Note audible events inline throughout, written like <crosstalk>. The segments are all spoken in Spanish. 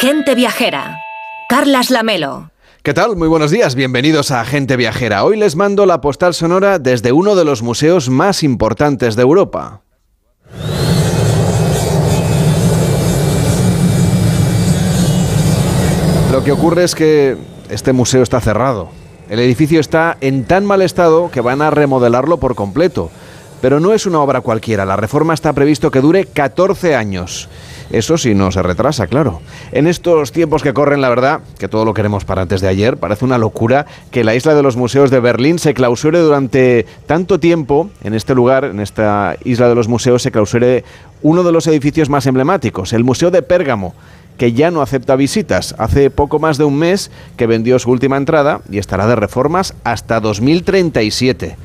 Gente Viajera. Carlas Lamelo. ¿Qué tal? Muy buenos días, bienvenidos a Gente Viajera. Hoy les mando la postal sonora desde uno de los museos más importantes de Europa. Lo que ocurre es que este museo está cerrado. El edificio está en tan mal estado que van a remodelarlo por completo. Pero no es una obra cualquiera, la reforma está previsto que dure 14 años. Eso sí no se retrasa, claro. En estos tiempos que corren, la verdad, que todo lo queremos para antes de ayer, parece una locura que la isla de los museos de Berlín se clausure durante tanto tiempo. En este lugar, en esta isla de los museos, se clausure uno de los edificios más emblemáticos, el Museo de Pérgamo que ya no acepta visitas. Hace poco más de un mes que vendió su última entrada y estará de reformas hasta 2037.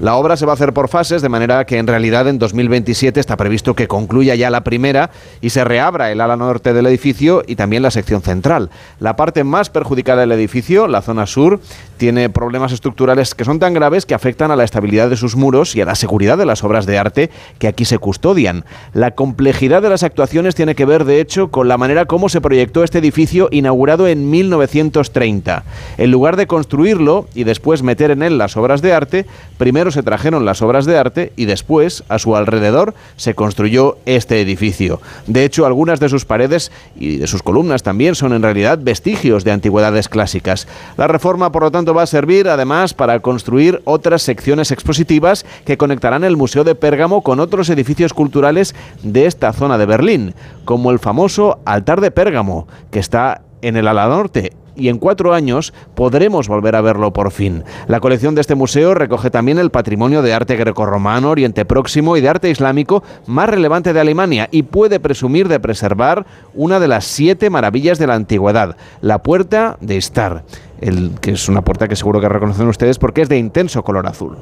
La obra se va a hacer por fases, de manera que en realidad en 2027 está previsto que concluya ya la primera y se reabra el ala norte del edificio y también la sección central. La parte más perjudicada del edificio, la zona sur, tiene problemas estructurales que son tan graves que afectan a la estabilidad de sus muros y a la seguridad de las obras de arte que aquí se custodian. La complejidad de las actuaciones tiene que ver, de hecho, con la manera como se proyectó este edificio inaugurado en 1930. En lugar de construirlo y después meter en él las obras de arte, primero se trajeron las obras de arte y después, a su alrededor, se construyó este edificio. De hecho, algunas de sus paredes y de sus columnas también son en realidad vestigios de antigüedades clásicas. La reforma, por lo tanto, va a servir además para construir otras secciones expositivas que conectarán el Museo de Pérgamo con otros edificios culturales de esta zona de Berlín, como el famoso Altar de Pérgamo, que está en el ala norte y en cuatro años podremos volver a verlo por fin. La colección de este museo recoge también el patrimonio de arte grecorromano, Oriente Próximo y de arte islámico más relevante de Alemania y puede presumir de preservar una de las siete maravillas de la antigüedad, la puerta de Istar, el, que es una puerta que seguro que reconocen ustedes porque es de intenso color azul.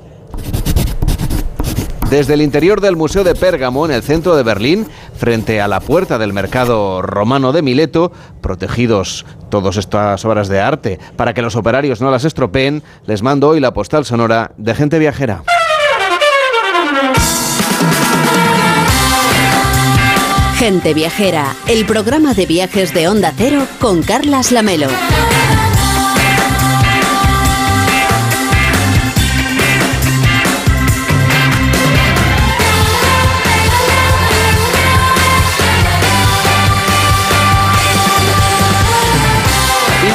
Desde el interior del Museo de Pérgamo, en el centro de Berlín, frente a la puerta del mercado romano de Mileto, protegidos todas estas obras de arte para que los operarios no las estropeen, les mando hoy la postal sonora de gente viajera. Gente Viajera, el programa de viajes de Onda Cero con Carlas Lamelo.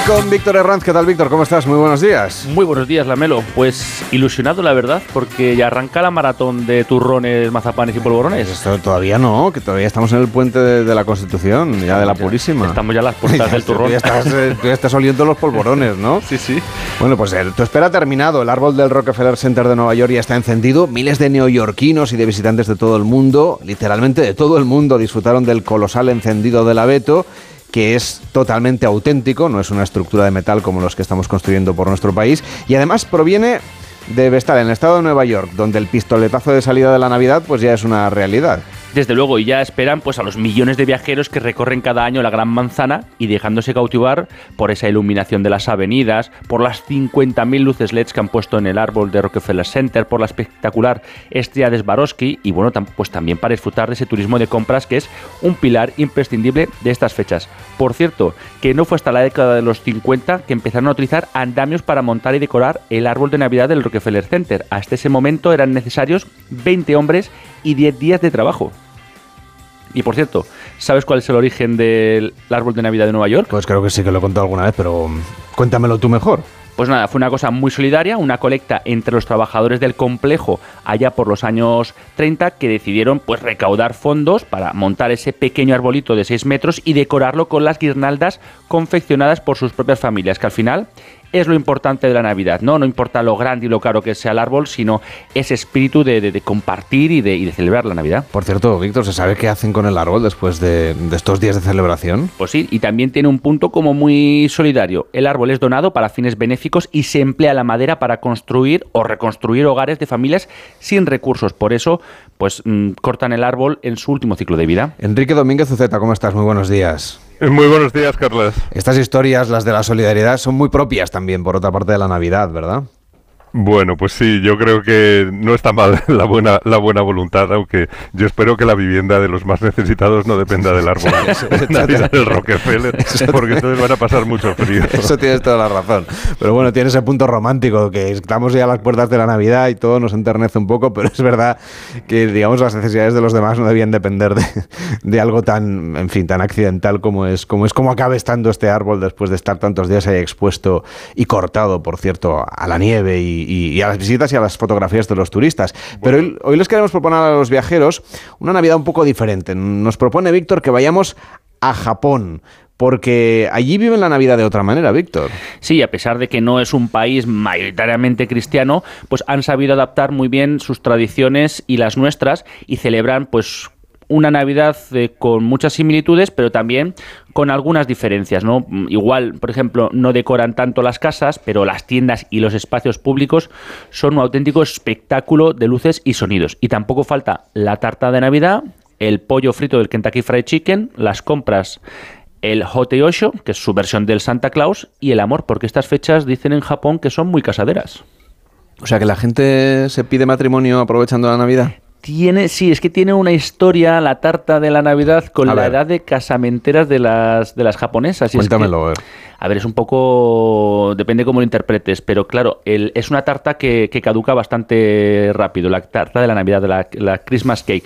Con Víctor Herranz. ¿Qué tal, Víctor? ¿Cómo estás? Muy buenos días. Muy buenos días, Lamelo. Pues ilusionado, la verdad, porque ya arranca la maratón de turrones, mazapanes y polvorones. Pues esto todavía no, que todavía estamos en el puente de, la Constitución, ya de la Purísima. Estamos ya a las <laughs> puertas del turrón. Tú ya, estás, eh, tú ya estás oliendo los polvorones, ¿no? <laughs> sí, sí. Bueno, pues el, tu espera ha terminado. El árbol del Rockefeller Center de Nueva York ya está encendido. Miles de neoyorquinos y de visitantes de todo el mundo, literalmente de todo el mundo, disfrutaron del colosal encendido del abeto que es totalmente auténtico, no es una estructura de metal como los que estamos construyendo por nuestro país, y además proviene de estar en el estado de Nueva York, donde el pistoletazo de salida de la Navidad pues ya es una realidad. Desde luego, y ya esperan pues a los millones de viajeros que recorren cada año la Gran Manzana y dejándose cautivar por esa iluminación de las avenidas, por las 50.000 luces LEDs que han puesto en el árbol de Rockefeller Center, por la espectacular estrella de Swarovski y bueno, pues también para disfrutar de ese turismo de compras que es un pilar imprescindible de estas fechas. Por cierto, que no fue hasta la década de los 50 que empezaron a utilizar andamios para montar y decorar el árbol de Navidad del Rockefeller Center. Hasta ese momento eran necesarios 20 hombres y 10 días de trabajo. Y por cierto, ¿sabes cuál es el origen del árbol de Navidad de Nueva York? Pues creo que sí que lo he contado alguna vez, pero mm, cuéntamelo tú mejor. Pues nada, fue una cosa muy solidaria, una colecta entre los trabajadores del complejo allá por los años 30 que decidieron pues recaudar fondos para montar ese pequeño arbolito de 6 metros y decorarlo con las guirnaldas confeccionadas por sus propias familias, que al final es lo importante de la Navidad, ¿no? No importa lo grande y lo caro que sea el árbol, sino ese espíritu de, compartir y de, celebrar la Navidad. Por cierto, Víctor, ¿se sabe qué hacen con el árbol después de, estos días de celebración? Pues sí, y también tiene un punto como muy solidario. El árbol es donado para fines benéficos y se emplea la madera para construir o reconstruir hogares de familias sin recursos. Por eso, pues mm, cortan el árbol en su último ciclo de vida. Enrique Domínguez Uceta, ¿cómo estás? Muy buenos días. <laughs> Muy buenos días, Carlos. Estas historias, las de la solidaridad, son muy propias también, por otra parte, de la Navidad, ¿verdad? Bueno, pues sí, yo creo que no está mal <laughs> la buena, la buena voluntad, aunque yo espero que la vivienda de los más necesitados no dependa del árbol <laughs> <laughs> del Rockefeller, porque entonces van a pasar mucho frío. Eso tienes toda la razón. Pero bueno, tiene ese punto romántico, que estamos ya a las puertas de la Navidad y todo nos enternece un poco, pero es verdad que, digamos, las necesidades de los demás no debían depender de, de algo tan, en fin, tan accidental como es, como es como acabe estando este árbol después de estar tantos días ahí expuesto y cortado, por cierto, a la nieve y y, a las visitas y a las fotografías de los turistas. Pero hoy, les queremos proponer a los viajeros una Navidad un poco diferente. Nos propone Víctor que vayamos a Japón porque allí viven la Navidad de otra manera, Víctor. Sí, a pesar de que no es un país mayoritariamente cristiano, pues han sabido adaptar muy bien sus tradiciones y las nuestras y celebran pues una Navidad eh, con muchas similitudes, pero también con algunas diferencias, ¿no? Igual, por ejemplo, no decoran tanto las casas, pero las tiendas y los espacios públicos son un auténtico espectáculo de luces y sonidos. Y tampoco falta la tarta de Navidad, el pollo frito del Kentucky Fried Chicken, las compras el Osho, que es su versión del Santa Claus, y el amor, porque estas fechas dicen en Japón que son muy casaderas. O sea que la gente se pide matrimonio aprovechando la Navidad. Tiene, sí, es que tiene una historia, la tarta de la Navidad, con la edad de casamenteras de las, de las japonesas. Cuéntamelo, a ver. A ver, es un poco. Depende cómo lo interpretes, pero claro, el, es una tarta que, que, caduca bastante rápido, la tarta de la Navidad, la, la Christmas Cake.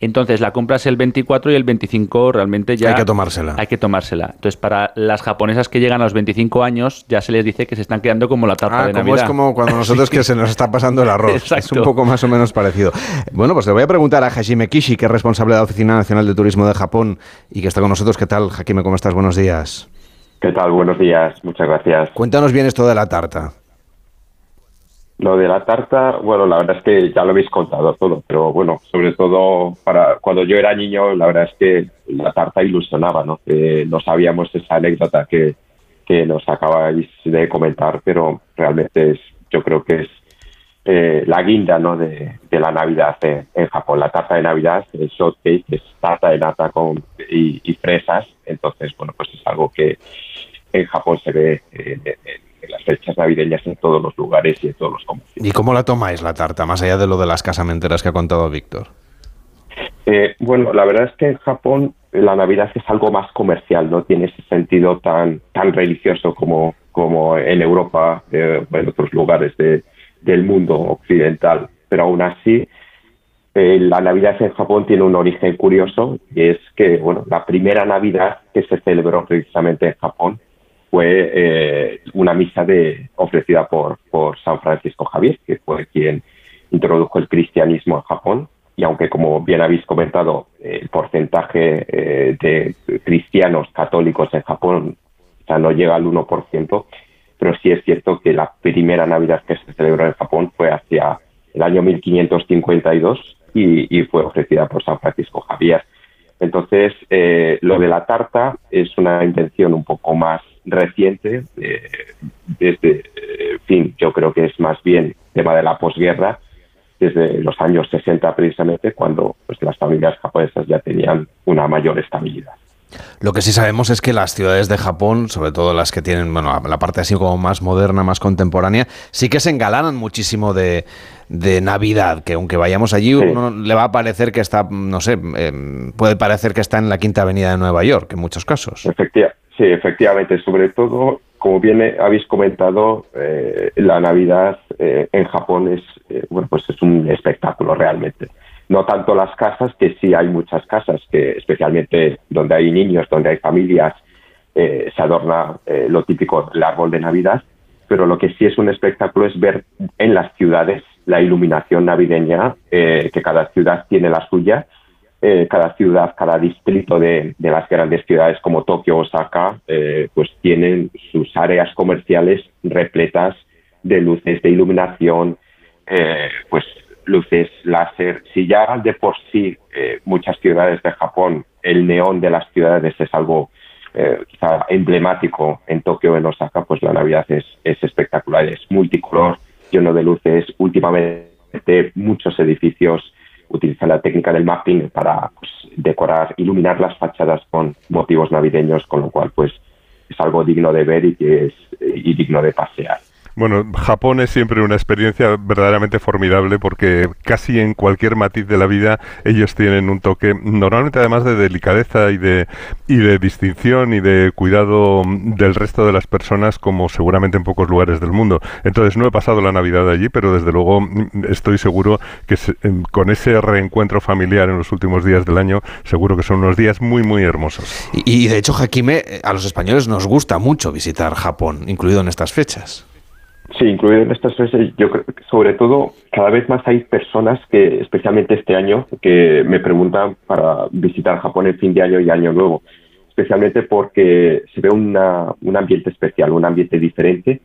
Entonces la compras el 24 y el 25 realmente ya... Hay que tomársela. Hay que tomársela. Entonces para las japonesas que llegan a los 25 años ya se les dice que se están quedando como la tarta ah, de como Es como cuando <laughs> nosotros que se nos está pasando el arroz. <laughs> Es un poco más o menos parecido. Bueno, pues le voy a preguntar a Hajime Kishi, que es responsable de la Oficina Nacional de Turismo de Japón y que está con nosotros. ¿Qué tal, Hajime? ¿Cómo estás? Buenos días. ¿Qué tal? Buenos días. Muchas gracias. Cuéntanos bien esto de la tarta. Lo de la tarta, bueno, la verdad es que ya lo habéis contado todo, pero bueno, sobre todo para cuando yo era niño, la verdad es que la tarta ilusionaba, ¿no? no sabíamos esa anécdota que, que nos acabáis de comentar, pero realmente es, yo creo que es eh, la guinda, ¿no? De, la Navidad en, Japón. La tarta de Navidad, el shot cake, es tarta de nata con y, fresas, entonces, bueno, pues es algo que en Japón se ve eh, las fechas navideñas en todos los lugares y en todos los comercios. ¿Y cómo la tomáis la tarta, más allá de lo de las casamenteras que ha contado Víctor? Eh, bueno, la verdad es que en Japón la Navidad es algo más comercial, no tiene ese sentido tan, tan religioso como, como en Europa eh, o en otros lugares del mundo occidental. Pero aún así, eh, la Navidad en Japón tiene un origen curioso y es que bueno, la primera Navidad que se celebró precisamente en Japón fue eh, una misa de, ofrecida por, por San Francisco Javier, que fue quien introdujo el cristianismo en Japón. Y aunque, como bien habéis comentado, el porcentaje eh, de cristianos católicos en Japón ya no llega al 1%, pero sí es cierto que la primera Navidad que se celebró en Japón fue hacia el año 1552 y, y fue ofrecida por San Francisco Javier. Entonces, eh, lo de la tarta es una intención un poco más reciente, eh, desde, eh, fin, yo creo que es más bien tema de la posguerra, desde los años 60 precisamente, cuando pues, las familias japonesas ya tenían una mayor estabilidad. Lo que sí sabemos es que las ciudades de Japón, sobre todo las que tienen bueno, la parte así como más moderna, más contemporánea, sí que se engalanan muchísimo de, Navidad, que aunque vayamos allí, uno le va a parecer que está, no sé, em, puede parecer que está en la Quinta Avenida de Nueva York, en muchos casos. Efectivamente. Sí, efectivamente. Sobre todo, como bien habéis comentado, eh, la Navidad eh, en Japón es, eh, bueno, pues es un espectáculo realmente. No tanto las casas, que sí hay muchas casas, que especialmente donde hay niños, donde hay familias, se adorna lo típico del árbol de Navidad, pero lo que sí es un espectáculo es ver en las ciudades la iluminación navideña, que cada ciudad tiene la suya, eh, cada ciudad, cada distrito de, las grandes ciudades como Tokio, Osaka, eh, pues tienen sus áreas comerciales repletas de luces de iluminación, eh, pues luces láser. Si ya de por sí muchas ciudades de Japón, el neón de las ciudades es algo quizá emblemático en Tokio, en Osaka, pues la Navidad es, es espectacular, es multicolor, lleno de luces. Últimamente muchos edificios utiliza la técnica del mapping para pues, decorar, iluminar las fachadas con motivos navideños, con lo cual pues es algo digno de ver y que es y digno de pasear. Bueno, Japón es siempre una experiencia verdaderamente formidable porque casi en cualquier matiz de la vida ellos tienen un toque, normalmente además de delicadeza y de, y de distinción y de cuidado del resto de las personas como seguramente en pocos lugares del mundo. Entonces no he pasado la Navidad allí, pero desde luego estoy seguro que em, con ese reencuentro familiar en los últimos días del año, seguro que son unos días muy, muy hermosos. Y, de hecho, Jaquime, a los españoles nos gusta mucho visitar Japón, incluido en estas fechas. Sí, incluido en estas fechas, yo creo que sobre todo cada vez más hay personas que, especialmente este año, que me preguntan para visitar Japón en fin de año y año nuevo, especialmente porque se ve un ambiente especial, un ambiente diferente.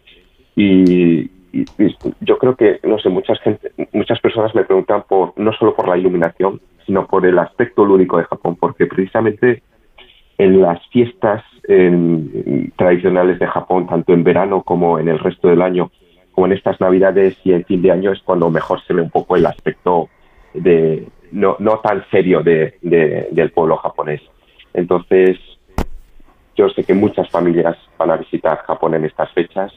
Y, yo creo que, no sé, muchas, muchas personas me preguntan por no solo por la iluminación, sino por el aspecto lúdico de Japón, porque precisamente en las fiestas tradicionales de Japón, tanto en verano como en el resto del año, como en estas navidades y en fin de año, es cuando mejor se ve un poco el aspecto de no, tan serio de, del pueblo japonés. Entonces, yo sé que muchas familias van a visitar Japón en estas fechas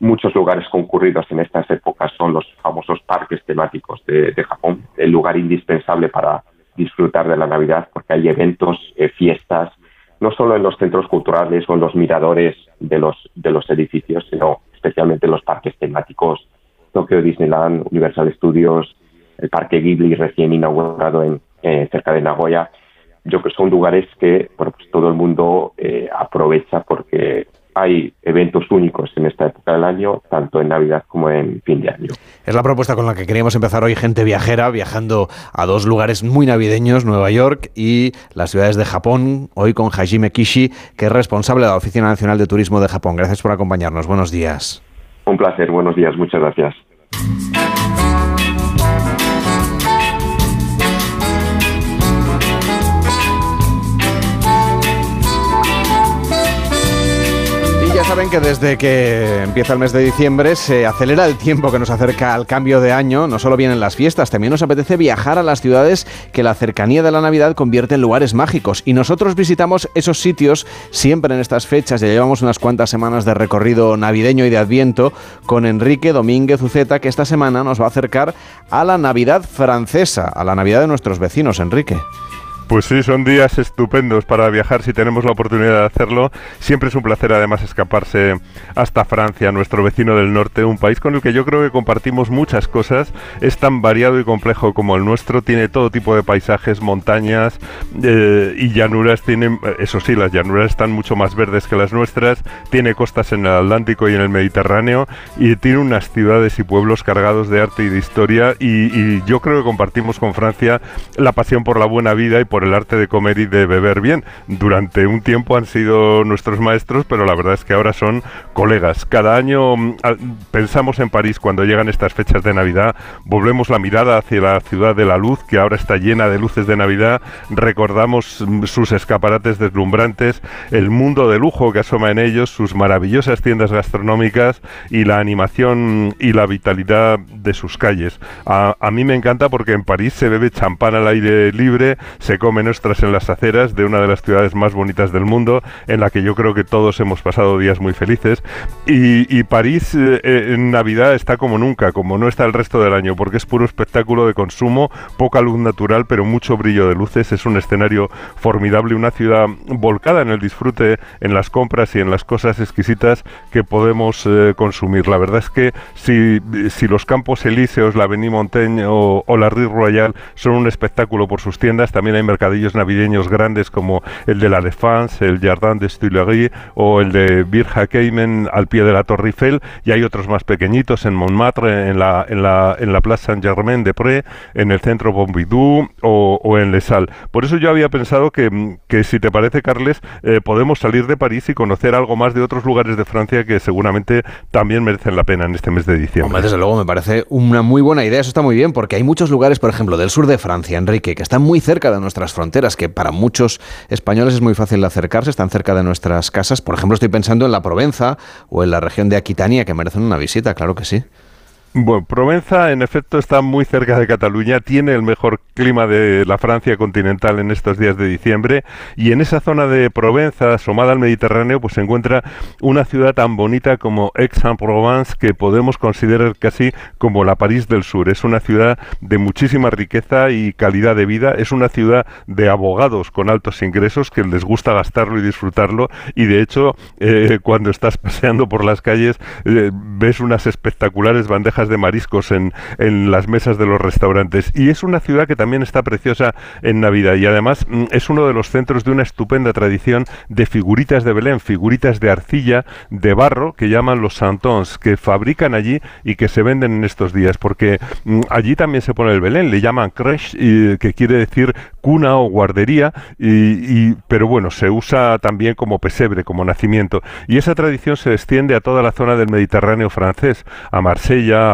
Muchos lugares concurridos en estas épocas son los famosos parques temáticos de, Japón, el lugar indispensable para disfrutar de la Navidad porque hay eventos, eh, fiestas, no solo en los centros culturales o en los miradores de los, de los edificios, sino especialmente en los parques temáticos, Tokyo Disneyland, Universal Studios, el Parque Ghibli recién inaugurado en, eh, cerca de Nagoya. Yo creo que son lugares que pues todo el mundo eh, aprovecha porque hay eventos únicos en esta época del año, tanto en Navidad como en fin de año. Es la propuesta con la que queríamos empezar hoy, gente viajera, viajando a dos lugares muy navideños, Nueva York y las ciudades de Japón, hoy con Hajime Kishi, que es responsable de la Oficina Nacional de Turismo de Japón. Gracias por acompañarnos. Buenos días. Un placer, buenos días, muchas gracias. Saben que desde que empieza el mes de diciembre se acelera el tiempo que nos acerca al cambio de año. No solo vienen las fiestas, también nos apetece viajar a las ciudades que la cercanía de la Navidad convierte en lugares mágicos. Y nosotros visitamos esos sitios siempre en estas fechas. Ya llevamos unas cuantas semanas de recorrido navideño y de Adviento con Enrique Domínguez Uceta, que esta semana nos va a acercar a la Navidad francesa, a la Navidad de nuestros vecinos, Enrique. Pues sí, son días estupendos para viajar si tenemos la oportunidad de hacerlo. Siempre es un placer además escaparse hasta Francia, nuestro vecino del norte, un país con el que yo creo que compartimos muchas cosas. Es tan variado y complejo como el nuestro, tiene todo tipo de paisajes, montañas eh, y llanuras. Tiene, eso sí, las llanuras están mucho más verdes que las nuestras. Tiene costas en el Atlántico y en el Mediterráneo y tiene unas ciudades y pueblos cargados de arte y de historia. Y, y yo creo que compartimos con Francia la pasión por la buena vida y por el arte de comer y de beber bien. Durante un tiempo han sido nuestros maestros, pero la verdad es que ahora son colegas. Cada año mm, pensamos en París cuando llegan estas fechas de Navidad, volvemos la mirada hacia la ciudad de la luz, que ahora está llena de luces de Navidad, recordamos mm, sus escaparates deslumbrantes, el mundo de lujo que asoma en ellos, sus maravillosas tiendas gastronómicas y la animación y la vitalidad de sus calles. A, a mí me encanta porque en París se bebe champán al aire libre, se come nuestras en las aceras de una de las ciudades más bonitas del mundo, en la que yo creo que todos hemos pasado días muy felices. Y, París eh, eh, en Navidad está como nunca, como no está el resto del año, porque es puro espectáculo de consumo, poca luz natural, pero mucho brillo de luces. Es un escenario formidable, una ciudad volcada en el disfrute, en las compras y en las cosas exquisitas que podemos eh, consumir. La verdad es que si, si los campos elíseos, la Avenue Montaigne o, o la Rue Royale son un espectáculo por sus tiendas, también hay mercadillos navideños grandes como el de la Défense, el Jardin de Tuileries o el de Birja Keimen al pie de la Torre Eiffel y hay otros más pequeñitos en Montmartre, en la, en la, en la Plaza Saint-Germain de Pré, en el centro Pompidou o, en Les Salles. Por eso yo había pensado que, que si te parece, Carles, eh, podemos salir de París y conocer algo más de otros lugares de Francia que seguramente también merecen la pena en este mes de diciembre. desde luego, me parece una muy buena idea. Eso está muy bien porque hay muchos lugares, por ejemplo, del sur de Francia, Enrique, que están muy cerca de nuestra fronteras, que para muchos españoles es muy fácil acercarse, están cerca de nuestras casas. Por ejemplo, estoy pensando en la Provenza o en la región de Aquitania, que merecen una visita, claro que sí. Bueno, Provenza en efecto está muy cerca de Cataluña, tiene el mejor clima de la Francia continental en estos días de diciembre y en esa zona de Provenza, asomada al Mediterráneo, pues se encuentra una ciudad tan bonita como Aix-en-Provence que podemos considerar casi como la París del Sur. Es una ciudad de muchísima riqueza y calidad de vida, es una ciudad de abogados con altos ingresos que les gusta gastarlo y disfrutarlo y de hecho eh, cuando estás <laughs> paseando por las calles eh, ves unas espectaculares bandejas de mariscos en, en las mesas de los restaurantes. Y es una ciudad que también está preciosa en Navidad y además mm, es uno de los centros de una estupenda tradición de figuritas de Belén, figuritas de arcilla, de barro, que llaman los santons, que fabrican allí y que se venden en estos días, porque mm, allí también se pone el Belén, le llaman creche, que quiere decir cuna o guardería, y, pero bueno, se usa también como pesebre, como nacimiento. Y esa tradición se extiende a toda la zona del Mediterráneo francés, a Marsella,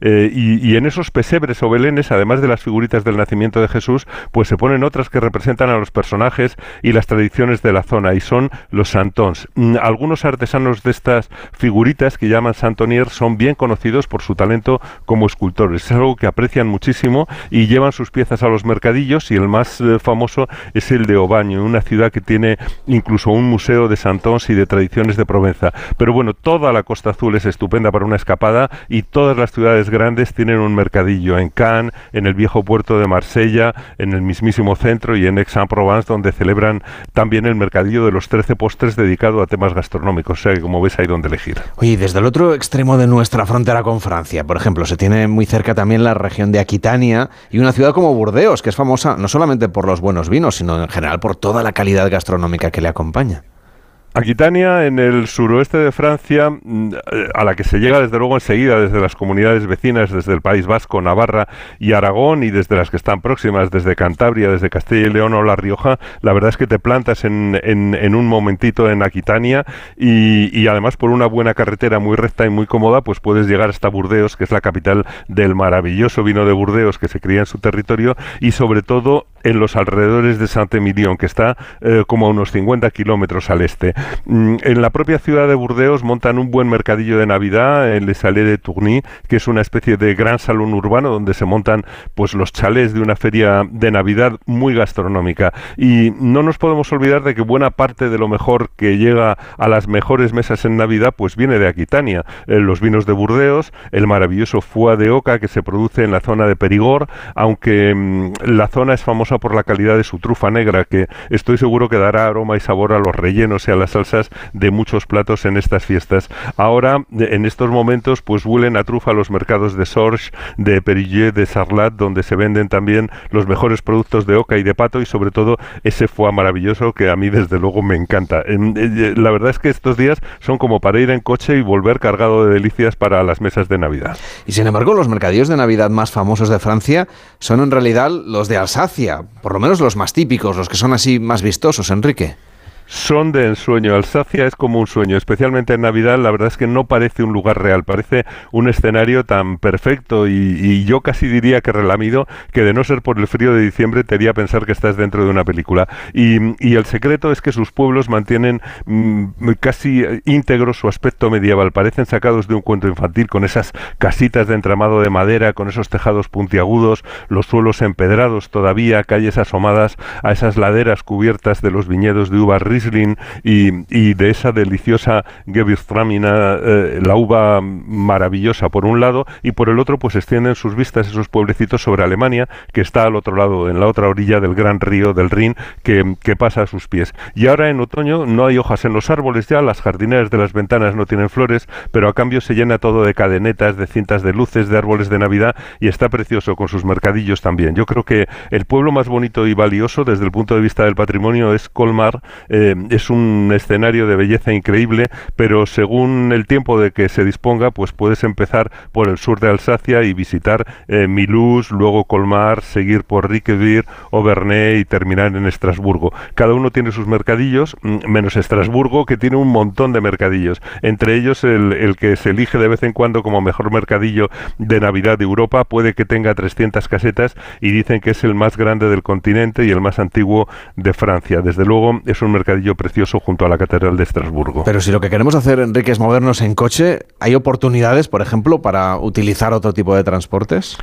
Eh, y, en esos pesebres o belenes, además de las figuritas del nacimiento de Jesús, pues se ponen otras que representan a los personajes y las tradiciones de la zona, y son los santons. Mm, algunos artesanos de estas figuritas que llaman santonier son bien conocidos por su talento como escultores. Es algo que aprecian muchísimo y llevan sus piezas a los mercadillos y el más eh, famoso es el de Obaño, una ciudad que tiene incluso un museo de santons y de tradiciones de Provenza. Pero bueno, toda la Costa Azul es estupenda para una escapada todas las ciudades grandes tienen un mercadillo, en Cannes, en el viejo puerto de Marsella, en el mismísimo centro y en Aix-en-Provence, donde celebran también el mercadillo de los 13 postres dedicado a temas gastronómicos. O sea que, como ves, hay donde elegir. Oye, desde el otro extremo de nuestra frontera con Francia, por ejemplo, se tiene muy cerca también la región de Aquitania y una ciudad como Burdeos, que es famosa no solamente por los buenos vinos, sino en general por toda la calidad gastronómica que le acompaña. Aquitania, en el suroeste de Francia, mm, a la que se llega desde luego enseguida desde las comunidades vecinas, desde el País Vasco, Navarra y Aragón, y desde las que están próximas, desde Cantabria, desde Castilla y León o La Rioja, la verdad es que te plantas en, en, un momentito en Aquitania y, y, además por una buena carretera muy recta y muy cómoda, pues puedes llegar hasta Burdeos, que es la capital del maravilloso vino de Burdeos que se cría en su territorio y sobre todo en los alrededores de Saint-Emilion, que está eh, como a unos 50 kilómetros al este. Mm, en la propia ciudad de Burdeos montan un buen mercadillo de Navidad, Le Salé de Tourny, que es una especie de gran salón urbano donde se montan pues los chalés de una feria de Navidad muy gastronómica. Y no nos podemos olvidar de que buena parte de lo mejor que llega a las mejores mesas en Navidad pues viene de Aquitania. Eh, los vinos de Burdeos, el maravilloso foie de oca que se produce en la zona de Perigord, aunque mm, la zona es famosa por la calidad de su trufa negra, que estoy seguro que dará aroma y sabor a los rellenos y a las salsas de muchos platos en estas fiestas. Ahora, en estos momentos, pues huelen a trufa los mercados de Sorge, de Perillé, de Sarlat, donde se venden también los mejores productos de oca y de pato y sobre todo ese foie maravilloso que a mí desde luego me encanta. Eh, la verdad es que estos días son como para ir en coche y volver cargado de delicias para las mesas de Navidad. Y sin embargo, los mercadillos de Navidad más famosos de Francia son en realidad los de Alsacia, por lo menos los más típicos, los que son así más vistosos, Enrique son de ensueño. Alsacia es como un sueño, especialmente en Navidad. La verdad es que no parece un lugar real, parece un escenario tan perfecto y, yo casi diría que relamido que de no ser por el frío de diciembre te haría pensar que estás dentro de una película. Y, el secreto es que sus pueblos mantienen mm, casi íntegro su aspecto medieval. Parecen sacados de un cuento infantil con esas casitas de entramado de madera, con esos tejados puntiagudos, los suelos empedrados todavía, calles asomadas a esas laderas cubiertas de los viñedos de y, de esa deliciosa Gewürztraminer, eh, la uva maravillosa por un lado, y por el otro pues extienden sus vistas esos pueblecitos sobre Alemania, que está al otro lado, en la otra orilla del gran río del Rin, que, que pasa a sus pies. Y ahora en otoño no hay hojas en los árboles ya, las jardineras de las ventanas no tienen flores, pero a cambio se llena todo de cadenetas, de cintas de luces, de árboles de Navidad, y está precioso con sus mercadillos también. Yo creo que el pueblo más bonito y valioso desde el punto de vista del patrimonio es Colmar, eh, es un escenario de belleza increíble, pero según el tiempo de que se disponga, pues puedes empezar por el sur de Alsacia y visitar eh, luego Colmar, seguir por Riquedir, Auvernay y terminar en Estrasburgo. Cada uno tiene sus mercadillos, mm, menos Estrasburgo, que tiene un montón de mercadillos. Entre ellos, el, el que se elige de vez en cuando como mejor mercadillo de Navidad de Europa puede que tenga 300 casetas y dicen que es el más grande del continente y el más antiguo de Francia. Desde luego, es un mercadillo precioso junto a la Catedral de Estrasburgo. Pero si lo que queremos hacer, Enrique, es movernos en coche, ¿hay oportunidades, por ejemplo, para utilizar otro tipo de transportes?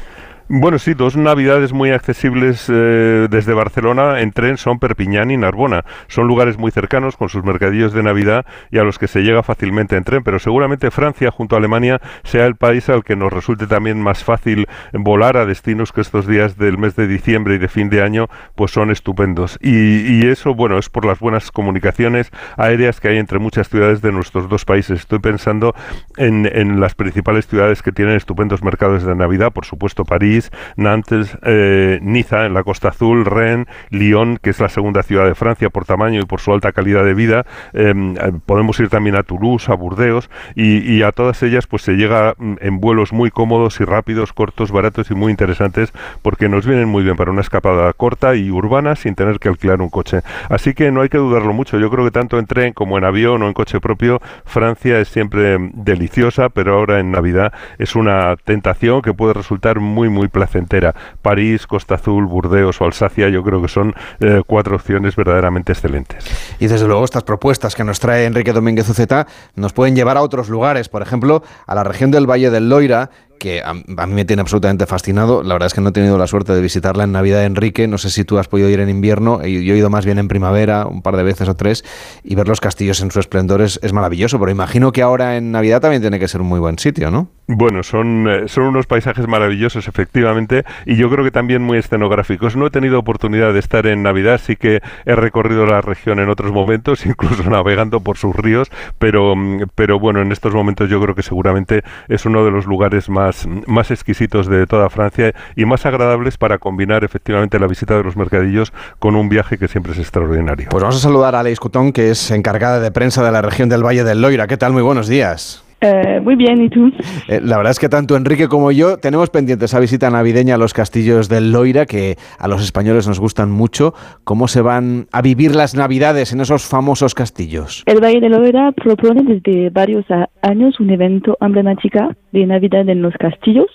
Bueno, sí, dos navidades muy accesibles eh, desde Barcelona en tren son Perpiñán y Narbona. Son lugares muy cercanos con sus mercadillos de Navidad y a los que se llega fácilmente en tren, pero seguramente Francia junto a Alemania sea el país al que nos resulte también más fácil volar a destinos que estos días del mes de diciembre y de fin de año pues son estupendos. Y, eso, bueno, es por las buenas comunicaciones aéreas que hay entre muchas ciudades de nuestros dos países. Estoy pensando en, en las principales ciudades que tienen estupendos mercados de Navidad, por supuesto París, Nantes, eh, Niza en la Costa Azul, Rennes, Lyon, que es la segunda ciudad de Francia por tamaño y por su alta calidad de vida. Em, eh, podemos ir también a Toulouse, a Burdeos y, a todas ellas pues se llega mm, en vuelos muy cómodos y rápidos, cortos, baratos y muy interesantes porque nos vienen muy bien para una escapada corta y urbana sin tener que alquilar un coche. Así que no hay que dudarlo mucho. Yo creo que tanto en tren como en avión o en coche propio, Francia es siempre mm, deliciosa, pero ahora en Navidad es una tentación que puede resultar muy muy placentera. París, Costa Azul, Burdeos o Alsacia, yo creo que son eh, cuatro opciones verdaderamente excelentes. Y desde luego estas propuestas que nos trae Enrique Domínguez Uceta nos pueden llevar a otros lugares, por ejemplo, a la región del Valle del Loira, que a, mí me tiene absolutamente fascinado. La verdad es que no he tenido la suerte de visitarla en Navidad, Enrique. No sé si tú has podido ir en invierno. Yo he ido más bien en primavera, un par de veces o tres, y ver los castillos en su esplendor es, maravilloso. Pero imagino que ahora en Navidad también tiene que ser un muy buen sitio, ¿no? Bueno, son, eh, son unos paisajes maravillosos, efectivamente, y yo creo que también muy escenográficos. No he tenido oportunidad de estar en Navidad, sí que he recorrido la región en otros momentos, <laughs> incluso navegando por sus ríos, pero, mm, pero bueno, en estos momentos yo creo que seguramente es uno de los lugares más más, exquisitos de toda Francia y más agradables para combinar efectivamente la visita de los mercadillos con un viaje que siempre es extraordinario. Pues vamos a saludar a Aleix Cutón, que es encargada de prensa de la región del Valle del Loira. ¿Qué tal? Muy buenos días. Eh, muy bien, ¿y tú? Eh, la verdad es que tanto Enrique como yo tenemos pendiente esa visita navideña a los castillos del Loira, que a los españoles nos gustan mucho. ¿Cómo se van a vivir las navidades en esos famosos castillos? El Valle del Loira propone desde varios años un evento emblemático de Navidad en los castillos,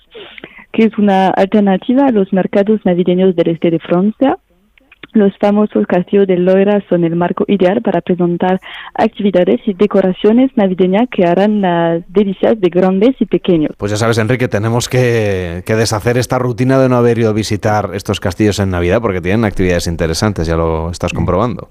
que es una alternativa a los mercados navideños del este de Francia los famosos castillos de Loira son el marco ideal para presentar actividades y decoraciones navideñas que harán las delicias de grandes y pequeños. Pues ya sabes, Enrique, tenemos que, que, deshacer esta rutina de no haber ido a visitar estos castillos en Navidad porque tienen actividades interesantes, ya lo estás comprobando.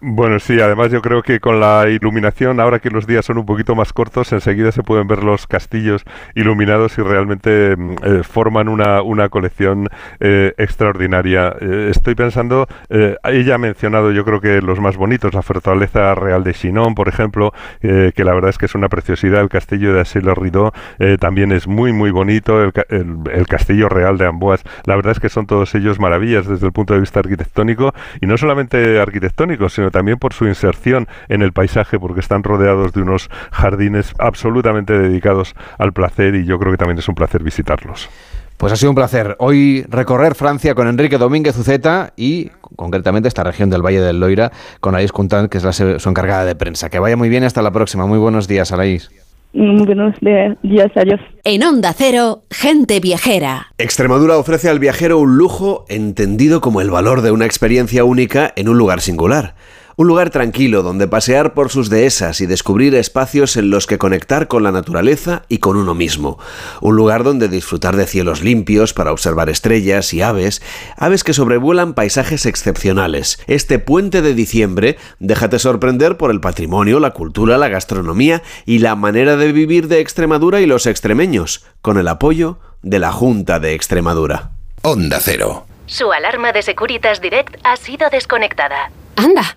Bueno, sí, además yo creo que con la iluminación, ahora que los días son un poquito más cortos, enseguida se pueden ver los castillos iluminados y realmente mm, eh, forman una, una colección eh, extraordinaria. Eh, estoy pensando, ella ha mencionado yo creo que los más bonitos, la Fortaleza Real de Chinon, por ejemplo, que la verdad es que es una preciosidad, el castillo de Asilo Ridó también es muy, muy bonito, el, el, castillo real de Amboise, la verdad es que son todos ellos maravillas desde el punto de vista arquitectónico. Y no solamente arquitectónico, sino también por su inserción en el paisaje, porque están rodeados de unos jardines absolutamente dedicados al placer y yo creo que también es un placer visitarlos. Pues ha sido un placer hoy recorrer Francia con Enrique Domínguez Uceta y concretamente esta región del Valle del Loira con Alaís Cuntán, que es la, su encargada de prensa. Que vaya muy bien hasta la próxima. Muy buenos días, Alaís. Muy buenos días, adiós. En Onda Cero, gente viajera. Extremadura ofrece al viajero un lujo entendido como el valor de una experiencia única en un lugar singular. Un lugar tranquilo donde pasear por sus dehesas y descubrir espacios en los que conectar con la naturaleza y con uno mismo. Un lugar donde disfrutar de cielos limpios para observar estrellas y aves, aves que sobrevuelan paisajes excepcionales. Este puente de diciembre, déjate sorprender por el patrimonio, la cultura, la gastronomía y la manera de vivir de Extremadura y los extremeños, con el apoyo de la Junta de Extremadura. Onda Cero. Su alarma de Securitas Direct ha sido desconectada. Anda.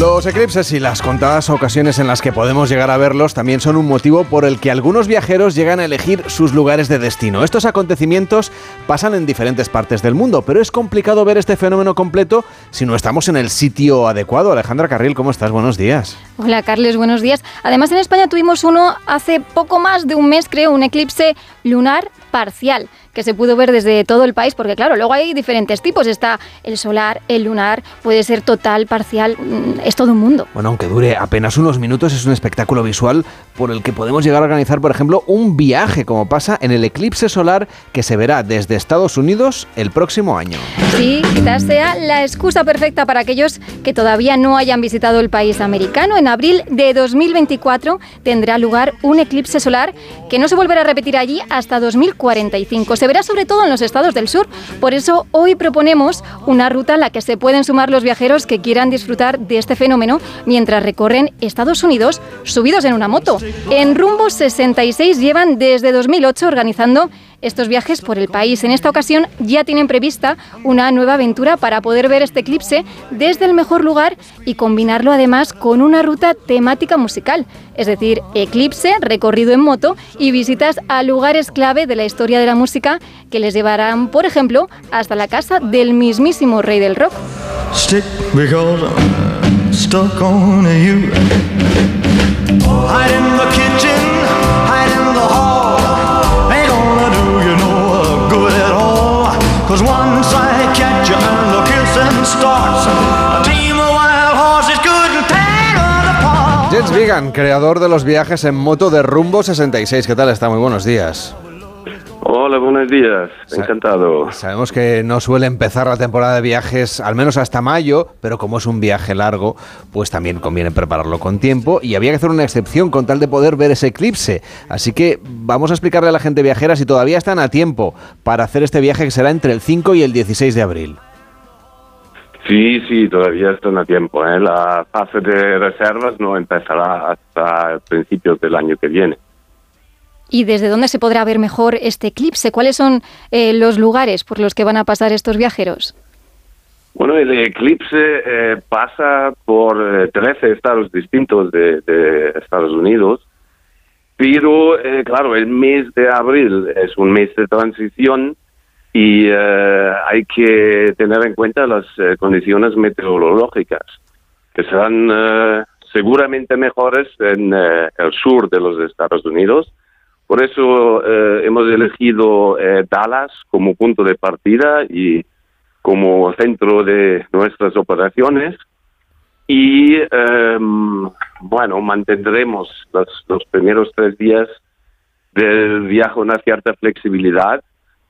Los eclipses y las contadas ocasiones en las que podemos llegar a verlos también son un motivo por el que algunos viajeros llegan a elegir sus lugares de destino. Estos acontecimientos pasan en diferentes partes del mundo, pero es complicado ver este fenómeno completo si no estamos en el sitio adecuado. Alejandra Carril, ¿cómo estás? Buenos días. Hola Carles, buenos días. Además en España tuvimos uno hace poco más de un mes, creo, un eclipse lunar parcial que se pudo ver desde todo el país, porque claro, luego hay diferentes tipos, está el solar, el lunar, puede ser total, parcial, mm, es todo un mundo. Bueno, aunque dure apenas unos minutos, es un espectáculo visual por el que podemos llegar a organizar, por ejemplo, un viaje, como pasa en el eclipse solar que se verá desde Estados Unidos el próximo año. Sí, quizás sea la excusa perfecta para aquellos que todavía no hayan visitado el país americano. En abril de 2024 tendrá lugar un eclipse solar que no se volverá a repetir allí hasta 2045 se verá sobre todo en los estados del sur. Por eso hoy proponemos una ruta a la que se pueden sumar los viajeros que quieran disfrutar de este fenómeno mientras recorren Estados Unidos subidos en una moto. En Rumbo 66 llevan desde 2008 organizando estos viajes por el país. En esta ocasión ya tienen prevista una nueva aventura para poder ver este eclipse desde el mejor lugar y combinarlo además con una ruta temática musical, es decir, eclipse, recorrido en moto y visitas a lugares clave de la historia de la música que les llevarán, por ejemplo, hasta la casa del mismísimo rey del rock. Jens Vigan, creador de los viajes en moto de Rumbo 66. ¿Qué tal está? Muy buenos días. Hola, buenos días. Encantado. Sabemos que no suele empezar la temporada de viajes, al menos hasta mayo, pero como es un viaje largo, pues también conviene prepararlo con tiempo y había que hacer una excepción con tal de poder ver ese eclipse. Así que vamos a explicarle a la gente viajera si todavía están a tiempo para hacer este viaje que será entre el 5 y el 16 de abril. Sí, sí, todavía están a tiempo. ¿eh? La fase de reservas no empezará hasta principios del año que viene. ¿Y desde dónde se podrá ver mejor este eclipse? ¿Cuáles son eh, los lugares por los que van a pasar estos viajeros? Bueno, el eclipse eh, pasa por 13 estados distintos de, Estados Unidos, pero claro, el mes de abril es un mes de transición y eh, hay que tener en cuenta las eh, condiciones meteorológicas, que serán eh, seguramente mejores en el sur de los Estados Unidos. Por eso hemos elegido Dallas como punto de partida y como centro de nuestras operaciones. Y em, bueno, mantendremos los, los primeros tres días del viaje una cierta flexibilidad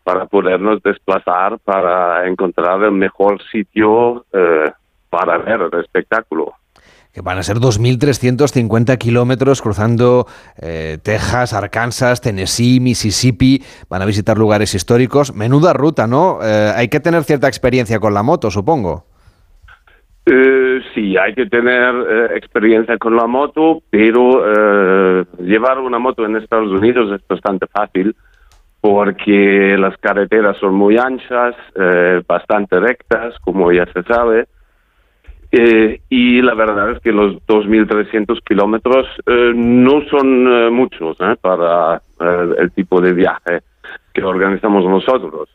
para podernos desplazar, para encontrar el mejor sitio eh, para ver el espectáculo. Que van a ser 2.350 kilómetros cruzando eh, Texas, Arkansas, Tennessee, Mississippi. Van a visitar lugares históricos. Menuda ruta, ¿no? Eh, hay que tener cierta experiencia con la moto, supongo. sí, hay que tener experiencia con la moto, pero llevar una moto en Estados Unidos es bastante fácil porque las carreteras son muy anchas, eh, bastante rectas, como ya se sabe, eh, y la verdad es que los 2.300 kilómetros eh, no son muchos para el tipo de viaje que organizamos nosotros.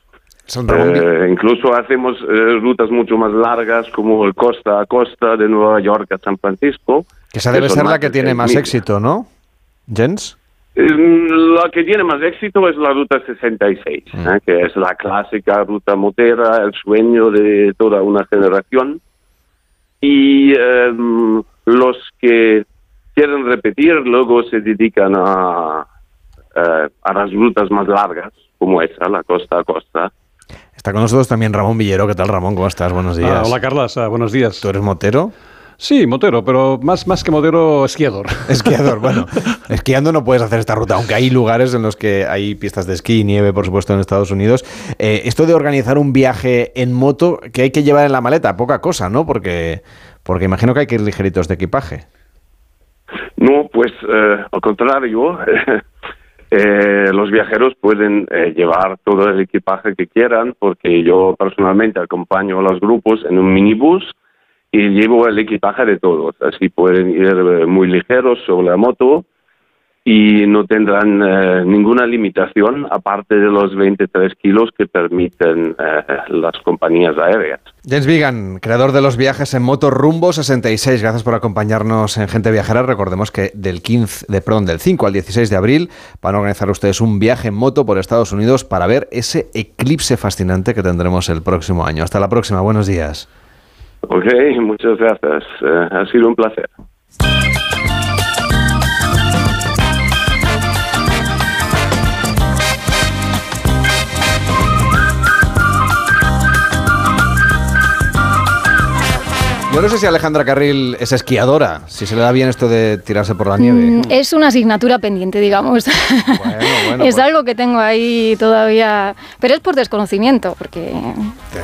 incluso hacemos rutas mucho más largas como el costa a costa de Nueva York a San Francisco. Que esa debe ser la que tiene más éxito, ¿no? Jens. La que tiene más éxito es la Ruta 66, mm. ¿eh? que es la clásica ruta motera, el sueño de toda una generación. Y em, los que quieren repetir luego se dedican a, eh, a las rutas más largas, como esa, la costa a costa. Está con nosotros también Ramón Villero. ¿Qué tal, Ramón? ¿Cómo estás? Buenos ah, días. hola, Carlas. Ah, buenos días. ¿Tú eres motero? Sí, motero, pero más, más que motero, esquiador. <laughs> Esquiador, bueno. <laughs> esquiando no puedes hacer esta ruta, aunque hay lugares en los que hay pistas de esquí y nieve, por supuesto, en Estados Unidos. Eh, esto de organizar un viaje en moto, que hay que llevar en la maleta, poca cosa, ¿no? Porque, porque imagino que hay que ir ligeritos de equipaje. No, pues eh, al contrario. <laughs> Eh, los viajeros pueden llevar todo el equipaje que quieran, porque yo personalmente acompaño a los grupos en un minibús y llevo el equipaje de todos. Así pueden ir eh, muy ligeros sobre la moto y no tendrán eh, ninguna limitación aparte de los 23 kilos que permiten eh, las compañías aéreas. James Vigan, creador de los viajes en moto Rumbo 66, gracias por acompañarnos en Gente Viajera. Recordemos que del 15, de, perdón, del 5 al 16 de abril van a organizar ustedes un viaje en moto por Estados Unidos para ver ese eclipse fascinante que tendremos el próximo año. Hasta la próxima, buenos días. Ok, muchas gracias. Eh, ha sido un placer. Yo no sé si Alejandra Carril es esquiadora, si se le da bien esto de tirarse por la nieve. Mm, es una asignatura pendiente, digamos. Bueno, bueno, <laughs> es pues- algo que tengo ahí todavía, pero es por desconocimiento, porque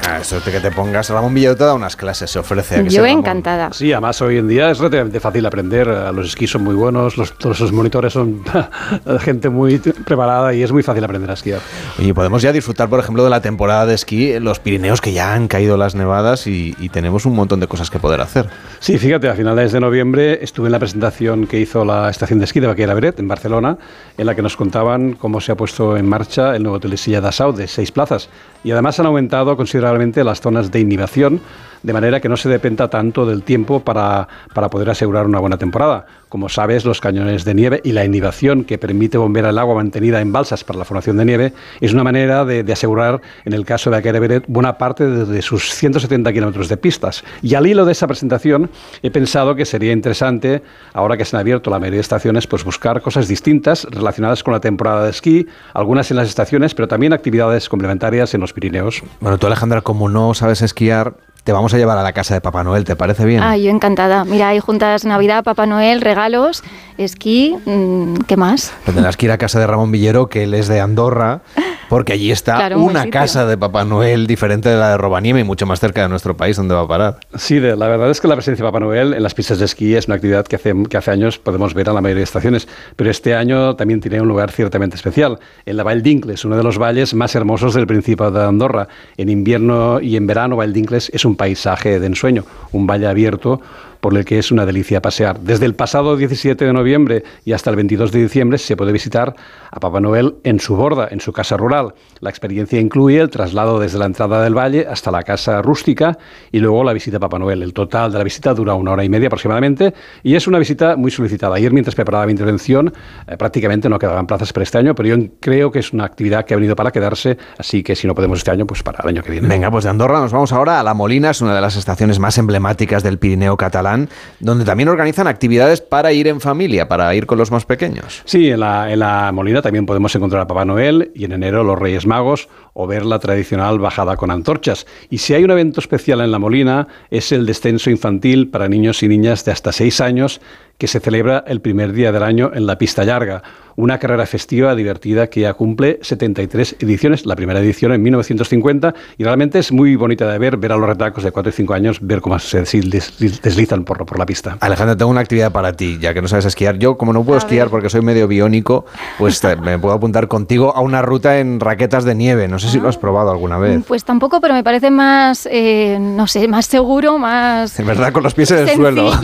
Ah, Eso de que te pongas. Ramón Villota da unas clases, se ofrece. ¿a que yo Ramón? encantada. Sí, además hoy en día es relativamente fácil aprender. eh, Los esquís son muy buenos, los, todos los monitores son <laughs> gente muy preparada y es muy fácil aprender a esquiar. Y podemos ya disfrutar, por ejemplo, de la temporada de esquí en los Pirineos, que ya han caído las nevadas y, y tenemos un montón de cosas que poder hacer. Sí, fíjate, a finales de noviembre estuve en la presentación que hizo la estación de esquí de Baquera Beret en Barcelona, en la que nos contaban cómo se ha puesto en marcha el nuevo hotel de d'Assau de seis plazas. Y además han aumentado considerablemente las zonas de inhibición, de manera que no se dependa tanto del tiempo para, para poder asegurar una buena temporada. Como sabes, los cañones de nieve y la inhibición que permite bombear el agua mantenida en balsas para la formación de nieve es una manera de, de asegurar, en el caso de Baquera Beret, buena parte de, de sus 170 kilómetros de pistas. Y al hilo de esa presentación he pensado que sería interesante, ahora que se han abierto la mayoría de estaciones, pues buscar cosas distintas relacionadas con la temporada de esquí, algunas en las estaciones, pero también actividades complementarias en los Pirineos. Bueno, tú, Alejandra, como no sabes esquiar, te vamos a llevar a la casa de Papá Noel, ¿te parece bien? Ah, yo encantada. Mira, hay juntas Navidad, Papá Noel, regalos, esquí, mm, ¿qué más? Tendrás que ir a casa de Ramón Villero, que él es de Andorra, porque allí está Claro, un buen una casa de Papá Noel diferente de la de Robanieme y mucho más cerca de nuestro país, donde va a parar. Sí, la verdad es que la presencia de Papá Noel en las pistas de esquí es una actividad que hace, que hace años podemos ver a la mayoría de estaciones, pero este año también tiene un lugar ciertamente especial. En la Vall d'Incles, uno de los valles más hermosos del Principado de Andorra. En invierno y en verano, Vall d'Incles es un paisaje de ensueño, un valle abierto por el que es una delicia pasear. Desde el pasado 17 de noviembre y hasta el 22 de diciembre se puede visitar a Papá Noel en su borda, en su casa rural. La experiencia incluye el traslado desde la entrada del valle hasta la casa rústica y luego la visita a Papá Noel. El total de la visita dura una hora y media aproximadamente y es una visita muy solicitada. Ayer, mientras preparaba mi intervención, eh, prácticamente no quedaban plazas para este año, pero yo creo que es una actividad que ha venido para quedarse, así que si no podemos este año, pues para el año que viene. Venga, pues de Andorra nos vamos ahora a La Molina, es una de las estaciones más emblemáticas del Pirineo catalán, donde también organizan actividades para ir en familia, para ir con los más pequeños. Sí, en la, en la Molina también podemos encontrar a Papá Noel y en enero los Reyes Magos o ver la tradicional bajada con antorchas. Y si hay un evento especial en la Molina es el descenso infantil para niños y niñas de hasta 6 años que se celebra el primer día del año en la pista larga. Una carrera festiva divertida que ya cumple 73 ediciones, la primera edición en 1950, y realmente es muy bonita de ver, ver a los retacos de 4 y 5 años, ver cómo se des- deslizan por, por la pista. Alejandra, tengo una actividad para ti, ya que no sabes esquiar. Yo, como no puedo esquiar porque soy medio biónico, pues te- me puedo apuntar contigo a una ruta en raquetas de nieve. No sé si lo has probado alguna vez. Pues tampoco, pero me parece más, eh, no sé, más seguro, más En verdad, con los pies en el suelo. <laughs>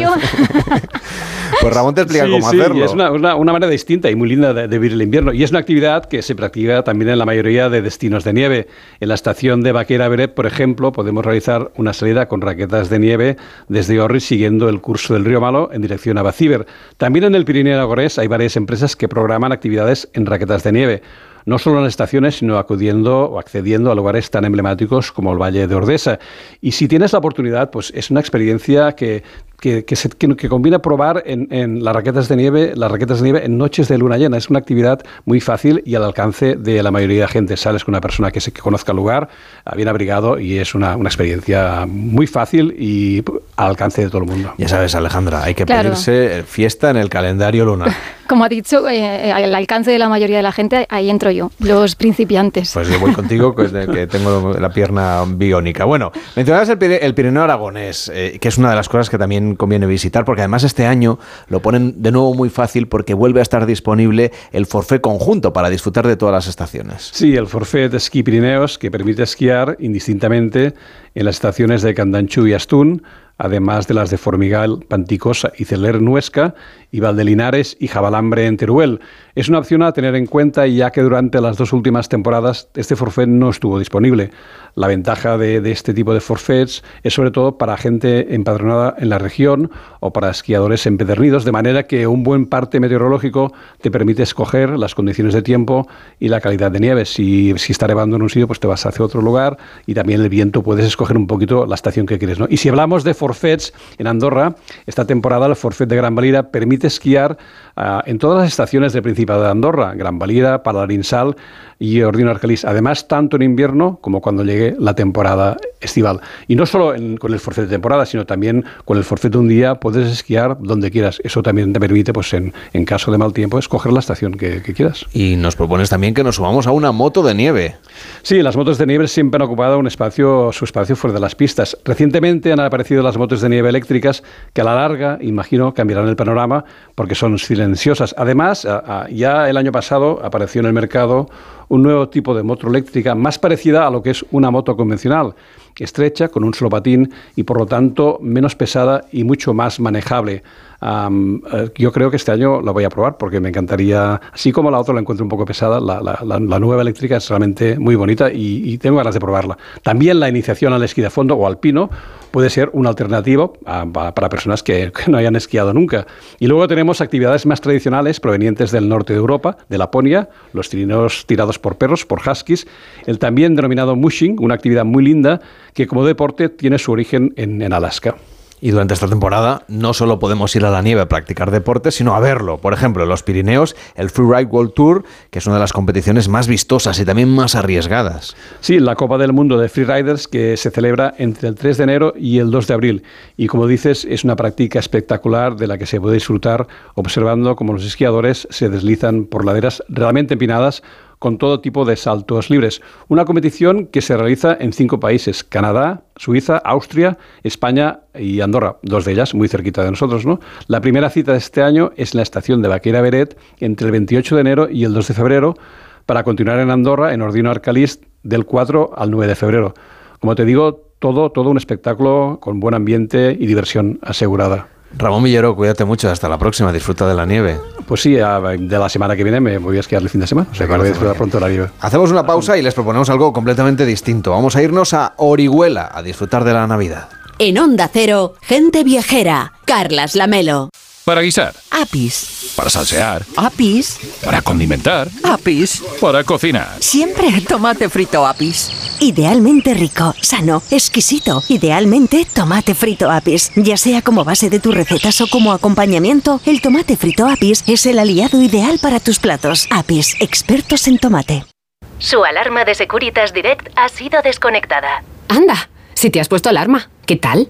Pues Ramón te explica Sí, cómo sí, hacerlo. es una, una- una manera distinta y muy linda de, de vivir el invierno. Y es una actividad que se practica también en la mayoría de destinos de nieve. En la estación de Baquera Beret, por ejemplo, podemos realizar una salida con raquetas de nieve desde Orri siguiendo el curso del río Malo en dirección a Bacíber. También en el Pirineo Aragonés hay varias empresas que programan actividades en raquetas de nieve. No solo en las estaciones, sino acudiendo o accediendo a lugares tan emblemáticos como el Valle de Ordesa. Y si tienes la oportunidad, pues es una experiencia que, que, que se- que- que combina probar en, en las raquetas de nieve, las raquetas de nieve en noches de luna llena. Es una actividad muy fácil y al alcance de la mayoría de gente. Sales con una persona que, se, que conozca el lugar, ah, bien abrigado, y es una, una experiencia muy fácil y al alcance de todo el mundo. Ya sabes, Alejandra, hay que Claro. pedirse fiesta en el calendario lunar. <laughs> Como ha dicho, eh, al alcance de la mayoría de la gente, ahí entro yo, los principiantes. Pues yo voy contigo, que, que tengo la pierna biónica. Bueno, mencionabas el, Pire- el Pirineo Aragonés, eh, que es una de las cosas que también conviene visitar, porque además este año lo ponen de nuevo muy fácil porque vuelve a estar disponible el forfait conjunto para disfrutar de todas las estaciones. Sí, el forfait de esquí Pirineos que permite esquiar indistintamente en las estaciones de Candanchú y Astún, además de las de Formigal, Panticosa y Celer Nuesca, y Valdelinares y Jabalambre en Teruel. Es una opción a tener en cuenta ya que durante las dos últimas temporadas este forfait no estuvo disponible. La ventaja de, este tipo de forfaits es sobre todo para gente empadronada en la región o para esquiadores empedernidos, de manera que un buen parte meteorológico te permite escoger las condiciones de tiempo y la calidad de nieve. Si, está nevando en un sitio, pues te vas hacia otro lugar y también el viento puedes escoger un poquito la estación que quieres. ¿no? Y si hablamos de forfaits en Andorra, esta temporada el forfait de Gran Valira permite esquiar ah, en todas las estaciones del Principado de Andorra, Gran Valira, Palarinsal y Ordino Arcalís. Además, tanto en invierno como cuando llegue la temporada estival. Y no solo con el forfait de temporada, sino también con el forfait de un día puedes esquiar donde quieras. Eso también te permite, pues en, en caso de mal tiempo, escoger la estación que, quieras. Y nos propones también que nos subamos a una moto de nieve. Sí, las motos de nieve siempre han ocupado un espacio, su espacio fuera de las pistas. Recientemente han aparecido las motos de nieve eléctricas que a la larga, imagino, cambiarán el panorama porque son silenciosas. Además, ya el año pasado apareció en el mercado un nuevo tipo de moto eléctrica más parecida a lo que es una moto convencional, estrecha, con un solo patín y por lo tanto menos pesada y mucho más manejable. Eh, yo creo que este año la voy a probar porque me encantaría, así como la otra la encuentro un poco pesada, la, nueva eléctrica es realmente muy bonita y, tengo ganas de probarla. También la iniciación al esquí de fondo o alpino puede ser un alternativo para personas que, no hayan esquiado nunca. Y luego tenemos actividades más tradicionales provenientes del norte de Europa, de Laponia, los trineos tirados por perros, por huskies, el también denominado mushing, una actividad muy linda que como deporte tiene su origen en Alaska. Y durante esta temporada no solo podemos ir a la nieve a practicar deportes, sino a verlo. Por ejemplo, en los Pirineos, el Freeride World Tour, que es una de las competiciones más vistosas y también más arriesgadas. Sí, la Copa del Mundo de Freeriders que se celebra entre el 3 de enero y el 2 de abril. Y como dices, es una práctica espectacular de la que se puede disfrutar observando cómo los esquiadores se deslizan por laderas realmente empinadas con todo tipo de saltos libres. Una competición que se realiza en cinco países, Canadá, Suiza, Austria, España y Andorra, dos de ellas muy cerquita de nosotros. ¿no? La primera cita de este año es en la estación de Vaquera Beret entre el 28 de enero y el 2 de febrero para continuar en Andorra, en Ordino Arcalís, del 4 al 9 de febrero. Como te digo, todo, todo un espectáculo con buen ambiente y diversión asegurada. Ramón Millero, cuídate mucho, hasta la próxima, disfruta de la nieve. Pues sí, de la semana que viene me voy a esquiar el fin de semana, o sea que voy a disfrutar pronto de la nieve. Hacemos una pausa y les proponemos algo completamente distinto. Vamos a irnos a Orihuela a disfrutar de la Navidad. En Onda Cero, gente viajera, Carlas Lamelo. Para guisar. Apis. Para salsear. Apis. Para condimentar. Apis. Para cocinar. Siempre tomate frito Apis. Idealmente rico, sano, exquisito. Idealmente tomate frito Apis. Ya sea como base de tus recetas o como acompañamiento, el tomate frito Apis es el aliado ideal para tus platos. Apis, expertos en tomate. Su alarma de Securitas Direct ha sido desconectada. Anda, si te has puesto alarma, ¿qué tal?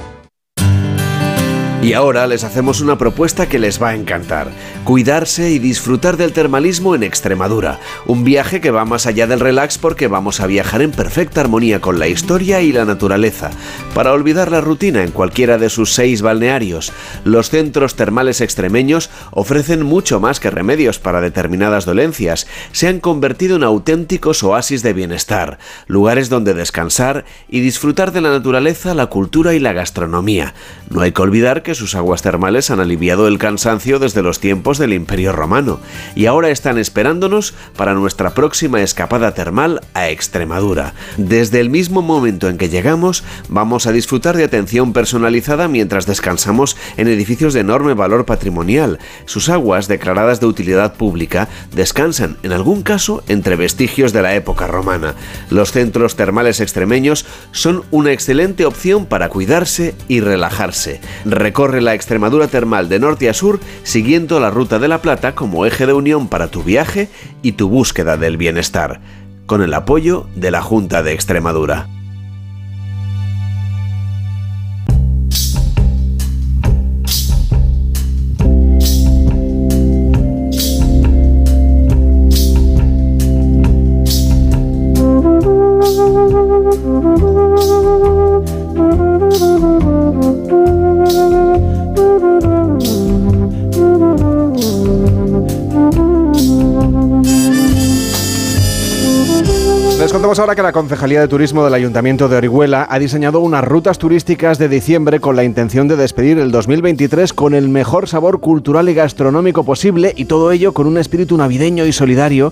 Y ahora les hacemos una propuesta que les va a encantar. Cuidarse y disfrutar del termalismo en Extremadura. Un viaje que va más allá del relax porque vamos a viajar en perfecta armonía con la historia y la naturaleza. Para olvidar la rutina en cualquiera de sus seis balnearios, los centros termales extremeños ofrecen mucho más que remedios para determinadas dolencias. Se han convertido en auténticos oasis de bienestar, lugares donde descansar y disfrutar de la naturaleza, la cultura y la gastronomía. No hay que olvidar que sus aguas termales han aliviado el cansancio desde los tiempos del Imperio Romano y ahora están esperándonos para nuestra próxima escapada termal a Extremadura. Desde el mismo momento en que llegamos, vamos a disfrutar de atención personalizada mientras descansamos en edificios de enorme valor patrimonial. Sus aguas, declaradas de utilidad pública, descansan, en algún caso, entre vestigios de la época romana. Los centros termales extremeños son una excelente opción para cuidarse y relajarse. Corre la Extremadura termal de norte a sur siguiendo la Ruta de la Plata como eje de unión para tu viaje y tu búsqueda del bienestar, con el apoyo de la Junta de Extremadura. Ahora que la Concejalía de Turismo del Ayuntamiento de Orihuela ha diseñado unas rutas turísticas de diciembre con la intención de despedir el 2023 con el mejor sabor cultural y gastronómico posible y todo ello con un espíritu navideño y solidario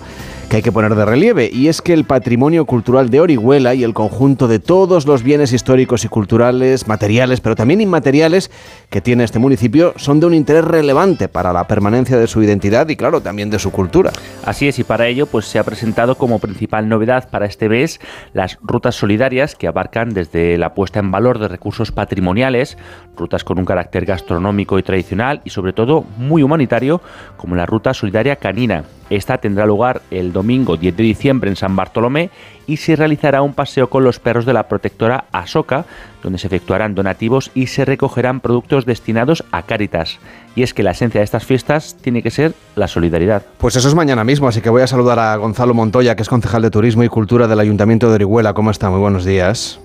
que hay que poner de relieve. Y es que el patrimonio cultural de Orihuela y el conjunto de todos los bienes históricos y culturales, materiales, pero también inmateriales que tiene este municipio son de un interés relevante para la permanencia de su identidad y claro, también de su cultura. Así es, y para ello pues se ha presentado como principal novedad para este mes las rutas solidarias que abarcan desde la puesta en valor de recursos patrimoniales, rutas con un carácter gastronómico y tradicional y sobre todo muy humanitario, como la ruta solidaria canina. Esta tendrá lugar el domingo 10 de diciembre en San Bartolomé y se realizará un paseo con los perros de la protectora Asoka, donde se efectuarán donativos y se recogerán productos destinados a Cáritas. Y es que la esencia de estas fiestas tiene que ser la solidaridad. Pues eso es mañana mismo, así que voy a saludar a Gonzalo Montoya, que es concejal de Turismo y Cultura del Ayuntamiento de Orihuela. ¿Cómo está? Muy buenos días.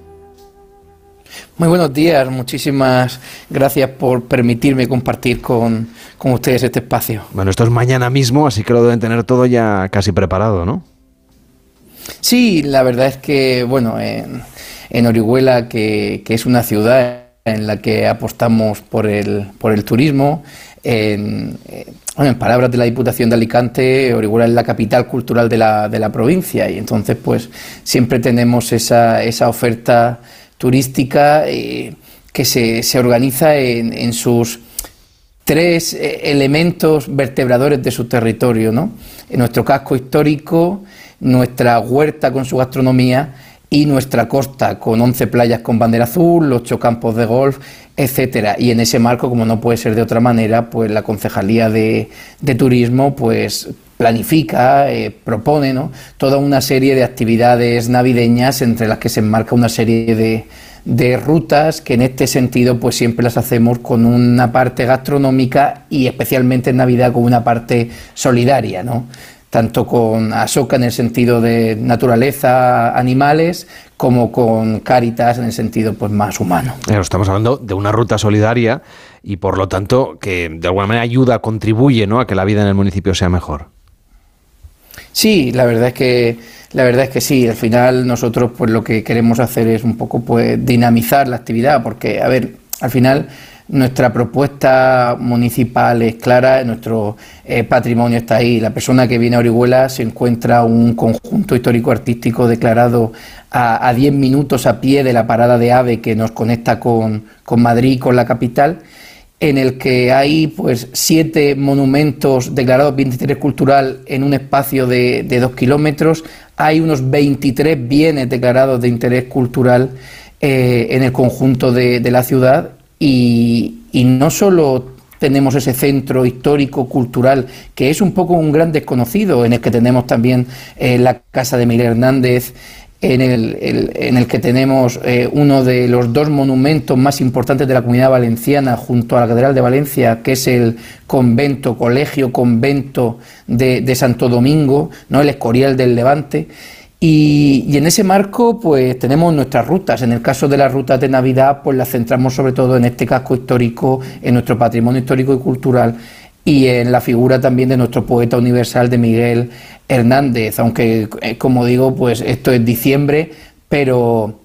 Muy buenos días, muchísimas gracias por permitirme compartir con, con, ustedes este espacio. Bueno, esto es mañana mismo, así que lo deben tener todo ya casi preparado, ¿no? Sí, la verdad es que, bueno, en, en Orihuela, que, que, es una ciudad en la que apostamos por el, por el turismo, en, en palabras de la Diputación de Alicante, Orihuela es la capital cultural de la, de la provincia y entonces pues siempre tenemos esa, esa oferta turística eh, que se, se, organiza en, en sus tres eh, elementos vertebradores de su territorio, ¿no? Nuestro casco histórico, nuestra huerta con su gastronomía y nuestra costa con 11 playas con bandera azul, 8 campos de golf, etcétera. Y en ese marco, como no puede ser de otra manera, pues la Concejalía de, de Turismo pues planifica, eh, propone ¿no? toda una serie de actividades navideñas entre las que se enmarca una serie de, de rutas que en este sentido pues siempre las hacemos con una parte gastronómica y especialmente en Navidad con una parte solidaria, ¿no? tanto con Asoka en el sentido de naturaleza, animales, como con Caritas en el sentido pues más humano. Estamos hablando de una ruta solidaria y por lo tanto que de alguna manera ayuda, contribuye ¿no? a que la vida en el municipio sea mejor. Sí, la verdad es que la verdad es que sí. Al final nosotros pues lo que queremos hacer es un poco pues dinamizar la actividad, porque a ver, al final nuestra propuesta municipal es clara, nuestro eh, patrimonio está ahí. La persona que viene a Orihuela se encuentra un conjunto histórico-artístico declarado a, 10 minutos a pie de la parada de AVE que nos conecta con, con Madrid, con la capital en el que hay pues siete monumentos declarados de interés cultural en un espacio de, dos kilómetros, hay unos 23 bienes declarados de interés cultural eh, en el conjunto de, la ciudad. Y, y, no solo tenemos ese centro histórico cultural que es un poco un gran desconocido en el que tenemos también eh, la casa de Miguel Hernández en el, en el que tenemos eh, uno de los dos monumentos más importantes de la comunidad valenciana junto a la Catedral de Valencia, que es el convento, colegio, convento de, de Santo Domingo, ¿no? el Escorial del Levante. Y, y, en ese marco, pues tenemos nuestras rutas. En el caso de las rutas de Navidad, pues las centramos sobre todo en este casco histórico, en nuestro patrimonio histórico y cultural y en la figura también de nuestro poeta universal de Miguel Hernández, aunque eh, como digo, pues esto es diciembre, pero,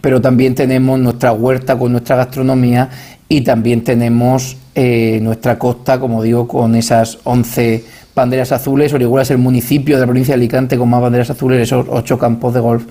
pero también tenemos nuestra huerta con nuestra gastronomía y también tenemos eh, nuestra costa, como digo, con esas 11 banderas azules. Orihuela es el municipio de la provincia de Alicante con más banderas azules, esos ocho campos de golf,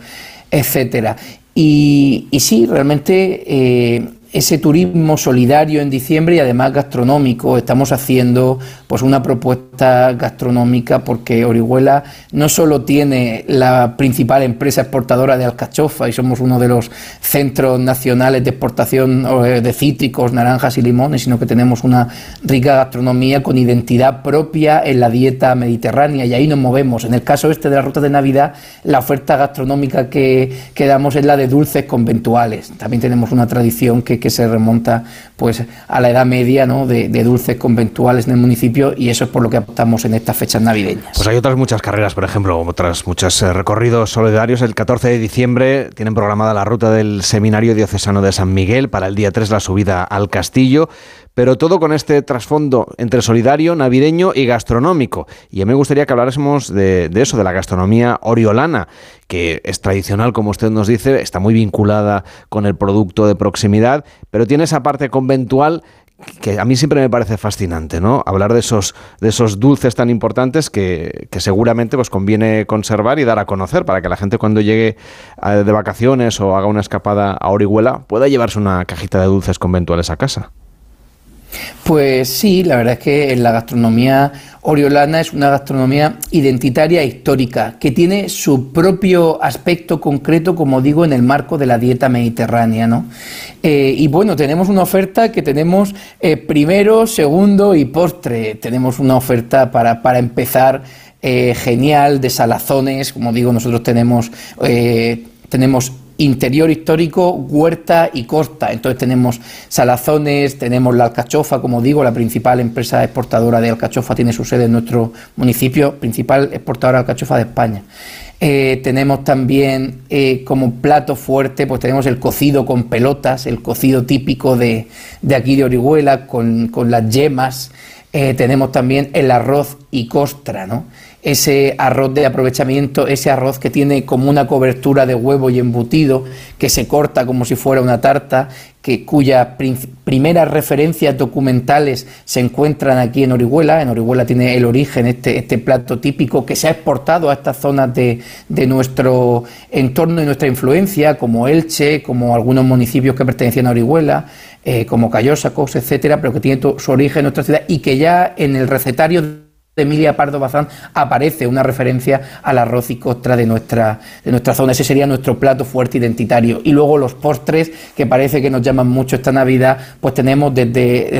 etcétera. Y, sí, realmente eh, ese turismo solidario en diciembre y además gastronómico. Estamos haciendo pues una propuesta gastronómica porque Orihuela no solo tiene la principal empresa exportadora de alcachofa y somos uno de los centros nacionales de exportación eh, de cítricos, naranjas y limones, sino que tenemos una rica gastronomía con identidad propia en la dieta mediterránea y ahí nos movemos. En el caso este de la ruta de Navidad, la oferta gastronómica que, que damos es la de dulces conventuales. También tenemos una tradición que que se remonta pues a la edad media ¿no? de, de, dulces conventuales en el municipio y eso es por lo que apostamos en estas fechas navideñas. Pues hay otras muchas carreras, por ejemplo, otras muchos eh, recorridos solidarios. El 14 de diciembre tienen programada la ruta del Seminario Diocesano de San Miguel, para el día 3 la subida al castillo pero todo con este trasfondo entre solidario, navideño y gastronómico. Y a mí me gustaría que hablásemos de, eso, de la gastronomía oriolana, que es tradicional, como usted nos dice, está muy vinculada con el producto de proximidad, pero tiene esa parte conventual que a mí siempre me parece fascinante, ¿no? Hablar de esos, de esos dulces tan importantes que, seguramente pues conviene conservar y dar a conocer para que la gente cuando llegue de vacaciones o haga una escapada a Orihuela pueda llevarse una cajita de dulces conventuales a casa. Pues sí, la verdad es que la gastronomía oriolana es una gastronomía identitaria e histórica, que tiene su propio aspecto concreto, como digo, en el marco de la dieta mediterránea. ¿no? Eh, y bueno, tenemos una oferta que tenemos eh, primero, segundo y postre. Tenemos una oferta para, para empezar eh, genial de salazones, como digo, nosotros tenemos, tenemos interior histórico, huerta y costa. Entonces tenemos salazones, tenemos la alcachofa, como digo, la principal empresa exportadora de alcachofa tiene su sede en nuestro municipio, principal exportadora de alcachofa de España. Eh, tenemos también eh, como plato fuerte, pues tenemos el cocido con pelotas, el cocido típico de, aquí de Orihuela, con, las yemas. Eh, tenemos también el arroz y costra, ¿no? Ese arroz de aprovechamiento, ese arroz que tiene como una cobertura de huevo y embutido, que se corta como si fuera una tarta, que, cuyas primeras referencias documentales se encuentran aquí en Orihuela. En Orihuela tiene el origen este, este plato típico que se ha exportado a estas zonas de, nuestro entorno y nuestra influencia, como Elche, como algunos municipios que pertenecían a Orihuela, eh, como Callosa, Cos, etcétera, pero que tiene su origen en nuestra ciudad y que ya en el recetario de Emilia Pardo Bazán aparece una referencia al arroz y costra de nuestra, de zona. Ese sería nuestro plato fuerte identitario. Y luego los postres, que parece que nos llaman mucho esta Navidad, pues tenemos desde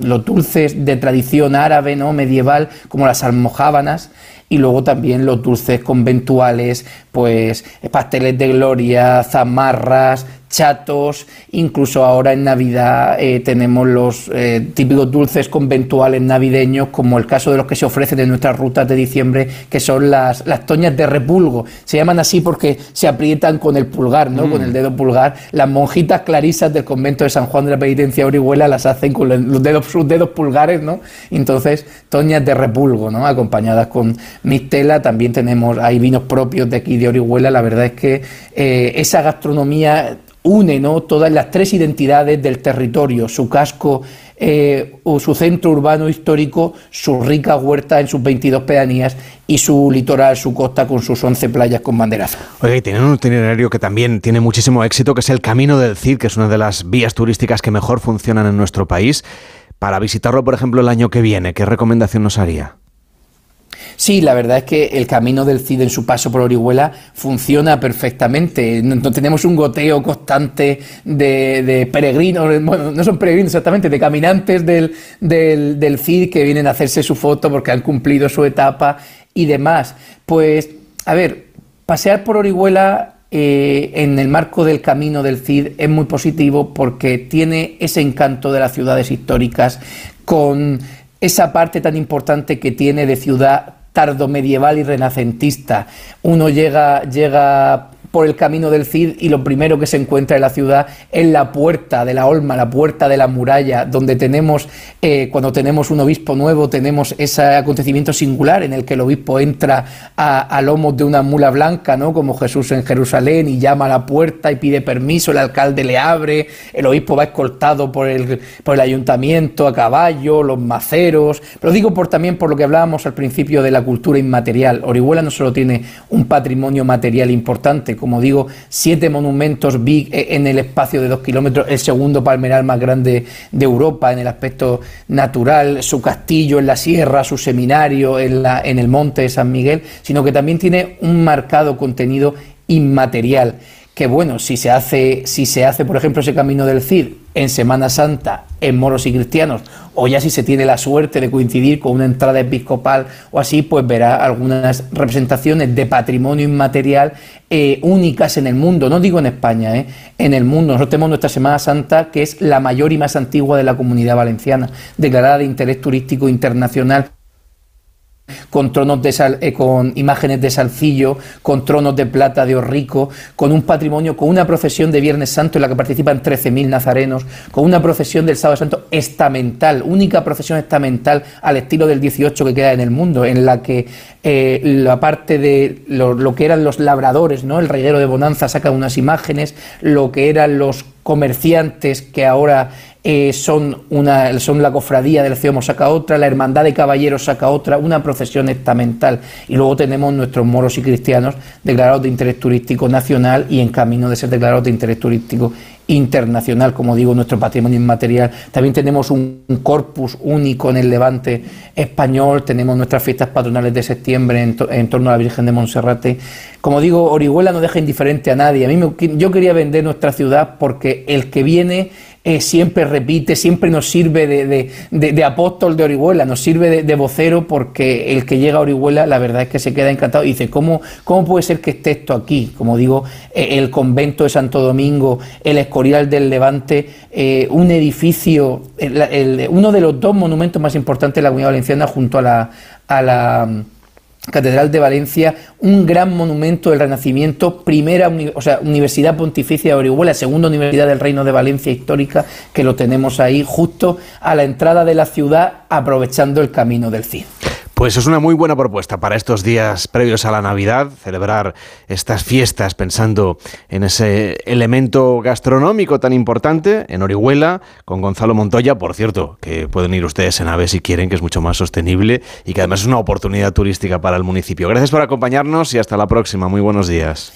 los dulces de tradición árabe, ¿no? medieval, como las almojábanas, y luego también los dulces conventuales, pues pasteles de gloria, zamarras, chatos, incluso ahora en Navidad eh, tenemos los eh, típicos dulces conventuales navideños, como el caso de los que se ofrecen en nuestras rutas de diciembre, que son las, las toñas de repulgo. Se llaman así porque se aprietan con el pulgar, ¿no? Con el mm. dedo pulgar. Las monjitas clarisas del convento de San Juan de la Penitencia Orihuela las hacen con los dedos, sus dedos pulgares, ¿no? Entonces, toñas de repulgo, ¿no? Acompañadas con mistela. También tenemos, hay vinos propios de aquí Orihuela. La verdad es que eh, esa gastronomía une ¿no? todas las tres identidades del territorio, su casco eh, o su centro urbano histórico, su rica huerta en sus 22 pedanías y su litoral, su costa con sus 11 playas con banderaza. Oye, tienen un itinerario que también tiene muchísimo éxito, que es el Camino del Cid, que es una de las vías turísticas que mejor funcionan en nuestro país. Para visitarlo, por ejemplo, el año que viene, ¿qué recomendación nos haría? Sí, la verdad es que el camino del CID en su paso por Orihuela funciona perfectamente. No, tenemos un goteo constante de, peregrinos, bueno, no son peregrinos exactamente, de caminantes del, del, CID que vienen a hacerse su foto porque han cumplido su etapa y demás. Pues, a ver, pasear por Orihuela eh, en el marco del camino del CID es muy positivo porque tiene ese encanto de las ciudades históricas con esa parte tan importante que tiene de ciudad tardo medieval y renacentista. Uno llega, llega por el camino del Cid y lo primero que se encuentra en la ciudad es la puerta de la Olma, la puerta de la muralla, donde tenemos, eh, cuando tenemos un obispo nuevo, tenemos ese acontecimiento singular en el que el obispo entra a, lomos de una mula blanca, ¿no? como Jesús en Jerusalén, y llama a la puerta y pide permiso, el alcalde le abre, el obispo va escoltado por el, por el ayuntamiento a caballo, los maceros, lo digo por, también por lo que hablábamos al principio de la cultura inmaterial. Orihuela no solo tiene un patrimonio material importante, como digo, siete monumentos big e, en el espacio de dos kilómetros, el segundo palmeral más grande de Europa en el aspecto natural, su castillo en la sierra, su seminario en, la, en el monte de San Miguel, sino que también tiene un marcado contenido inmaterial que bueno, si se hace, si se hace, por ejemplo, ese camino del Cid en Semana Santa, en moros y cristianos, o ya si se tiene la suerte de coincidir con una entrada episcopal o así, pues verá algunas representaciones de patrimonio inmaterial eh, únicas en el mundo, no digo en España, eh, en el mundo. Nosotros tenemos nuestra Semana Santa, que es la mayor y más antigua de la comunidad valenciana, declarada de interés turístico internacional con tronos de sal, eh, con imágenes de salcillo, con tronos de plata de Orrico, con un patrimonio, con una procesión de Viernes Santo en la que participan 13.000 nazarenos, con una procesión del Sábado Santo estamental, única procesión estamental al estilo del 18 que queda en el mundo, en la que eh, la parte de lo, lo, que eran los labradores, ¿no? El reguero de Bonanza saca unas imágenes, lo que eran los comerciantes que ahora eh, son, una, son la cofradía del Ciomo saca otra, la Hermandad de Caballeros saca otra, una procesión estamental. Y luego tenemos nuestros moros y cristianos declarados de interés turístico nacional y en camino de ser declarados de interés turístico internacional, como digo, nuestro patrimonio inmaterial. También tenemos un, corpus único en el levante español, tenemos nuestras fiestas patronales de septiembre en, torno a la Virgen de Monserrate. Como digo, Orihuela no deja indiferente a nadie. A mí yo quería vender nuestra ciudad porque el que viene eh, siempre repite, siempre nos sirve de, apóstol de Orihuela, nos sirve de, vocero porque el que llega a Orihuela la verdad es que se queda encantado y dice, ¿cómo, cómo puede ser que esté esto aquí? Como digo, eh, el convento de Santo Domingo, el Escorial del Levante, eh, un edificio, uno de los dos monumentos más importantes de la Comunidad Valenciana junto a la... A la Catedral de Valencia, un gran monumento del Renacimiento, primera o sea, Universidad Pontificia de Orihuela, segunda Universidad del Reino de Valencia histórica, que lo tenemos ahí justo a la entrada de la ciudad, aprovechando el camino del Cid. Pues es una muy buena propuesta para estos días previos a la Navidad, celebrar estas fiestas pensando en ese elemento gastronómico tan importante en Orihuela, con Gonzalo Montoya, por cierto, que pueden ir ustedes en AVE si quieren, que es mucho más sostenible y que además es una oportunidad turística para el municipio. Gracias por acompañarnos y hasta la próxima. Muy buenos días.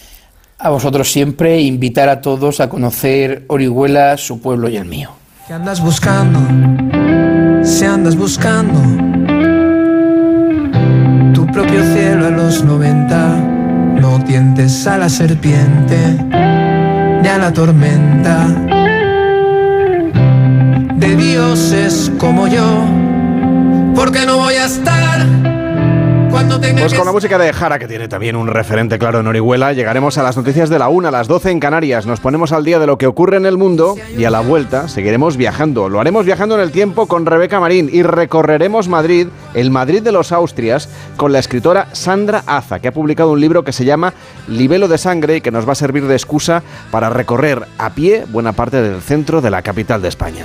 A vosotros siempre invitar a todos a conocer Orihuela, su pueblo y el mío. ¿Qué andas buscando? Si andas buscando propio cielo a los 90. No tientes a la serpiente ni a la tormenta. De dioses como yo, porque no voy a estar pues con la música de Jara, que tiene también un referente claro en Orihuela, llegaremos a las noticias de la 1 a las 12 en Canarias. Nos ponemos al día de lo que ocurre en el mundo y a la vuelta seguiremos viajando. Lo haremos viajando en el tiempo con Rebeca Marín y recorreremos Madrid, el Madrid de los Austrias, con la escritora Sandra Aza, que ha publicado un libro que se llama Libelo de Sangre y que nos va a servir de excusa para recorrer a pie buena parte del centro de la capital de España.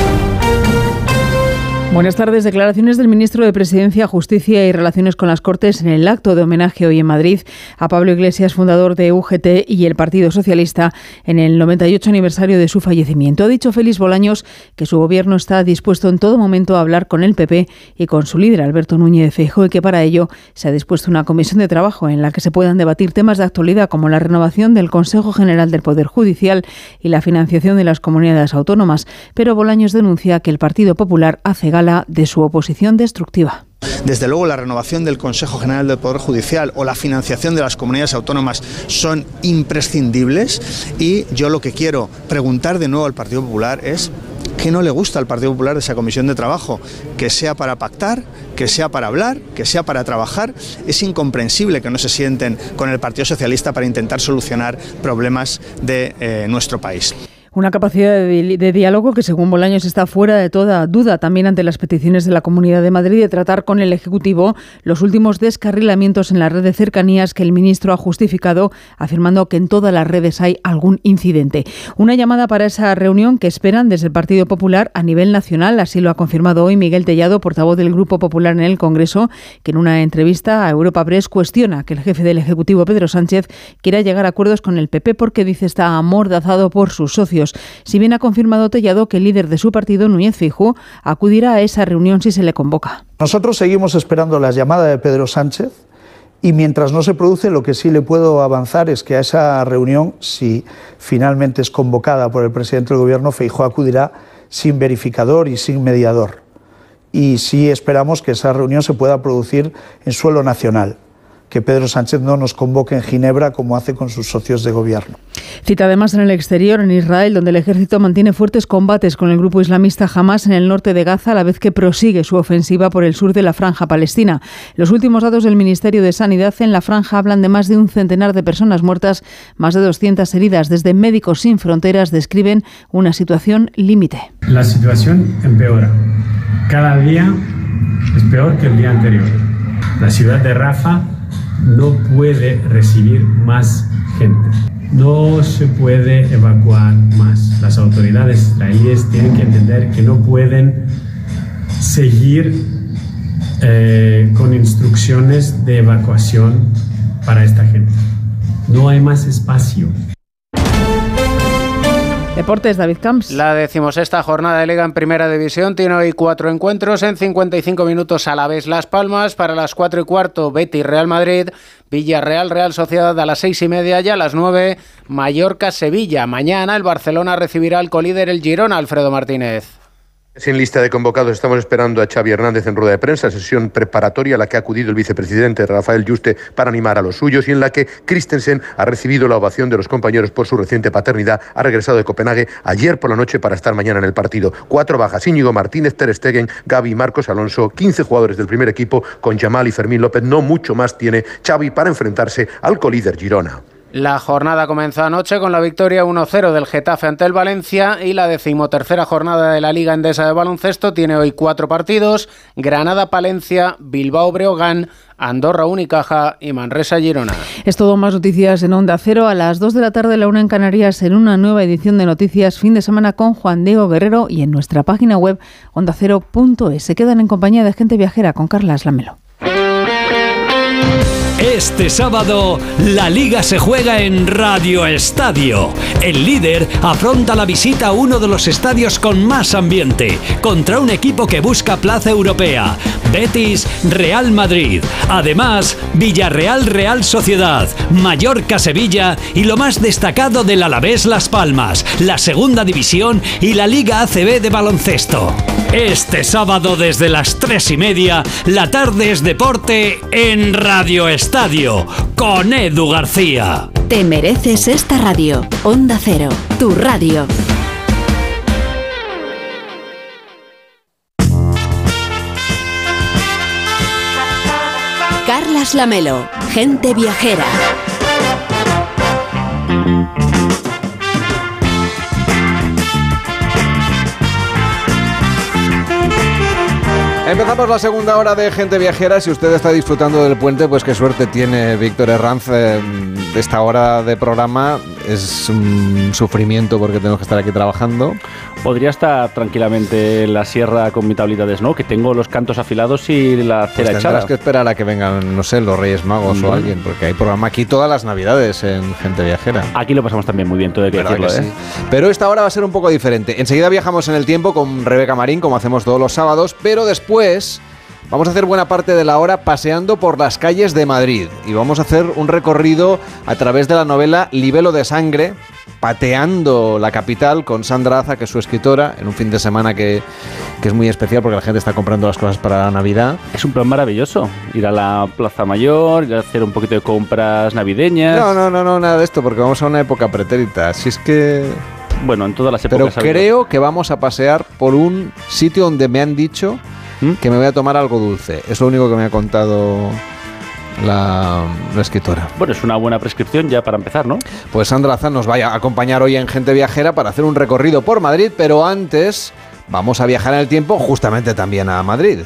Buenas tardes. Declaraciones del ministro de Presidencia, Justicia y Relaciones con las Cortes en el acto de homenaje hoy en Madrid a Pablo Iglesias, fundador de UGT y el Partido Socialista, en el 98 aniversario de su fallecimiento. Ha dicho Félix Bolaños que su gobierno está dispuesto en todo momento a hablar con el PP y con su líder, Alberto Núñez Feijóo, y que para ello se ha dispuesto una comisión de trabajo en la que se puedan debatir temas de actualidad como la renovación del Consejo General del Poder Judicial y la financiación de las comunidades autónomas. Pero Bolaños denuncia que el Partido Popular hace de su oposición destructiva. Desde luego, la renovación del Consejo General del Poder Judicial o la financiación de las comunidades autónomas son imprescindibles y yo lo que quiero preguntar de nuevo al Partido Popular es ¿qué no le gusta al Partido Popular de esa comisión de trabajo? Que sea para pactar, que sea para hablar, que sea para trabajar. Es incomprensible que no se sienten con el Partido Socialista para intentar solucionar problemas de eh, nuestro país. Una capacidad de, diálogo que, según Bolaños, está fuera de toda duda también ante las peticiones de la Comunidad de Madrid de tratar con el Ejecutivo los últimos descarrilamientos en la red de cercanías que el ministro ha justificado, afirmando que en todas las redes hay algún incidente. Una llamada para esa reunión que esperan desde el Partido Popular a nivel nacional, así lo ha confirmado hoy Miguel Tellado, portavoz del Grupo Popular en el Congreso, que en una entrevista a Europa Press cuestiona que el jefe del Ejecutivo, Pedro Sánchez, quiera llegar a acuerdos con el PP porque dice está amordazado por sus socios si bien ha confirmado Tellado que el líder de su partido, Núñez Fijo, acudirá a esa reunión si se le convoca. Nosotros seguimos esperando la llamada de Pedro Sánchez y mientras no se produce, lo que sí le puedo avanzar es que a esa reunión, si finalmente es convocada por el presidente del Gobierno, Feijóo acudirá sin verificador y sin mediador. Y sí esperamos que esa reunión se pueda producir en suelo nacional que Pedro Sánchez no nos convoque en Ginebra como hace con sus socios de gobierno. Cita además en el exterior, en Israel, donde el ejército mantiene fuertes combates con el grupo islamista Hamas en el norte de Gaza, a la vez que prosigue su ofensiva por el sur de la franja palestina. Los últimos datos del Ministerio de Sanidad en la franja hablan de más de un centenar de personas muertas, más de 200 heridas. Desde Médicos Sin Fronteras describen una situación límite. La situación empeora. Cada día es peor que el día anterior. La ciudad de Rafa no puede recibir más gente. No se puede evacuar más. Las autoridades israelíes tienen que entender que no pueden seguir eh, con instrucciones de evacuación para esta gente. No hay más espacio. Deportes, David Camps. La decimosexta jornada de Liga en Primera División tiene hoy cuatro encuentros en 55 minutos a la vez Las Palmas, para las cuatro y cuarto Betis Real Madrid, Villarreal Real Sociedad a las seis y media y a las nueve Mallorca Sevilla. Mañana el Barcelona recibirá al colíder el Girona, Alfredo Martínez. Sin lista de convocados estamos esperando a Xavi Hernández en rueda de prensa, sesión preparatoria a la que ha acudido el vicepresidente Rafael Juste para animar a los suyos y en la que Christensen ha recibido la ovación de los compañeros por su reciente paternidad. Ha regresado de Copenhague ayer por la noche para estar mañana en el partido. Cuatro bajas, Íñigo Martínez, Ter Stegen, Gaby Marcos Alonso, 15 jugadores del primer equipo con Yamal y Fermín López. No mucho más tiene Xavi para enfrentarse al colíder Girona. La jornada comenzó anoche con la victoria 1-0 del Getafe ante el Valencia y la decimotercera jornada de la Liga Endesa de Baloncesto tiene hoy cuatro partidos: Granada-Palencia, Bilbao-Breogán, Andorra Unicaja y Manresa Girona. Es todo más noticias en Onda Cero a las 2 de la tarde, la una en Canarias, en una nueva edición de Noticias fin de semana con Juan Diego Guerrero y en nuestra página web ondacero.es. Se quedan en compañía de gente viajera con Carla Lamelo. Este sábado, la liga se juega en Radio Estadio. El líder afronta la visita a uno de los estadios con más ambiente, contra un equipo que busca plaza europea, Betis Real Madrid. Además, Villarreal Real Sociedad, Mallorca Sevilla y lo más destacado del Alavés Las Palmas, la segunda división y la Liga ACB de baloncesto. Este sábado desde las tres y media, la tarde es deporte en Radio Estadio con Edu García. Te mereces esta radio. Onda Cero, tu radio. Carlas Lamelo, gente viajera. Empezamos la segunda hora de Gente Viajera. Si usted está disfrutando del puente, pues qué suerte tiene Víctor Herranz. Eh, esta hora de programa es un sufrimiento porque tenemos que estar aquí trabajando. Podría estar tranquilamente en la sierra con mi tablita de snow, que tengo los cantos afilados y la Pues cera tendrás echada. que esperar a que vengan, no sé, los Reyes Magos o alguien, porque hay programa aquí todas las Navidades en Gente Viajera. Aquí lo pasamos también muy bien, todo hay que ¿Verdad decirlo, que ¿eh? Pero esta hora va a ser un poco diferente. Enseguida viajamos en el tiempo con Rebeca Marín, como hacemos todos los sábados, pero después vamos a hacer buena parte de la hora paseando por las calles de Madrid y vamos a hacer un recorrido a través de la novela Libelo de Sangre, pateando la capital con Sandra Aza, que es su escritora, en un fin de semana que, que es muy especial porque la gente está comprando las cosas para la Navidad. Es un plan maravilloso. Ir a la Plaza Mayor, ir a hacer un poquito de compras navideñas. No, no, no, no, nada de esto, porque vamos a una época pretérita. Así es que Bueno, en todas las Pero épocas. habido. creo que vamos a pasear por un sitio donde me han dicho que me voy a tomar algo dulce. Es lo único que me ha contado la, la escritora. Bueno, es una buena prescripción ya para empezar, ¿no? Pues Sandra Azán nos va a acompañar hoy en Gente Viajera para hacer un recorrido por Madrid, pero antes vamos a viajar en el tiempo justamente también a Madrid.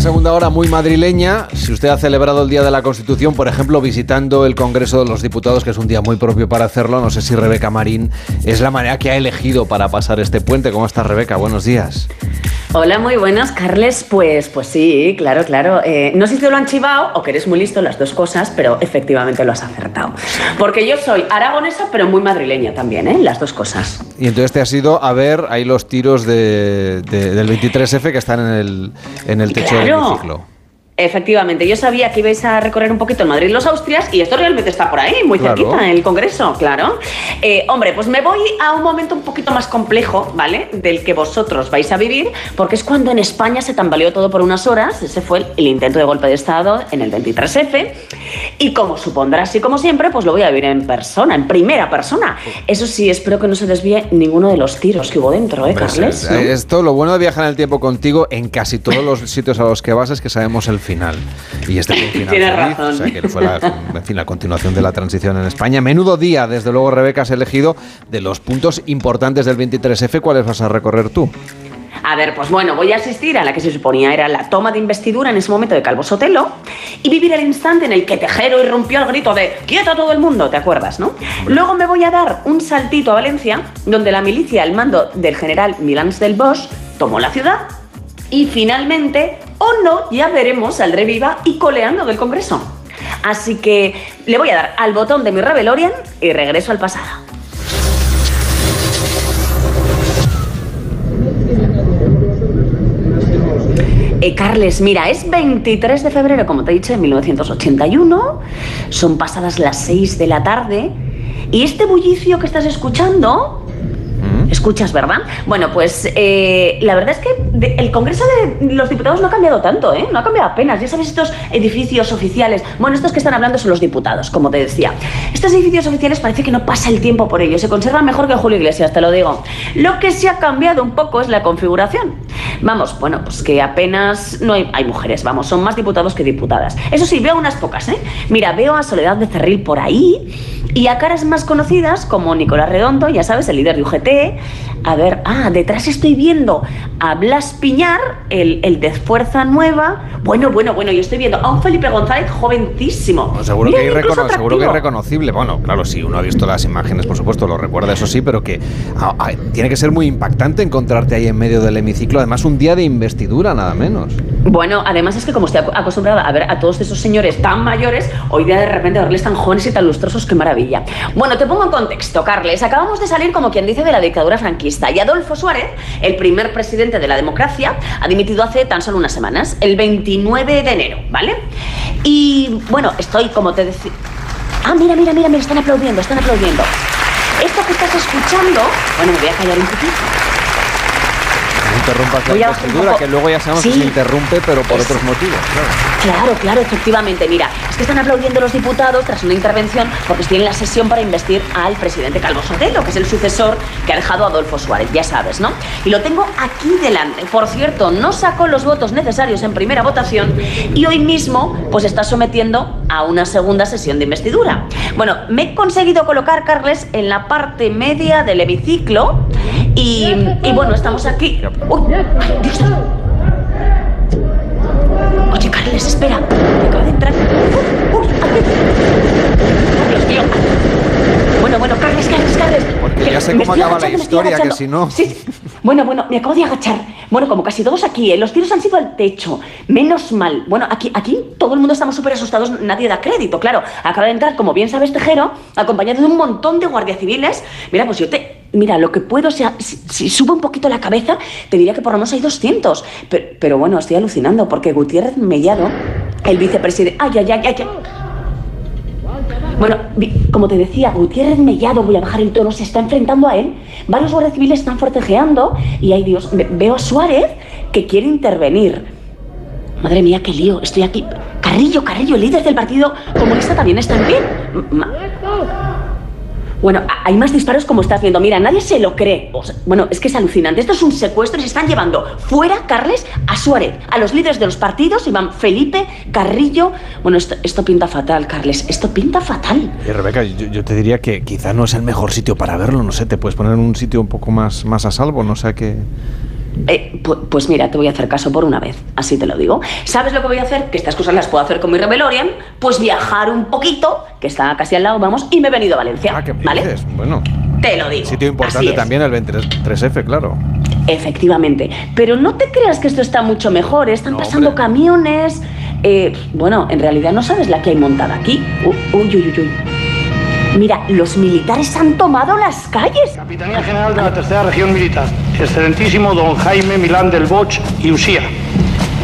Segunda hora muy madrileña. Si usted ha celebrado el Día de la Constitución, por ejemplo, visitando el Congreso de los Diputados, que es un día muy propio para hacerlo, no sé si Rebeca Marín es la manera que ha elegido para pasar este puente. ¿Cómo estás, Rebeca? Buenos días. Hola, muy buenas, Carles. Pues, pues sí, claro, claro. Eh, no sé si te lo han chivado o que eres muy listo, las dos cosas, pero efectivamente lo has acertado. Porque yo soy aragonesa, pero muy madrileña también, ¿eh? Las dos cosas. Y entonces te has ido a ver ahí los tiros de- de- del 23F que están en el, en el techo del hemiciclo. Efectivamente, yo sabía que ibais a recorrer un poquito en Madrid los Austrias y esto realmente está por ahí, muy Claro. cerquita, en el Congreso, claro. Eh, hombre, pues me voy a un momento un poquito más complejo, ¿vale? Del que vosotros vais a vivir, porque es cuando en España se tambaleó todo por unas horas, ese fue el, el intento de golpe de Estado en el 23F, y como supondrás y como siempre, pues lo voy a vivir en persona, en primera persona. Eso sí, espero que no se desvíe ninguno de los tiros que hubo dentro, ¿eh, Hombre, Carles? es- ¿No? Esto, lo bueno de viajar en el tiempo contigo, en casi todos los sitios a los que vas es que sabemos el final. Y este fue un final Tienes feliz, razón. O sea, que fue la, en fin, la continuación de la transición en España. Menudo día, desde luego, Rebeca, has elegido de los puntos importantes del 23F, ¿cuáles vas a recorrer tú? A ver, pues bueno, voy a asistir a la que se suponía era la toma de investidura en ese momento de Calvo Sotelo y vivir el instante en el que Tejero irrumpió al grito de ¡Quieto a todo el mundo! ¿Te acuerdas, no? Luego me voy a dar un saltito a Valencia, donde la milicia al mando del general Milans del Bosch tomó la ciudad y finalmente, o no, ya veremos, saldré viva y coleando del Congreso. Así que le voy a dar al botón de mi Rebelorian y regreso al pasado. Eh, Carles, mira, es 23 de febrero, como te he dicho, de 1981. Son pasadas las 6 de la tarde. Y este bullicio que estás escuchando... Escuchas, ¿verdad? Bueno, pues eh, la verdad es que de- el Congreso de los Diputados no ha cambiado tanto, ¿eh? No ha cambiado apenas. Ya sabes, estos edificios oficiales. Bueno, estos que están hablando son los diputados, como te decía. Estos edificios oficiales parece que no pasa el tiempo por ellos. Se conservan mejor que Julio Iglesias, te lo digo. Lo que sí ha cambiado un poco es la configuración. Vamos, bueno, pues que apenas no hay, mujeres, vamos, son más diputados que diputadas. Eso sí, veo unas pocas, ¿eh? Mira, veo a Soledad Becerril por ahí y a caras más conocidas como Nicolás Redondo, ya sabes, el líder de UGT. A ver, ah, detrás estoy viendo a Blas Piñar, el, el de Fuerza Nueva. Bueno, bueno, bueno, yo estoy viendo a un Felipe González jovencísimo. Seguro, que, seguro es reconocible. Bueno, claro, sí, uno ha visto las imágenes, por supuesto, lo recuerda, eso sí, pero que ah, ah, tiene que ser muy impactante encontrarte ahí en medio del hemiciclo. Además, un día de investidura, nada menos. Bueno, además es que como estoy ac- acostumbrada a ver a todos esos señores tan mayores, hoy día de repente verles tan jóvenes y tan lustrosos, qué maravilla. Bueno, te pongo en contexto, Carles. Acabamos de salir, como quien dice, de la dictadura franquista y Adolfo Suárez, el primer presidente de la democracia, ha dimitido hace tan solo unas semanas, el 29 de enero, ¿vale? Y bueno, estoy, como te decía... Ah, mira, mira, mira, mira, están aplaudiendo, están aplaudiendo. Esto que estás escuchando, bueno, me voy a callar un poquito. Interrumpas la investidura, que luego ya sabemos que Sí. se interrumpe, pero por otros motivos. Claro. Claro, claro, efectivamente. Mira, es que están aplaudiendo los diputados tras una intervención porque tienen la sesión para investir al presidente Calvo Sotelo, que es el sucesor que ha dejado Adolfo Suárez, ya sabes, ¿no? Y lo tengo aquí delante. Por cierto, no sacó los votos necesarios en primera votación y hoy mismo pues está sometiendo a una segunda sesión de investidura. Bueno, me he conseguido colocar, Carles, en la parte media del hemiciclo Y, y bueno, estamos aquí. Uy. Oye, Carles, espera. Me acaba de entrar. Dios mío. Bueno, bueno, Carles, Carles, Carles. Porque ya sé cómo acaba la historia, que si no... Sí. Bueno, bueno, me acabo de agachar. Bueno, como casi todos aquí, ¿eh? los tiros han sido al techo. Menos mal. Bueno, aquí, aquí todo el mundo estamos súper asustados, nadie da crédito, claro. Acaba de entrar, como bien sabes, Tejero, acompañado de un montón de guardias civiles. Mira, pues yo te... Mira, lo que puedo, si, si subo un poquito la cabeza, te diría que por lo menos hay 200. Pero, pero bueno, estoy alucinando, porque Gutiérrez Mellado, el vicepresidente... Ay, ay, ay, ay, ay. Bueno, vi- como te decía, Gutiérrez Mellado, voy a bajar el tono, se está enfrentando a él. Varios guardias civiles están forcejeando y, ay Dios, ve- veo a Suárez que quiere intervenir. Madre mía, qué lío, estoy aquí. Carrillo, Carrillo, el líder del Partido Comunista también está en pie. Bueno, hay más disparos como estás viendo. Mira, nadie se lo cree. Bueno, es que es alucinante. Esto es un secuestro y se están llevando fuera, Carles, a Suárez, a los líderes de los partidos, Iván Felipe, Carrillo. Bueno, esto, pinta fatal, Carles. Esto pinta fatal. Y Rebeca, yo, yo te diría que quizá no es el mejor sitio para verlo, no sé, te puedes poner en un sitio un poco más, más a salvo, no sé qué... Eh, pu- pues mira, te voy a hacer caso por una vez, así te lo digo. ¿Sabes lo que voy a hacer? Que estas cosas las puedo hacer con mi Rebelorian. Pues viajar un poquito, que está casi al lado, vamos, y me he venido a Valencia. Ah, ¿qué me ¿Vale? dices? Bueno, Te lo digo. sitio importante también el 23F, claro. Efectivamente. Pero no te creas que esto está mucho mejor. Están No, pasando hombre. camiones. eh, bueno, en realidad no sabes la que hay montada aquí. U- Uy, uy, uy, uy. Mira, los militares han tomado las calles. Capitanía General de la Tercera Región Militar, excelentísimo don Jaime Milán del Bosch y Usía.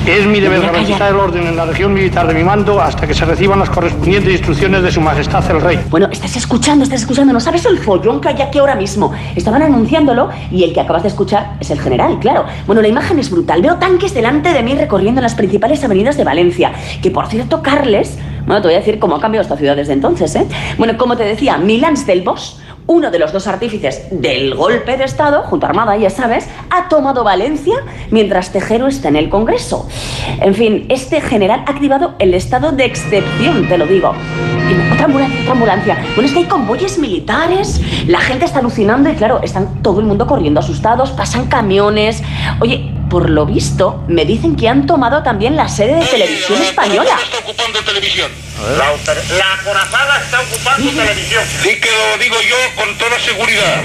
Es mi deber garantizar el orden en la región militar de mi mando hasta que se reciban las correspondientes instrucciones de Su Majestad el Rey. Bueno, estás escuchando, estás escuchando. No sabes el follón que hay aquí ahora mismo. Estaban anunciándolo y el que acabas de escuchar es el general, claro. Bueno, la imagen es brutal. Veo tanques delante de mí recorriendo las principales avenidas de Valencia. Que por cierto, Carles, bueno, te voy a decir cómo ha cambiado esta ciudad desde entonces, ¿eh? Bueno, como te decía, Milans del Bosch, uno de los dos artífices del golpe de Estado, junto a Armada, ya sabes, ha tomado Valencia mientras Tejero está en el Congreso. En fin, este general ha activado el estado de excepción, te lo digo. Ambulancia, otra ambulancia. Bueno, es que hay convoyes militares, la gente está alucinando y claro, están todo el mundo corriendo asustados, pasan camiones. Oye, por lo visto, me dicen que han tomado también la sede de televisión española. La, la acorazada está ocupando televisión. Sí que lo digo yo con toda seguridad.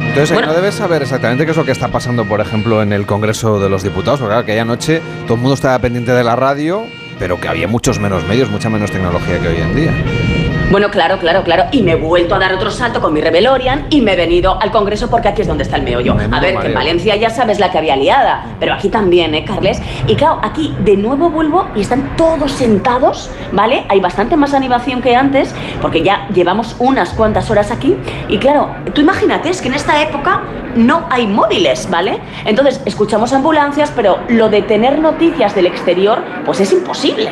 Entonces, ahí no debes saber exactamente qué es lo que está pasando, por ejemplo, en el Congreso de los Diputados, porque claro, aquella noche todo el mundo estaba pendiente de la radio, pero que había muchos menos medios, mucha menos tecnología que hoy en día. Bueno, claro, claro, claro. Y me he vuelto a dar otro salto con mi Rebelorian y me he venido al Congreso porque aquí es donde está el meollo. A ver, que en Valencia ya sabes la que había liada, pero aquí también, ¿eh, Carles? Y claro, aquí de nuevo vuelvo y están todos sentados, ¿vale? Hay bastante más animación que antes porque ya llevamos unas cuantas horas aquí. Y claro, tú imagínate, es que en esta época no hay móviles, ¿vale? Entonces, escuchamos ambulancias, pero lo de tener noticias del exterior, pues es imposible.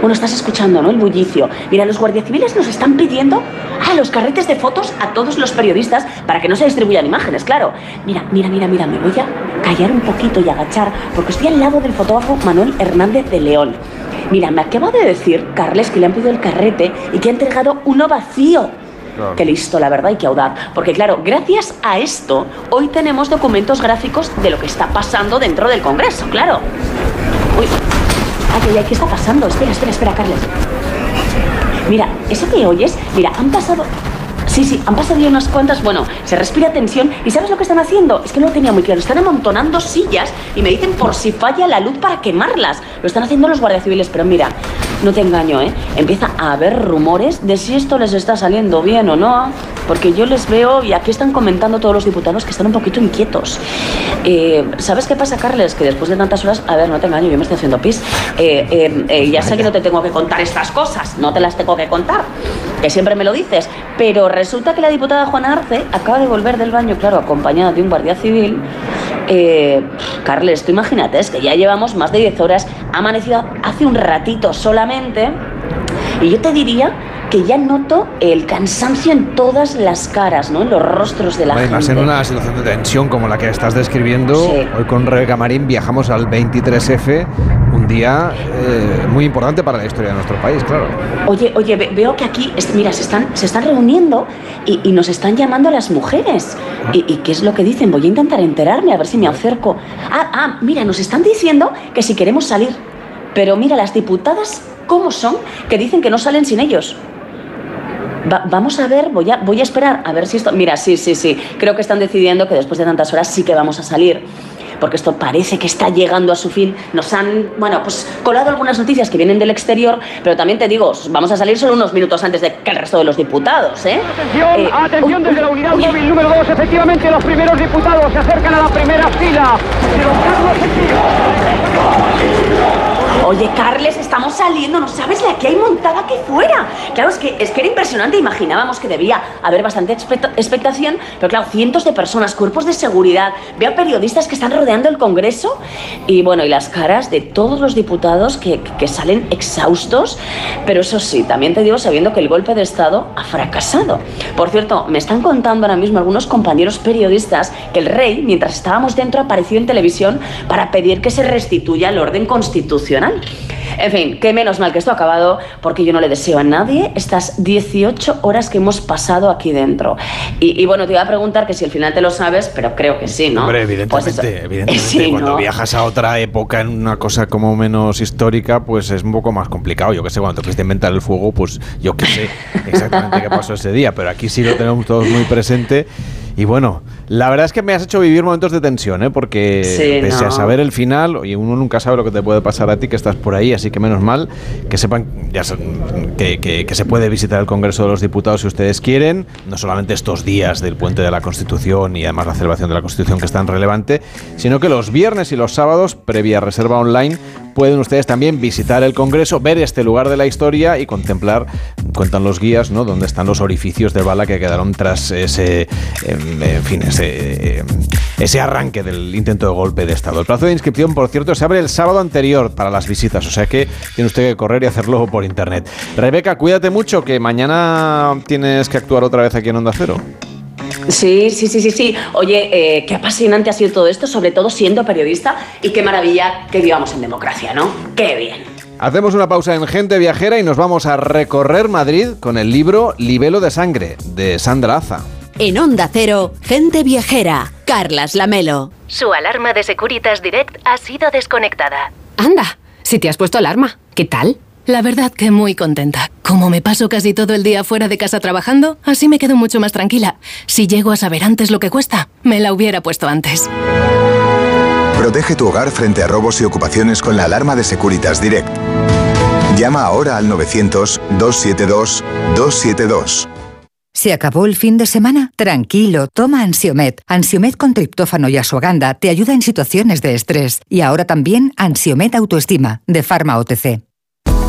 Bueno, estás escuchando, ¿no? El bullicio. Mira, los guardias civiles nos están pidiendo a los carretes de fotos a todos los periodistas para que no se distribuyan imágenes, claro. Mira, mira, mira, mira, me voy a callar un poquito y agachar porque estoy al lado del fotógrafo Manuel Hernández de León. Mira, me acaba de decir, Carles, que le han pedido el carrete y que ha entregado uno vacío. Qué listo, la verdad, y qué audaz. Porque claro, gracias a esto, hoy tenemos documentos gráficos de lo que está pasando dentro del Congreso, claro. Uy, ¿qué está pasando? Espera, espera, espera, Carles. Mira, eso que oyes, mira, han pasado... Sí, sí, han pasado ya unas cuantas, bueno, se respira tensión y ¿sabes lo que están haciendo? Es que no lo tenía muy claro, están amontonando sillas y me dicen por si falla la luz para quemarlas. Lo están haciendo los guardias civiles, pero mira, no te engaño, ¿eh? Empieza a haber rumores de si esto les está saliendo bien o no, porque yo les veo y aquí están comentando todos los diputados que están un poquito inquietos. Eh, ¿Sabes qué pasa, Carles? Que después de tantas horas, a ver, no te engaño, yo me estoy haciendo pis. Eh, eh, eh, ya sé que no te tengo que contar estas cosas, no te las tengo que contar, que siempre me lo dices, pero resulta que la diputada Juana Arce acaba de volver del baño, claro, acompañada de un guardia civil. Eh, Carles, tú imagínate, es que ya llevamos más de 10 horas, ha amanecido hace un ratito solamente, y yo te diría que ya noto el cansancio en todas las caras, ¿no? En los rostros de la Además, gente. en una situación de tensión como la que estás describiendo, Sí. hoy con Rebeca Marín viajamos al 23F, un día eh, muy importante para la historia de nuestro país, claro. Oye, oye, ve- veo que aquí, mira, se están, se están reuniendo y, y nos están llamando a las mujeres. ¿Y, y qué es lo que dicen? Voy a intentar enterarme, a ver si me acerco. Ah, ah, mira, nos están diciendo que si queremos salir. Pero mira, las diputadas, ¿cómo son? Que dicen que no salen sin ellos. Va- vamos a ver, voy a, voy a esperar a ver si esto... Mira, sí, sí, sí, creo que están decidiendo que después de tantas horas sí que vamos a salir. Porque esto parece que está llegando a su fin. Nos han, bueno, pues colado algunas noticias que vienen del exterior, pero también te digo, vamos a salir solo unos minutos antes de que el resto de los diputados, ¿eh? Atención, Eh, atención desde la unidad móvil número 2. Efectivamente, los primeros diputados se acercan a la primera fila. De Carlos Oye, Carles, estamos saliendo, no sabes la que hay montada aquí fuera. Claro, es que, es que era impresionante, imaginábamos que debía haber bastante expecta- expectación, pero claro, cientos de personas, cuerpos de seguridad, veo periodistas que están rodeando el Congreso y bueno, y las caras de todos los diputados que, que salen exhaustos, pero eso sí, también te digo sabiendo que el golpe de Estado ha fracasado. Por cierto, me están contando ahora mismo algunos compañeros periodistas que el rey, mientras estábamos dentro, apareció en televisión para pedir que se restituya el orden constitucional. En fin, que menos mal que esto ha acabado, porque yo no le deseo a nadie estas 18 horas que hemos pasado aquí dentro. Y, y bueno, te iba a preguntar que si al final te lo sabes, pero creo que sí, ¿no? Hombre, Pues evidentemente, evidentemente. <laughs> Sí, cuando ¿no? viajas a otra época en una cosa como menos histórica, pues es un poco más complicado. Yo que sé, cuando te fuiste inventar el fuego, pues yo que sé <laughs> exactamente qué pasó ese día, pero aquí sí lo tenemos todos muy presente. Y bueno, la verdad es que me has hecho vivir momentos de tensión, ¿eh? porque Sí, pese a saber el final, oye, uno nunca sabe lo que te puede pasar a ti que estás por ahí, así que menos mal que sepan ya que, que- que se puede visitar el Congreso de los Diputados si ustedes quieren, no solamente estos días del puente de la Constitución y además la celebración de la Constitución que es tan relevante, sino que los viernes y los sábados, previa reserva online, pueden ustedes también visitar el Congreso, ver este lugar de la historia y contemplar, cuentan los guías, ¿no? Dónde están los orificios de bala que quedaron tras ese, em, en fin, ese, em, ese arranque del intento de golpe de Estado. El plazo de inscripción, por cierto, se abre el sábado anterior para las visitas, o sea que tiene usted que correr y hacerlo por internet. Rebeca, cuídate mucho, que mañana tienes que actuar otra vez aquí en Onda Cero. Sí, sí, sí, sí, sí. Oye, eh, qué apasionante ha sido todo esto, sobre todo siendo periodista, y qué maravilla que vivamos en democracia, ¿no? Qué bien. Hacemos una pausa en Gente Viajera y nos vamos a recorrer Madrid con el libro Libelo de Sangre, de Sandra Aza. En Onda Cero, gente viajera, Carlas Lamelo. Su alarma de Securitas Direct ha sido desconectada. Anda, si te has puesto alarma, ¿qué tal? La verdad que muy contenta. Como me paso casi todo el día fuera de casa trabajando, así me quedo mucho más tranquila. Si llego a saber antes lo que cuesta, me la hubiera puesto antes. Protege tu hogar frente a robos y ocupaciones con la alarma de Securitas Direct. Llama ahora al 900-272-272. ¿Se acabó el fin de semana? Tranquilo, toma Ansiomet. Ansiomet con triptófano y asuaganda te ayuda en situaciones de estrés. Y ahora también Ansiomet Autoestima, de Pharma OTC.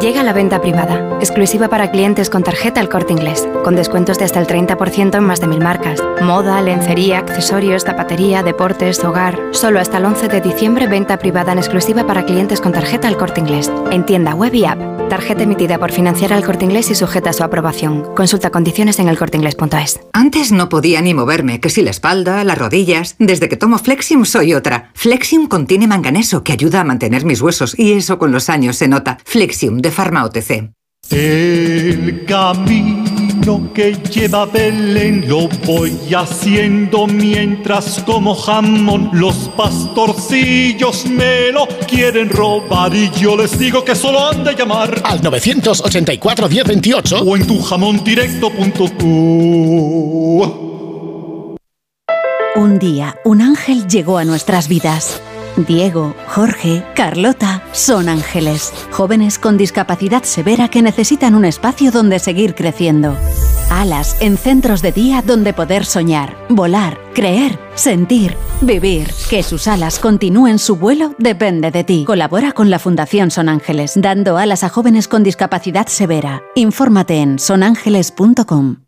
Llega la venta privada, exclusiva para clientes con tarjeta El Corte Inglés, con descuentos de hasta el 30% en más de mil marcas. Moda, lencería, accesorios, zapatería, deportes, hogar. Solo hasta el 11 de diciembre venta privada en exclusiva para clientes con tarjeta El Corte Inglés, en tienda web y app. Tarjeta emitida por financiar El Corte Inglés y sujeta a su aprobación. Consulta condiciones en elcorteinglés.es. Antes no podía ni moverme, que si la espalda, las rodillas. Desde que tomo Flexium soy otra. Flexium contiene manganeso que ayuda a mantener mis huesos y eso con los años se nota. Flexium de Pharma OTC. El camino que lleva Belén lo voy haciendo mientras como jamón los pastorcillos me lo quieren robar y yo les digo que solo han de llamar al 984 1028 o en tu jamondirecto.com. Un día, un ángel llegó a nuestras vidas. Diego, Jorge, Carlota son ángeles, jóvenes con discapacidad severa que necesitan un espacio donde seguir creciendo. Alas en centros de día donde poder soñar, volar, creer, sentir, vivir. Que sus alas continúen su vuelo depende de ti. Colabora con la Fundación Son Ángeles, dando alas a jóvenes con discapacidad severa. Infórmate en sonángeles.com.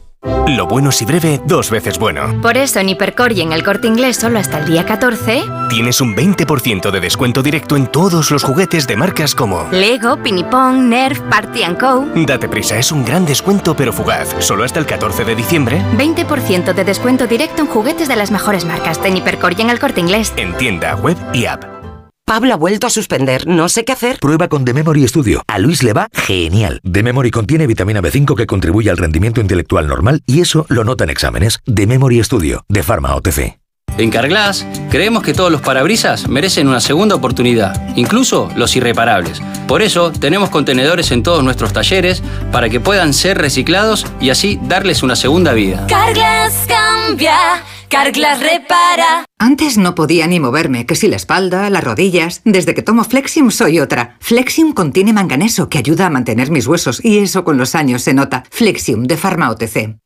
Lo bueno si breve, dos veces bueno. Por eso en Hipercor y en el corte inglés solo hasta el día 14 tienes un 20% de descuento directo en todos los juguetes de marcas como Lego, Pinipong, Nerf, Party Co. Date prisa, es un gran descuento pero fugaz. Solo hasta el 14 de diciembre. 20% de descuento directo en juguetes de las mejores marcas en Hipercor y en el corte inglés. En tienda, web y app. Pablo ha vuelto a suspender, no sé qué hacer. Prueba con The Memory Studio. A Luis le va genial. The Memory contiene vitamina B5 que contribuye al rendimiento intelectual normal y eso lo nota en exámenes. The Memory Studio, de Pharma OTC. En Carglass creemos que todos los parabrisas merecen una segunda oportunidad, incluso los irreparables. Por eso tenemos contenedores en todos nuestros talleres para que puedan ser reciclados y así darles una segunda vida. Carglass cambia, Carglass repara. Antes no podía ni moverme, que si la espalda, las rodillas. Desde que tomo Flexium soy otra. Flexium contiene manganeso que ayuda a mantener mis huesos y eso con los años se nota. Flexium de Pharma OTC.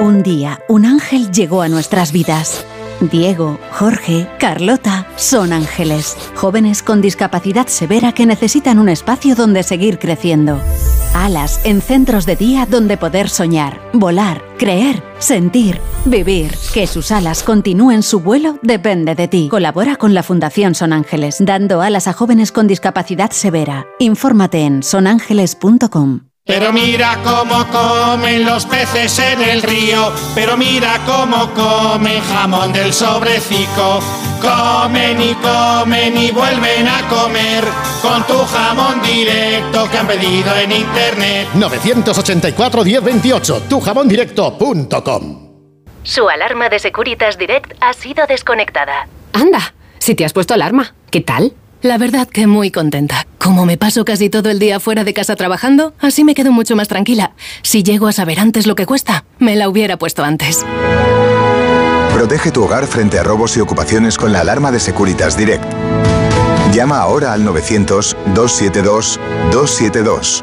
Un día, un ángel llegó a nuestras vidas. Diego, Jorge, Carlota son ángeles, jóvenes con discapacidad severa que necesitan un espacio donde seguir creciendo. Alas en centros de día donde poder soñar, volar, creer, sentir, vivir. Que sus alas continúen su vuelo depende de ti. Colabora con la Fundación Son Ángeles, dando alas a jóvenes con discapacidad severa. Infórmate en sonángeles.com. Pero mira cómo comen los peces en el río, pero mira cómo comen jamón del sobrecico. Comen y comen y vuelven a comer con tu jamón directo que han pedido en internet. 984 1028, tujamondirecto.com. Su alarma de Securitas Direct ha sido desconectada. Anda, si te has puesto alarma, ¿qué tal? La verdad que muy contenta. Como me paso casi todo el día fuera de casa trabajando, así me quedo mucho más tranquila. Si llego a saber antes lo que cuesta, me la hubiera puesto antes. Protege tu hogar frente a robos y ocupaciones con la alarma de Securitas Direct. Llama ahora al 900-272-272.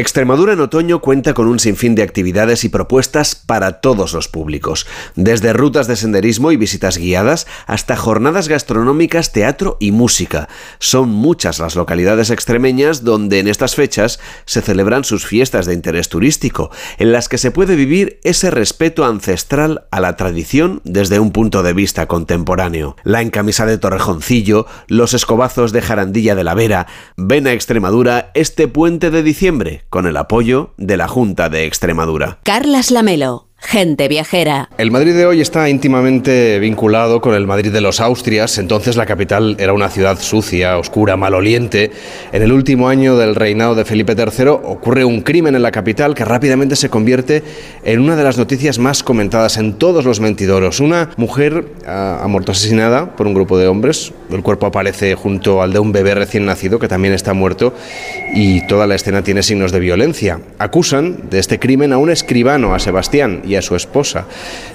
Extremadura en otoño cuenta con un sinfín de actividades y propuestas para todos los públicos, desde rutas de senderismo y visitas guiadas hasta jornadas gastronómicas, teatro y música. Son muchas las localidades extremeñas donde en estas fechas se celebran sus fiestas de interés turístico, en las que se puede vivir ese respeto ancestral a la tradición desde un punto de vista contemporáneo. La encamisa de Torrejoncillo, los escobazos de Jarandilla de la Vera, ven a Extremadura este puente de diciembre con el apoyo de la Junta de Extremadura. Carlas Lamelo. Gente viajera. El Madrid de hoy está íntimamente vinculado con el Madrid de los Austrias. Entonces la capital era una ciudad sucia, oscura, maloliente. En el último año del reinado de Felipe III ocurre un crimen en la capital que rápidamente se convierte en una de las noticias más comentadas en todos los mentidoros. Una mujer ha, ha muerto asesinada por un grupo de hombres. El cuerpo aparece junto al de un bebé recién nacido que también está muerto y toda la escena tiene signos de violencia. Acusan de este crimen a un escribano, a Sebastián y a su esposa.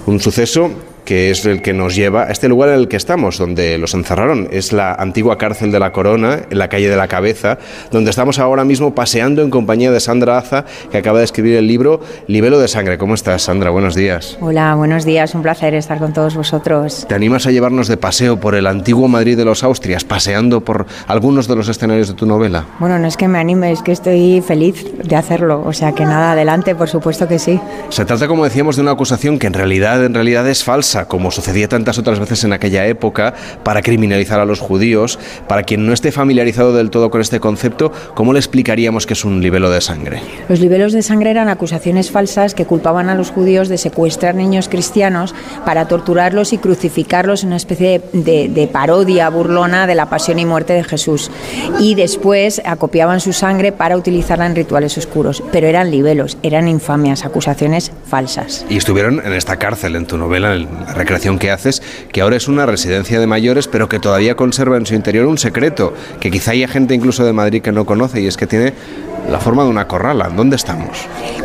Un suceso que es el que nos lleva a este lugar en el que estamos, donde los encerraron. Es la antigua cárcel de la Corona, en la calle de la Cabeza, donde estamos ahora mismo paseando en compañía de Sandra Aza, que acaba de escribir el libro Libelo de Sangre. ¿Cómo estás, Sandra? Buenos días. Hola, buenos días. Un placer estar con todos vosotros. ¿Te animas a llevarnos de paseo por el antiguo Madrid de los Austrias, paseando por algunos de los escenarios de tu novela? Bueno, no es que me anime, es que estoy feliz de hacerlo. O sea que nada, adelante, por supuesto que sí. Se trata, como decíamos, de una acusación que en realidad, en realidad es falsa, como sucedía tantas otras veces en aquella época, para criminalizar a los judíos. Para quien no esté familiarizado del todo con este concepto, ¿cómo le explicaríamos que es un libelo de sangre? Los libelos de sangre eran acusaciones falsas que culpaban a los judíos de secuestrar niños cristianos para torturarlos y crucificarlos en una especie de, de parodia burlona de la pasión y muerte de Jesús. Y después acopiaban su sangre para utilizarla en rituales oscuros. Pero eran libelos, eran infamias, acusaciones falsas. Y estuvieron en esta cárcel, en tu novela, en la recreación que haces, que ahora es una residencia de mayores, pero que todavía conserva en su interior un secreto, que quizá haya gente incluso de Madrid que no conoce, y es que tiene la forma de una corrala. ¿Dónde estamos?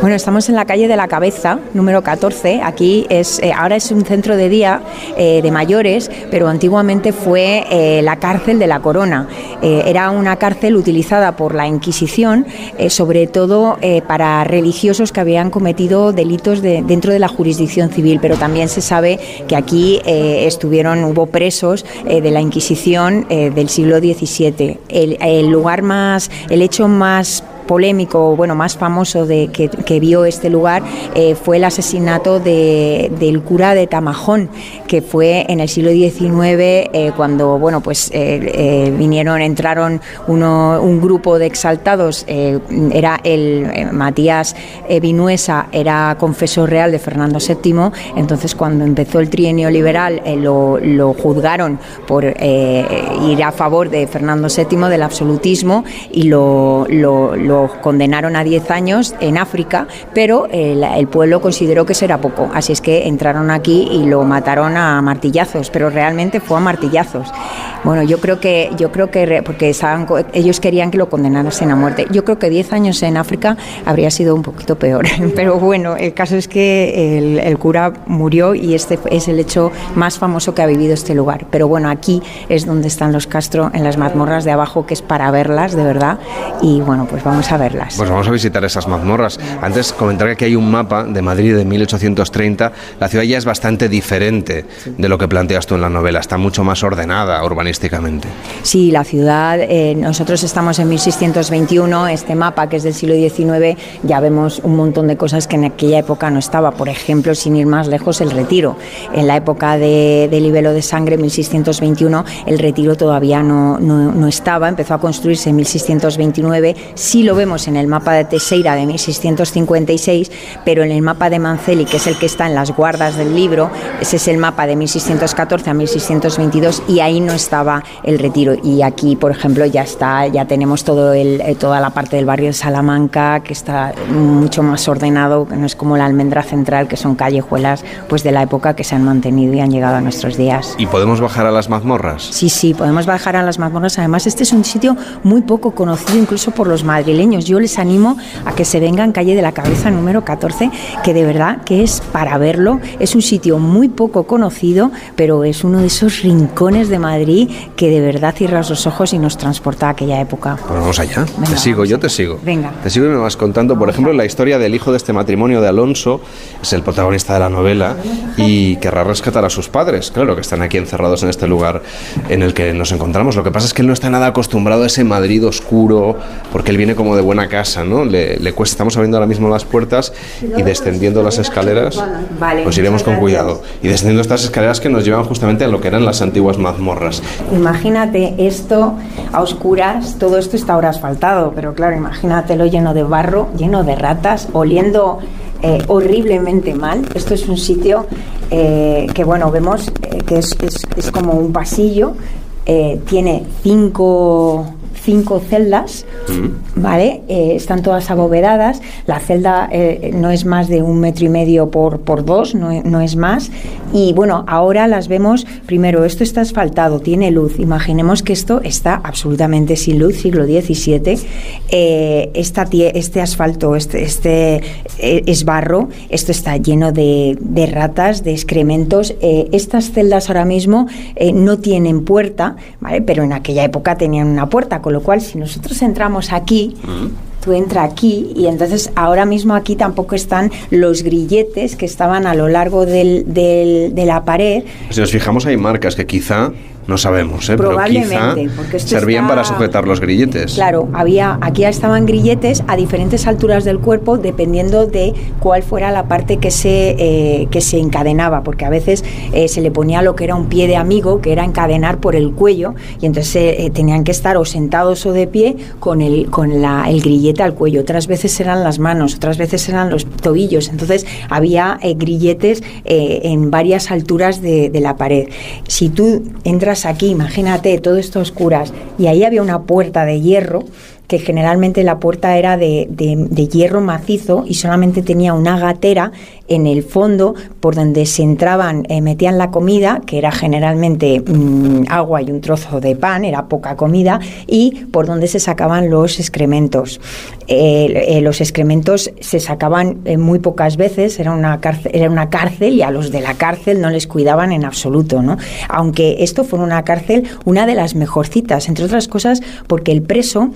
Bueno, estamos en la calle de la Cabeza, número 14. Aquí es, eh, ahora es un centro de día eh, de mayores, pero antiguamente fue eh, la cárcel de la Corona. Era una cárcel utilizada por la Inquisición, sobre todo para religiosos que habían cometido delitos de- dentro de la jurisdicción civil, pero también se sabe que aquí eh, estuvieron, hubo presos eh, de la Inquisición eh, del siglo XVII. El, el lugar más, el hecho más polémico, bueno, más famoso de que, que vio este lugar eh, fue el asesinato de- del cura de Tamajón, que fue en el siglo XIX eh, cuando, bueno, pues eh, vinieron, entraron uno, un grupo de exaltados, era el Matías Vinuesa, era confesor real de Fernando VII, entonces cuando empezó el trienio liberal lo, lo juzgaron por ir a favor de Fernando VII, del absolutismo, y lo condenaron a 10 años en África, pero el, el pueblo consideró que eso era poco, así es que entraron aquí y lo mataron a martillazos, pero realmente fue a martillazos. Bueno, yo creo que, yo creo que porque estaban ellos querían que lo condenasen a muerte. Yo creo que 10 años en África habría sido un poquito peor, <laughs> pero bueno, el caso es que el, el cura murió y este es el hecho más famoso que ha vivido este lugar. Pero bueno, aquí es donde están los Castro, en las mazmorras de abajo, que es para verlas, de verdad. Y bueno, pues vamos a verlas. Pues vamos a visitar esas mazmorras. Antes comentar que aquí hay un mapa de Madrid de 1830. La ciudad ya es bastante diferente de lo que planteas tú en la novela. Está mucho más ordenada urbanísticamente. Sí, la ciudad, eh, nosotros estamos en 1621, este mapa que es del siglo XIX, ya vemos un montón de cosas que en aquella época no estaba. Por ejemplo, sin ir más lejos, el retiro. En la época de, de libelo de sangre, 1621, el retiro todavía no, no, no estaba, empezó a construirse en 1629. Sí lo vemos en el mapa de Teixeira de 1656, pero en el mapa de Manceli, que es el que está en las guardas del libro, ese es el mapa de 1614 a 1622 y ahí no estaba el retiro. Y aquí, por ejemplo, ya está, ya tenemos todo el, eh, toda la parte del barrio de Salamanca, que está mucho más ordenado, que no es como la almendra central, que son callejuelas pues de la época que se han mantenido y han llegado a nuestros días. ¿Y podemos bajar a las mazmorras? Sí, sí, podemos bajar a las mazmorras. Además, este es un sitio muy poco conocido incluso por los madrileños. Yo les animo a que se vengan calle de la cabeza número 14, que de verdad que es para verlo. Es un sitio muy poco conocido, pero es uno de esos rincones de Madrid que de verdad cierras los ojos y nos transporta a aquella época. Pues vamos allá. Venga, te sigo, yo te sigo. Venga. Te sigo y me vas contando, por ejemplo, la historia del hijo de este matrimonio de Alonso, es el protagonista de la novela, y querrá rescatar a sus padres, claro, que están aquí encerrados en este lugar en el que nos encontramos. Lo que pasa es que él no está nada acostumbrado a ese Madrid oscuro, porque él viene como de buena casa, ¿no? Le, le cuesta, estamos abriendo ahora mismo las puertas y descendiendo las escaleras, Vale, pues iremos con cuidado. Y descendiendo estas escaleras que nos llevan justamente a lo que eran las antiguas mazmorras. Imagínate esto a oscuras, todo esto está ahora asfaltado, pero claro, imagínatelo lleno de barro, lleno de ratas, oliendo eh, horriblemente mal. Esto es un sitio eh, que, bueno, vemos eh, que es, es- es como un pasillo, eh, tiene cinco, cinco celdas, ¿vale? Eh, están todas abovedadas. La celda eh, no es más de un metro y medio por, por dos, no, no es más. Y bueno, ahora las vemos, primero, esto está asfaltado, tiene luz. Imaginemos que esto está absolutamente sin luz, siglo XVII. Eh, esta este asfalto, este, este es barro, esto está lleno de, de ratas, de excrementos. Estas celdas ahora mismo no tienen puerta, ¿vale? Pero en aquella época tenían una puerta, con lo cual si nosotros entramos aquí, tú entras aquí y entonces ahora mismo aquí tampoco están los grilletes que estaban a lo largo del- del- de la pared. Si nos fijamos hay marcas que quizá no sabemos, ¿eh? pero quizá Probablemente, porque esto servían está- para sujetar los grilletes. Claro, había aquí estaban grilletes a diferentes alturas del cuerpo dependiendo de cuál fuera la parte que se eh, que se encadenaba, porque a veces eh, se le ponía lo que era un pie de amigo, que era encadenar por el cuello y entonces eh, tenían que estar o sentados o de pie con el con la, el grillete al cuello. Otras veces eran las manos, otras veces eran los tobillos. Entonces había grilletes en varias alturas de, de la pared. Si tú entras aquí, imagínate todo esto a oscuras y ahí había una puerta de hierro que generalmente la puerta era de, de- hierro macizo y solamente tenía una gatera en el fondo por donde se entraban, eh, metían la comida, que era generalmente mm, agua y un trozo de pan, era poca comida, y por donde se sacaban los excrementos. Eh, los excrementos se sacaban eh, muy pocas veces, era una, cárcel, era una cárcel y a los de la cárcel no les cuidaban en absoluto, ¿no? Aunque esto fue una cárcel, una de las mejorcitas, entre otras cosas porque el preso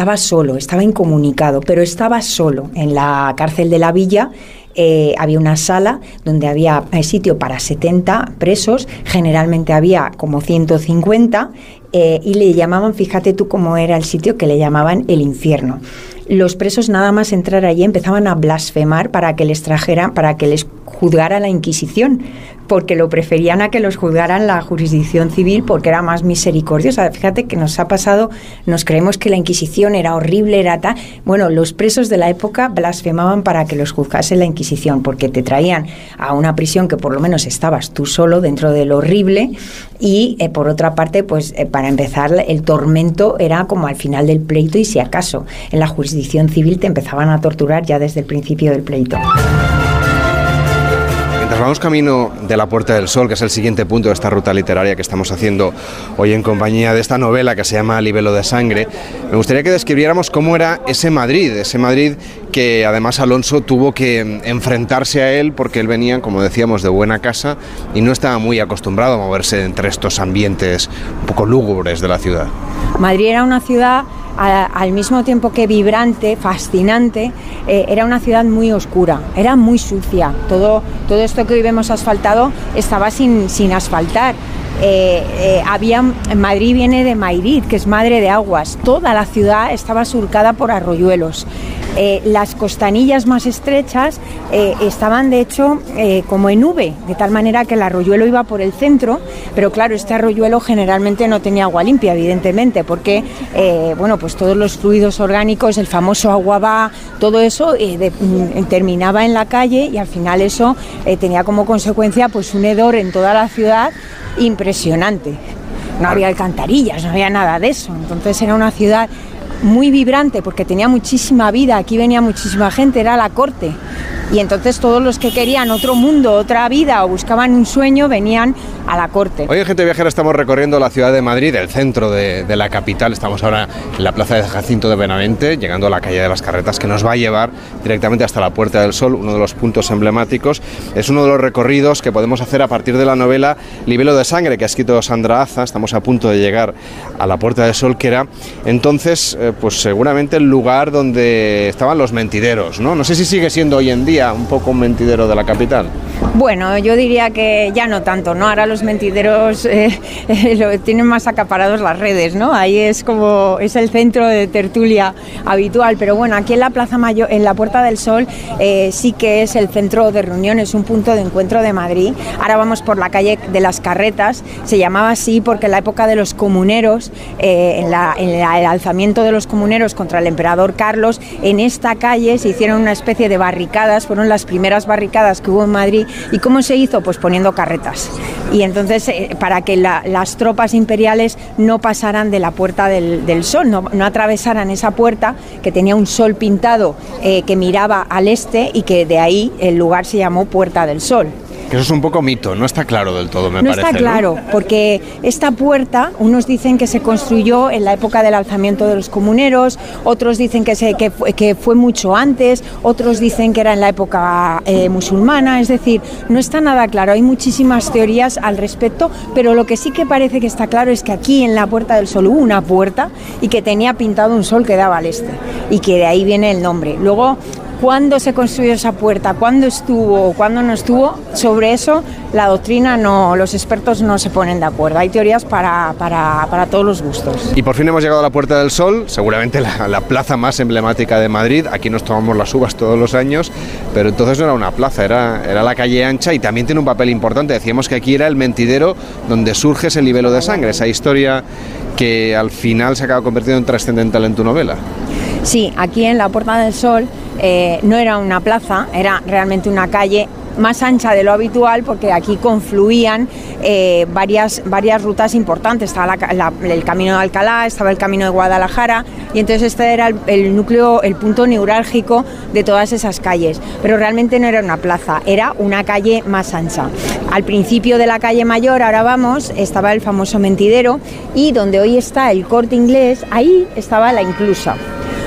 estaba solo, estaba incomunicado, pero estaba solo en la cárcel de la villa. eh, había una sala donde había eh, sitio para 70 presos, generalmente había como 150 eh, y le llamaban, fíjate tú cómo era el sitio que le llamaban el infierno. Los presos nada más entrar allí empezaban a blasfemar para que les trajera, para que les juzgara la Inquisición, porque lo preferían a que los juzgaran la jurisdicción civil porque era más misericordiosa. Fíjate que nos ha pasado, nos creemos que la Inquisición era horrible, era tal. Bueno, los presos de la época blasfemaban para que los juzgase la Inquisición, porque te traían a una prisión que por lo menos estabas tú solo dentro de lo horrible y eh, por otra parte, pues eh, para empezar, el tormento era como al final del pleito y si acaso en la jurisdicción civil te empezaban a torturar ya desde el principio del pleito. Mientras vamos camino de la Puerta del Sol, que es el siguiente punto de esta ruta literaria que estamos haciendo hoy en compañía de esta novela que se llama Libelo de Sangre, me gustaría que describiéramos cómo era ese Madrid, ese Madrid que además Alonso tuvo que enfrentarse a él porque él venía, como decíamos, de buena casa y no estaba muy acostumbrado a moverse entre estos ambientes un poco lúgubres de la ciudad. Madrid era una ciudad al mismo tiempo que vibrante, fascinante, eh, era una ciudad muy oscura, era muy sucia. Todo, todo esto que hoy vemos asfaltado estaba sin, sin asfaltar. Eh, eh, había, Madrid viene de Mairid, que es madre de aguas. Toda la ciudad estaba surcada por arroyuelos. Eh, las costanillas más estrechas eh, estaban de hecho eh, como en V, de tal manera que el arroyuelo iba por el centro, pero claro, este arroyuelo generalmente no tenía agua limpia, evidentemente, porque bueno, pues todos los fluidos orgánicos, el famoso agua va, todo eso mm, terminaba en la calle y al final eso tenía como consecuencia pues un hedor en toda la ciudad impresionante. No había alcantarillas, no había nada de eso. Entonces era una ciudad muy vibrante porque tenía muchísima vida, aquí venía muchísima gente, era la corte. Y entonces todos los que querían otro mundo, otra vida o buscaban un sueño venían a la corte. Hoy en Gente Viajera estamos recorriendo la ciudad de Madrid, el centro de, la capital. Estamos ahora en la plaza de Jacinto de Benavente, llegando a la calle de las Carretas, que nos va a llevar directamente hasta la Puerta del Sol, uno de los puntos emblemáticos. Es uno de los recorridos que podemos hacer a partir de la novela Libelo de Sangre, que ha escrito Sandra Aza. Estamos a punto de llegar a la Puerta del Sol, que era entonces, eh, pues seguramente el lugar donde estaban los mentideros, ¿no? No sé si sigue siendo hoy en día un poco un mentidero de la capital. Bueno, yo diría que ya no tanto, ¿no? Ahora los mentideros <laughs> eh, eh, lo- tienen más acaparados las redes, ¿no? Ahí es como, es el centro de tertulia habitual, pero bueno, aquí en la Plaza Mayor, en la Puerta del Sol, eh, sí que es el centro de reuniones, un punto de encuentro de Madrid. Ahora vamos por la calle de las Carretas, se llamaba así porque en la época de los comuneros, eh, en, el alzamiento de los comuneros contra el emperador Carlos, en esta calle se hicieron una especie de barricadas fueron las primeras barricadas que hubo en Madrid. ¿Y cómo se hizo? Pues poniendo carretas. Y entonces, eh, para que la- las tropas imperiales no pasaran de la Puerta del, Sol, no, no atravesaran esa puerta que tenía un sol pintado eh, que miraba al este y que de ahí el lugar se llamó Puerta del Sol. Que eso es un poco mito, no está claro del todo, me no parece. está claro, porque esta puerta, unos dicen que se construyó en la época del alzamiento de los comuneros, otros dicen que, se, que, fue, que fue mucho antes, otros dicen que era en la época eh, musulmana, es decir, no está nada claro, hay muchísimas teorías al respecto, pero lo que sí que parece que está claro es que aquí en la Puerta del Sol hubo una puerta y que tenía pintado un sol que daba al este, y que de ahí viene el nombre. Luego, ¿Cuándo se construyó esa puerta? ¿Cuándo estuvo cuándo no estuvo? Sobre eso la doctrina no, los expertos no se ponen de acuerdo. Hay teorías para, para, para todos los gustos. Y por fin hemos llegado a la Puerta del Sol, seguramente la, la plaza más emblemática de Madrid. Aquí nos tomamos las uvas todos los años, pero entonces no era una plaza, era, era la calle ancha y también tiene un papel importante. Decíamos que aquí era el mentidero donde surge ese libelo de sangre, esa historia que al final se acaba convirtiendo en trascendental en tu novela. Sí, aquí en la Puerta del Sol eh, no era una plaza, era realmente una calle más ancha de lo habitual porque aquí confluían eh, varias, varias rutas importantes. Estaba el camino de Alcalá, estaba el camino de Guadalajara y entonces este era el núcleo, el punto neurálgico de todas esas calles. Pero realmente no era una plaza, era una calle más ancha. Al principio de la calle mayor, ahora vamos, estaba el famoso mentidero y donde hoy está el corte inglés, ahí estaba la inclusa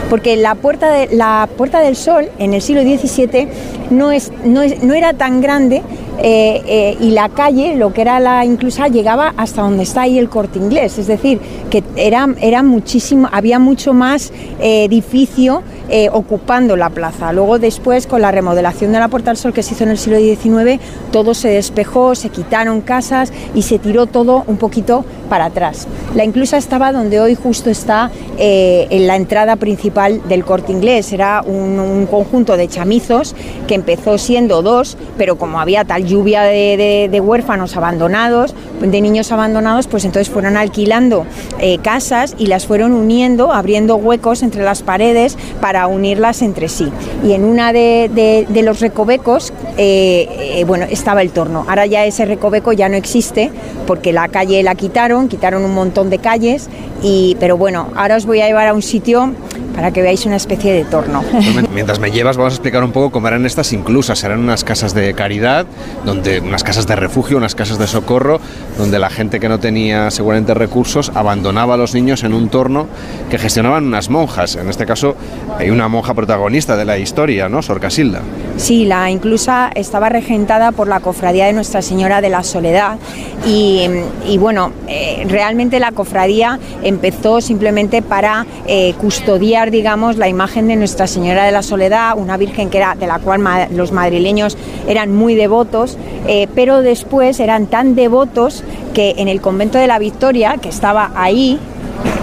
porque la puerta, de, la puerta del Sol en el siglo XVII no, es, no, es- no era tan grande eh, eh, y la calle, lo que era la inclusa, llegaba hasta donde está ahí el corte inglés. Es decir, que era, era muchísimo, había mucho más eh, edificio eh, ocupando la plaza. Luego después, con la remodelación de la Puerta del Sol que se hizo en el siglo XIX, todo se despejó, se quitaron casas y se tiró todo un poquito para atrás. La inclusa estaba donde hoy justo está eh, en la entrada principal del corte inglés. Era un, un conjunto de chamizos que empezó siendo dos, pero como había tal lluvia de, de- huérfanos abandonados, de niños abandonados, pues entonces fueron alquilando eh, casas y las fueron uniendo, abriendo huecos entre las paredes para unirlas entre sí. Y en una de, de- de los recovecos, eh, eh, bueno, estaba el torno. Ahora ya ese recoveco ya no existe porque la calle la quitaron, quitaron un montón de calles, y, pero bueno, ahora os voy a llevar a un sitio para que veáis una especie de torno. <laughs> Mientras me llevas, vamos a explicar un poco cómo eran estas inclusas. Eran unas casas de caridad, donde, unas casas de refugio, unas casas de socorro, donde la gente que no tenía seguramente recursos abandonaba a los niños en un torno que gestionaban unas monjas. En este caso, hay una monja protagonista de la historia, ¿no? Sor Casilda. Sí, la inclusa estaba regentada por la cofradía de Nuestra Señora de la Soledad y, bueno, eh, realmente la cofradía empezó simplemente para eh, custodiar, digamos, la imagen de Nuestra Señora de la Soledad, una virgen que era de la cual los madrileños eran muy devotos, eh, pero después eran tan devotos que en el convento de la Victoria, que estaba ahí,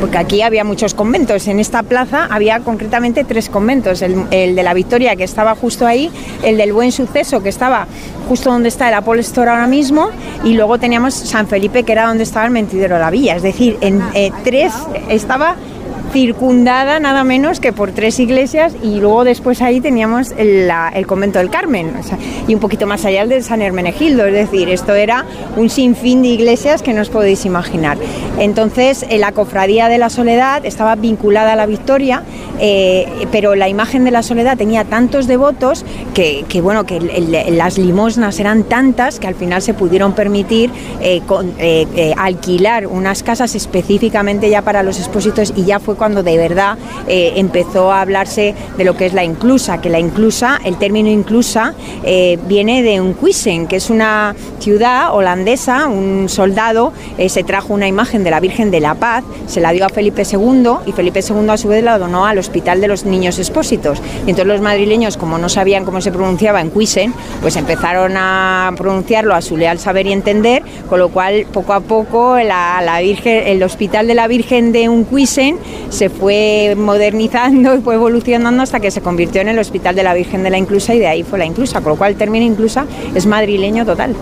porque aquí había muchos conventos. En esta plaza había concretamente tres conventos. El, de la Victoria, que estaba justo ahí, el del Buen Suceso, que estaba justo donde está el Apple Store ahora mismo, y luego teníamos San Felipe, que era donde estaba el Mentidero de la Villa. Es decir, en eh, tres estaba circundada nada menos que por tres iglesias y luego después ahí teníamos el, convento del Carmen y un poquito más allá el de San Hermenegildo, es decir, esto era un sinfín de iglesias que no os podéis imaginar. Entonces, eh, la cofradía de la Soledad estaba vinculada a la Victoria, eh, pero la imagen de la Soledad tenía tantos devotos que, bueno, que las limosnas eran tantas que al final se pudieron permitir eh, alquilar unas casas específicamente ya para los expósitos y ya fue cuando de verdad eh, empezó a hablarse de lo que es la inclusa, que la inclusa, el término inclusa eh, viene de Unquisen, que es una ciudad holandesa, un soldado eh, se trajo una imagen de la Virgen de la Paz, se la dio a Felipe II y Felipe II a su vez la donó al Hospital de los Niños Expósitos. Y entonces los madrileños, como no sabían cómo se pronunciaba Unquisen, pues empezaron a pronunciarlo a su leal saber y entender, con lo cual poco a poco la, la Virgen, el Hospital de la Virgen de Unquisen se fue modernizando y fue evolucionando hasta que se convirtió en el Hospital de la Virgen de la Inclusa y de ahí fue la Inclusa, con lo cual el término Inclusa es madrileño total.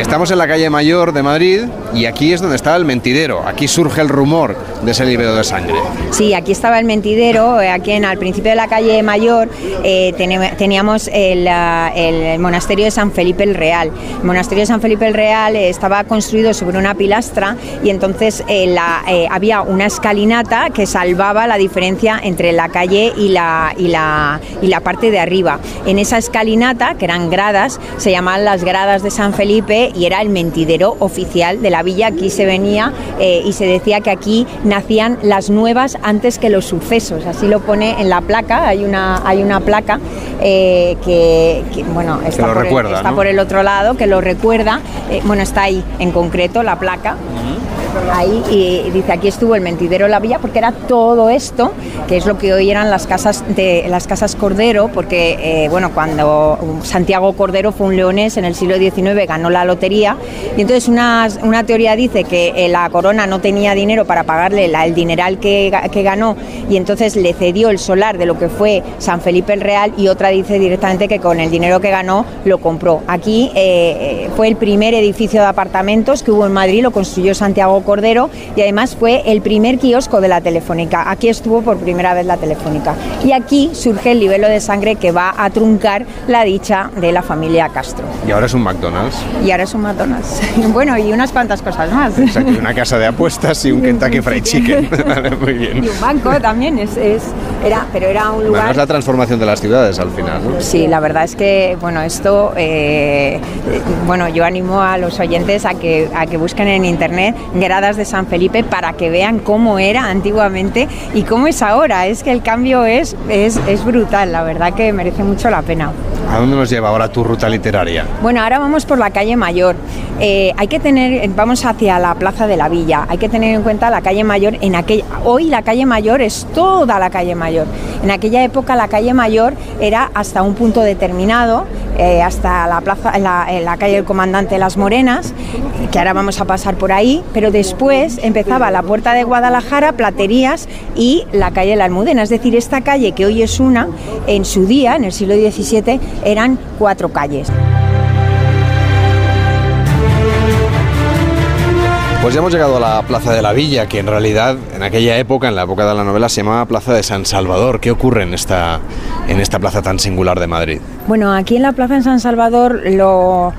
Estamos en la calle Mayor de Madrid y aquí es donde estaba el mentidero. Aquí surge el rumor de ese libero de sangre. Sí, aquí estaba el mentidero, eh, aquí en, al principio de la calle Mayor eh, teníamos el, ah, el monasterio de San Felipe el Real. El monasterio de San Felipe el Real eh, estaba construido sobre una pilastra y entonces eh, la- eh, había una escalinata que salvaba la diferencia entre la calle y la, y, la, y la parte de arriba. En esa escalinata, que eran gradas, se llamaban las gradas de San Felipe y era el mentidero oficial de la villa. Aquí se venía eh, y se decía que aquí nacían las nuevas antes que los sucesos. Así lo pone en la placa. Hay una, hay una placa eh, que, que, bueno, está, por, el, recuerda, está ¿no? por el otro lado, que lo recuerda. Eh, bueno, está ahí en concreto la placa. Ahí y dice aquí estuvo el mentidero de la villa porque era todo esto que es lo que hoy eran las casas de las casas Cordero porque eh, bueno cuando Santiago Cordero fue un leonés en el siglo XIX ganó la lotería y entonces una, una teoría dice que eh, la corona no tenía dinero para pagarle el dineral que, que ganó y entonces le cedió el solar de lo que fue San Felipe el Real y otra dice directamente que con el dinero que ganó lo compró. Aquí eh, fue el primer edificio de apartamentos que hubo en Madrid lo construyó Santiago Cordero y además fue el primer kiosco de la Telefónica. Aquí estuvo por primera vez la Telefónica. Y aquí surge el libelo de sangre que va a truncar la dicha de la familia Castro. Y ahora es un McDonald's. Y ahora es un McDonald's. <laughs> bueno, y unas cuantas cosas más. Una casa de apuestas y un <laughs> Kentucky Fried Chicken. <laughs> Vale, Muy bien. Y un banco también, es, es- era, pero era un Bueno, lugar... es la transformación de las ciudades al final, ¿no? Sí, la verdad es que, bueno, esto, eh, eh, bueno, yo animo a los oyentes a que, a que busquen en internet de San Felipe para que vean cómo era antiguamente y cómo es ahora. Es que el cambio es, es, es brutal, la verdad que merece mucho la pena. ¿A dónde nos lleva ahora tu ruta literaria? Bueno, ahora vamos por la calle Mayor. Eh, hay que tener, vamos hacia la Plaza de la Villa. Hay que tener en cuenta la calle Mayor. En aquella, hoy la calle Mayor es toda la calle Mayor. En aquella época la calle Mayor era hasta un punto determinado, eh, hasta la plaza, la, la calle del Comandante Las Morenas, que ahora vamos a pasar por ahí. Pero después empezaba la Puerta de Guadalajara, Platerías y la calle de la Almudena. Es decir, esta calle que hoy es una, en su día, en el siglo XVII, eran cuatro calles. Pues ya hemos llegado a la Plaza de la Villa, que en realidad en aquella época, en la época de la novela, se llamaba Plaza de San Salvador. ¿Qué ocurre en esta, en esta plaza tan singular de Madrid? Bueno, aquí en la plaza en San Salvador lo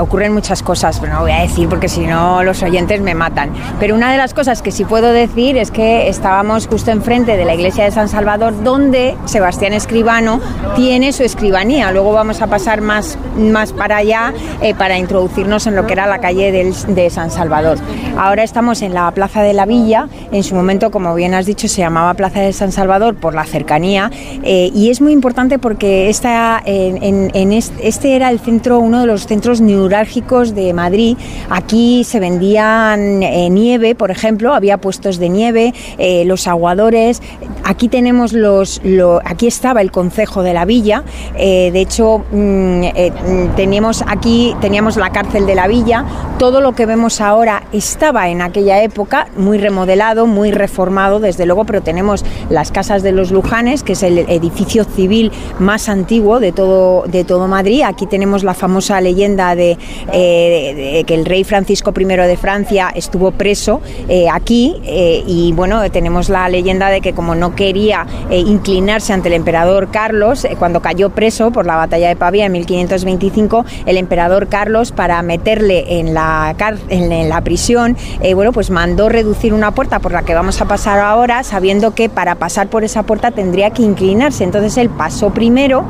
ocurren muchas cosas, pero no voy a decir porque si no los oyentes me matan. Pero una de las cosas que sí puedo decir es que estábamos justo enfrente de la iglesia de San Salvador, donde Sebastián Escribano tiene su escribanía. Luego vamos a pasar más, más para allá eh, para introducirnos en lo que era la calle de San Salvador. Ahora estamos en la Plaza de la Villa. En su momento, como bien has dicho, se llamaba Plaza de San Salvador por la cercanía eh, y es muy importante porque esta, en, en- en est- este era el centro, uno de los centros neurálgicos de Madrid. Aquí se vendían eh, nieve, por ejemplo, había puestos de nieve, eh, los aguadores. Aquí tenemos los, lo- aquí estaba el concejo de la villa. Eh, de hecho, mm, mm, teníamos aquí teníamos la cárcel de la villa. Todo lo que vemos ahora estaba en aquella época muy remodelado, muy reformado, desde luego, pero tenemos las casas de los Lujanes, que es el edificio civil más antiguo de de todo Madrid. Aquí tenemos la famosa leyenda de, eh, de- que el rey Francisco I de Francia estuvo preso eh, aquí eh, y bueno, tenemos la leyenda de que como no quería inclinarse ante el emperador Carlos, cuando cayó preso por la batalla de Pavía en 1525, el emperador Carlos para meterle en la, en, la prisión, bueno, pues mandó reducir una puerta por la que vamos a pasar ahora, sabiendo que para pasar por esa puerta tendría que inclinarse. Entonces él pasó primero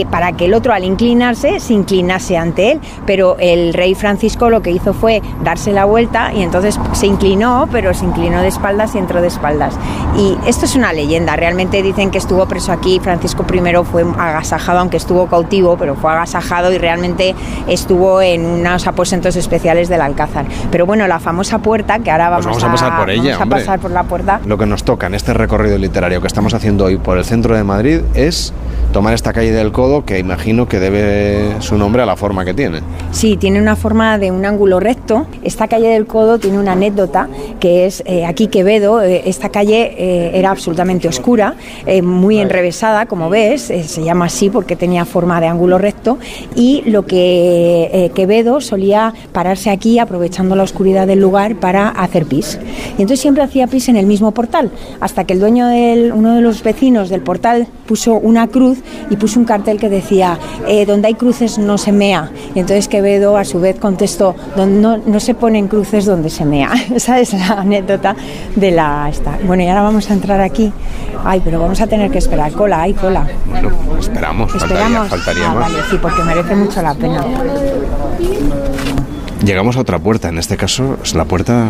eh, para que el otro al inclinarse se inclinase ante él, pero el rey Francisco lo que hizo fue darse la vuelta y entonces se inclinó, pero se inclinó de espaldas y entró de espaldas. Y esto es una leyenda, realmente dicen que estuvo preso aquí, Francisco I fue agasajado, aunque estuvo cautivo, pero fue agasajado y realmente estuvo en unos aposentos especiales del Alcázar. Pero bueno, la famosa puerta, que ahora vamos, Pues vamos a pasar por ella, vamos a pasar por la puerta, Lo que nos toca en este recorrido literario que estamos haciendo hoy por el centro de Madrid es tomar esta calle del Codo, que imagino que debe su nombre a la forma que tiene. Sí, tiene una forma de un ángulo recto. Esta calle del Codo tiene una anécdota que es eh, aquí Quevedo, eh, esta calle eh, era absolutamente oscura, muy enrevesada, como ves, se llama así porque tenía forma de ángulo recto y lo que Quevedo solía pararse aquí aprovechando la oscuridad del lugar para hacer pis. Y entonces siempre hacía pis en el mismo portal, hasta que el dueño del, uno de los vecinos del portal puso una cruz y puso un cartel que decía, eh, donde hay cruces no se mea. Y entonces Quevedo a su vez contestó, "Don- no, no se ponen cruces donde se mea. <laughs> Esa es la anécdota de la esta. Bueno, y ahora vamos a entrar aquí. Ay, pero vamos a tener que esperar cola, hay cola. Bueno, esperamos, faltaría, Esperamos. faltaría Ah, más. vale, sí, porque merece mucho la pena. Llegamos a otra puerta, en este caso es la puerta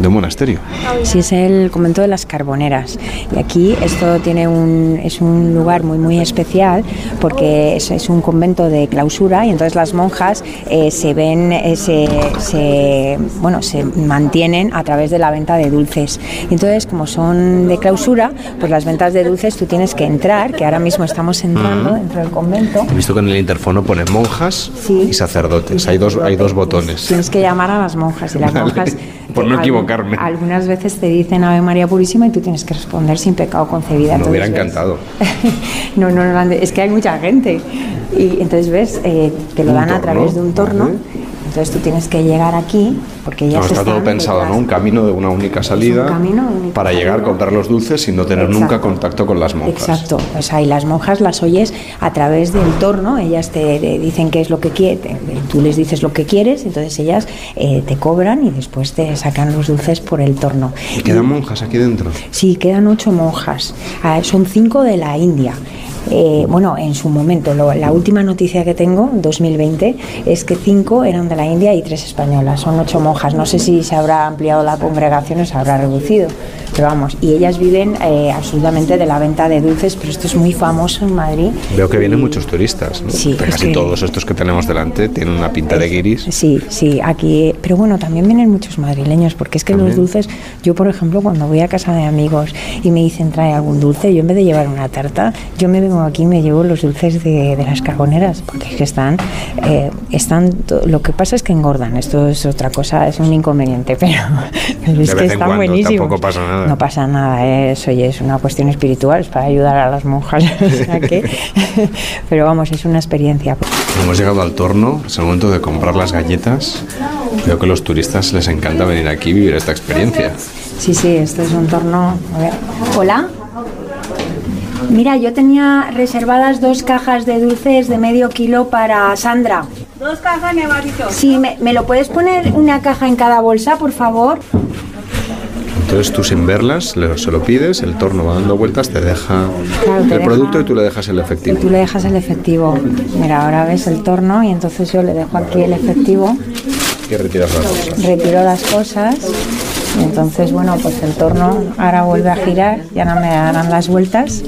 de un monasterio. Sí, es el convento de las Carboneras. Y aquí esto tiene un, es un lugar muy, muy especial porque es, es un convento de clausura y entonces las monjas eh, se ven, eh, se, se, bueno, se mantienen a través de la venta de dulces. Y entonces, como son de clausura, pues las ventas de dulces tú tienes que entrar, que ahora mismo estamos entrando dentro del convento. He visto que en el interfono pone monjas y sacerdotes. Hay dos, hay dos botones. Tienes que llamar a las monjas y las Vale, monjas por no algún- Algunas veces te dicen Ave María Purísima y tú tienes que responder sin pecado concebida. Me hubiera encantado. <laughs> No, no, no, es que hay mucha gente. Y entonces ves, eh, te lo dan a través de un torno. Entonces tú tienes que llegar aquí porque No, ellas está todo pensado. ¿no? Un camino de una única salida camino de única para llegar, salida. comprar los dulces sin no tener Exacto. nunca contacto con las monjas. Exacto, o sea, y las monjas las oyes a través del torno, ellas te, te dicen qué es lo que quieren, tú les dices lo que quieres, entonces ellas eh, te cobran y después te sacan los dulces por el torno. ¿Y quedan monjas aquí dentro? Sí, quedan ocho monjas. Ah, son cinco de la India. Eh, bueno, en su momento, lo- la última noticia que tengo, 2020, es que cinco eran de la India y tres españolas. Son ocho monjas. No sé si se habrá ampliado la congregación o se habrá reducido. Pero vamos, y ellas viven eh, absolutamente de la venta de dulces, pero esto es muy famoso en Madrid. Veo que vienen muchos turistas. ¿no? Sí, es Casi que- todos estos que tenemos delante tienen una pinta de guiris. Sí, sí, aquí. Pero bueno, también vienen muchos madrileños, porque es que los dulces, yo por ejemplo, cuando voy a casa de amigos y me dicen trae algún dulce, yo en vez de llevar una tarta, yo me vengo aquí me llevo los dulces de, de las carboneras, porque es que están, eh, están. Lo que pasa es que engordan, esto es otra cosa, es un inconveniente, <laughs> pero, pero es que están cuando, buenísimos. tampoco pasa nada. No pasa nada, eh, eso ya es una cuestión espiritual, es para ayudar a las monjas. <laughs> o sea que, <laughs> pero vamos, es una experiencia. Hemos llegado al torno, es el momento de comprar las galletas. Veo que a los turistas les encanta venir aquí y vivir esta experiencia. Sí, sí, esto es un torno. A ver. Hola. Mira, yo tenía reservadas dos cajas de dulces de medio kilo para Sandra. Dos cajas nevaditos. Sí, ¿me, me lo puedes poner una caja en cada bolsa, por favor? Entonces tú sin verlas se lo pides, el torno va dando vueltas, te deja Claro, te el deja- producto y tú le dejas el Y efectivo. tú le dejas el efectivo. Mira, ahora ves el torno y entonces yo le dejo aquí el efectivo, Y retiras las cosas. retiro las cosas y entonces, bueno, pues el torno ahora vuelve a girar, ya no me darán las vueltas.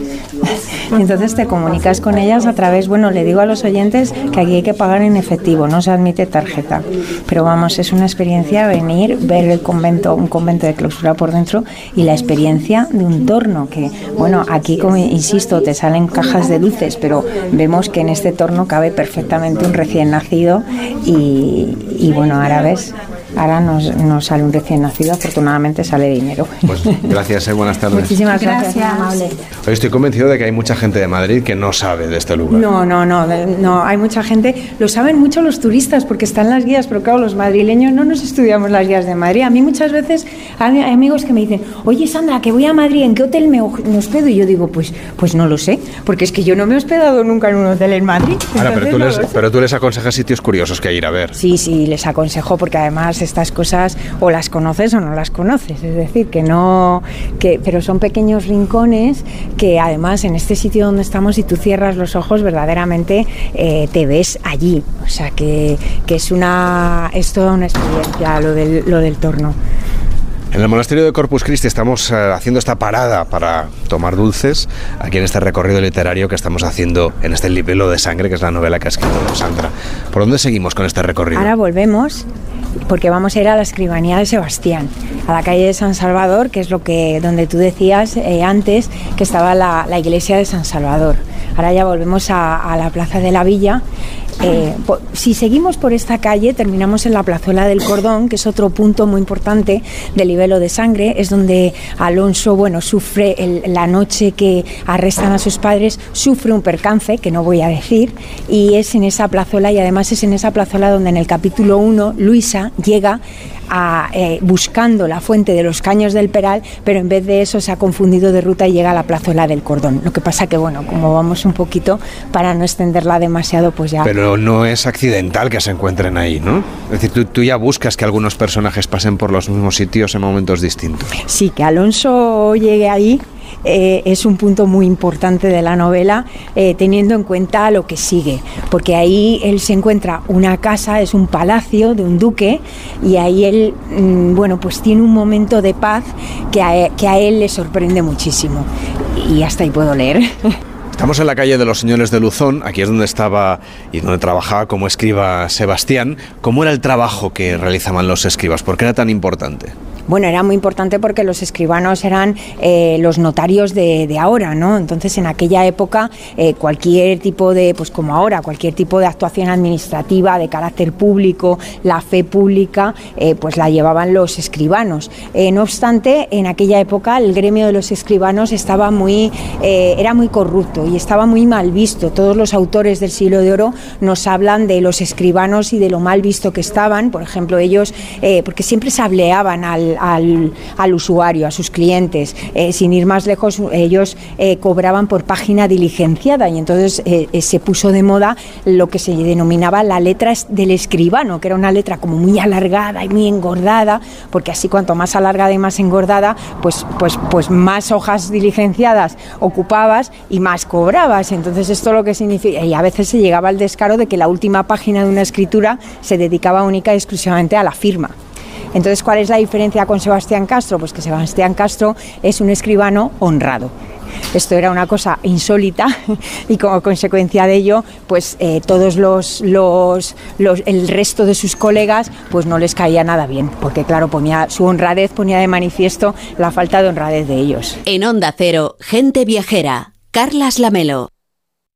Entonces te comunicas con ellas a través, bueno, le digo a los oyentes que aquí hay que pagar en efectivo, no se admite tarjeta. Pero vamos, es una experiencia venir, ver el convento, un convento de clausura por dentro y la experiencia de un torno, que bueno, aquí como insisto, te salen cajas de dulces, pero vemos que en este torno cabe perfectamente un recién nacido y, y bueno, ahora ves, ahora nos, nos sale un recién nacido, afortunadamente sale dinero. Pues gracias, eh, buenas tardes. Muchísimas gracias, amable. Hoy estoy convencido de que hay mucha gente de Madrid que no sabe de este lugar. No, no, no, no, hay mucha gente, lo saben mucho los turistas porque están las guías, pero claro, los madrileños no nos estudiamos las guías de Madrid. A mí muchas veces hay, hay amigos que me dicen, oye Sandra, que voy a Madrid, ¿en qué hotel me, ho- me hospedo? Y yo digo, pues, pues no lo sé, porque es que yo no me he hospedado nunca en un hotel en Madrid. Ahora, pero tú, no les, pero tú les aconsejas sitios curiosos que ir a ver. Sí, sí, les aconsejo porque además estas cosas o las conoces o no las conoces, es decir, que no, que, pero son pequeños rincones que además en este sitio donde estamos, si tú cierras los ojos, verdaderamente eh, te ves allí, o sea que, que es una, es toda una experiencia lo del, lo del torno. En el monasterio de Corpus Christi estamos eh, haciendo esta parada para tomar dulces aquí en este recorrido literario que estamos haciendo en este libelo de sangre que es la novela que ha escrito Sandra. ¿Por dónde seguimos con este recorrido? Ahora volvemos porque vamos a ir a la escribanía de Sebastián, a la calle de San Salvador, que es lo que donde tú decías eh, antes que estaba la, iglesia de San Salvador. Ahora ya volvemos a la Plaza de la Villa. Eh, si seguimos por esta calle, terminamos en la plazuela del Cordón, que es otro punto muy importante del libelo de sangre. Es donde Alonso, bueno, sufre la noche que arrestan a sus padres, sufre un percance, que no voy a decir, y es en esa plazuela, y además es en esa plazuela donde en el capítulo 1 Luisa llega a, eh, buscando la fuente de los caños del Peral, pero en vez de eso se ha confundido de ruta y llega a la plazuela del Cordón. Lo que pasa que, bueno, como vamos un poquito, para no extenderla demasiado, pues ya... Pero no es accidental que se encuentren ahí, ¿no? Es decir, tú, tú ya buscas que algunos personajes pasen por los mismos sitios en momentos distintos. Sí, que Alonso llegue ahí eh, es un punto muy importante de la novela, eh, teniendo en cuenta lo que sigue, porque ahí él se encuentra una casa, es un palacio de un duque, y ahí él, mm, bueno, pues tiene un momento de paz que a, que a él le sorprende muchísimo. Y hasta ahí puedo leer. <laughs> Estamos en la calle de los señores de Luzón, aquí es donde estaba y donde trabajaba como escriba Sebastián. ¿Cómo era el trabajo que realizaban los escribas? ¿Por qué era tan importante? Bueno, era muy importante porque los escribanos eran eh, los notarios de, de ahora, ¿no? Entonces, en aquella época, eh, cualquier tipo de, pues como ahora, cualquier tipo de actuación administrativa de carácter público, la fe pública, eh, pues la llevaban los escribanos. No obstante, en aquella época el gremio de los escribanos estaba muy, era muy corrupto y estaba muy mal visto. Todos los autores del siglo de oro nos hablan de los escribanos y de lo mal visto que estaban. Por ejemplo, ellos, porque siempre se hableaban al, usuario, a sus clientes. Eh, sin ir más lejos, ellos eh, cobraban por página diligenciada y entonces eh, se puso de moda lo que se denominaba la letra del escribano, que era una letra como muy alargada y muy engordada, porque así cuanto más alargada y más engordada, pues, pues, pues más hojas diligenciadas ocupabas y más cobrabas. Entonces esto lo que significa, y a veces se llegaba al descaro de que la última página de una escritura se dedicaba única y exclusivamente a la firma. Entonces, ¿cuál es la diferencia con Sebastián Castro? Pues que Sebastián Castro es un escribano honrado. Esto era una cosa insólita <laughs> y como consecuencia de ello, pues eh, todos los, el resto de sus colegas, pues no les caía nada bien, porque claro, ponía su honradez ponía de manifiesto la falta de honradez de ellos. En Onda Cero, gente viajera. Carlas Lamelo.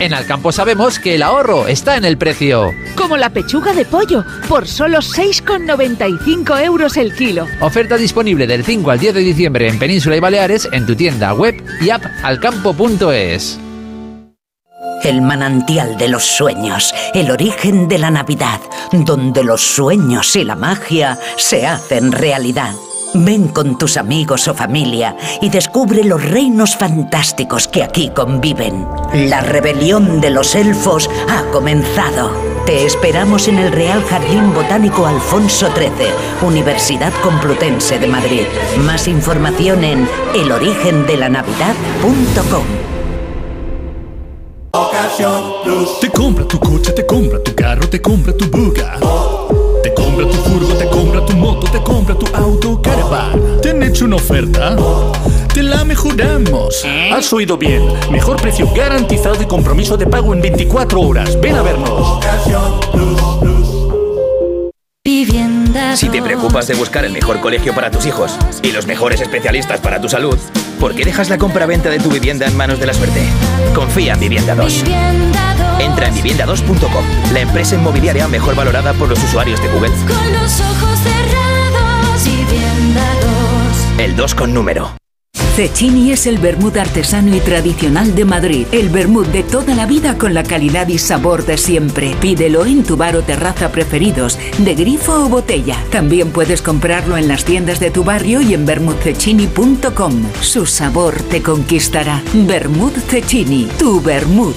En Alcampo sabemos que el ahorro está en el precio. Como la pechuga de pollo, por solo 6,95 euros el kilo. Oferta disponible del 5 al 10 de diciembre en Península y Baleares en tu tienda web y app alcampo.es. El manantial de los sueños, el origen de la Navidad, donde los sueños y la magia se hacen realidad. Ven con tus amigos o familia y descubre los reinos fantásticos que aquí conviven. La rebelión de los elfos ha comenzado. Te esperamos en el Real Jardín Botánico Alfonso XIII, Universidad Complutense de Madrid. Más información en elorigendelanavidad.com. Te compra tu coche, te compra tu carro, te compra tu buga. Te compra tu furgo, te compra tu moto, te compra tu auto caravan. ¿Te han hecho una oferta? Te la mejoramos. Has oído bien. Mejor precio garantizado y compromiso de pago en 24 horas. Ven a vernos. Si te preocupas de buscar el mejor colegio para tus hijos y los mejores especialistas para tu salud, ¿por qué dejas la compra-venta de tu vivienda en manos de la suerte? Confía en Vivienda 2. Entra en vivienda2.com, la empresa inmobiliaria mejor valorada por los usuarios de Google. Con los ojos cerrados, vivienda 2. El 2 con número. Cecchini es el vermut artesano y tradicional de Madrid. El vermut de toda la vida con la calidad y sabor de siempre. Pídelo en tu bar o terraza preferidos, de grifo o botella. También puedes comprarlo en las tiendas de tu barrio y en vermutcecchini.com. Su sabor te conquistará. Vermut Cecchini, tu vermut.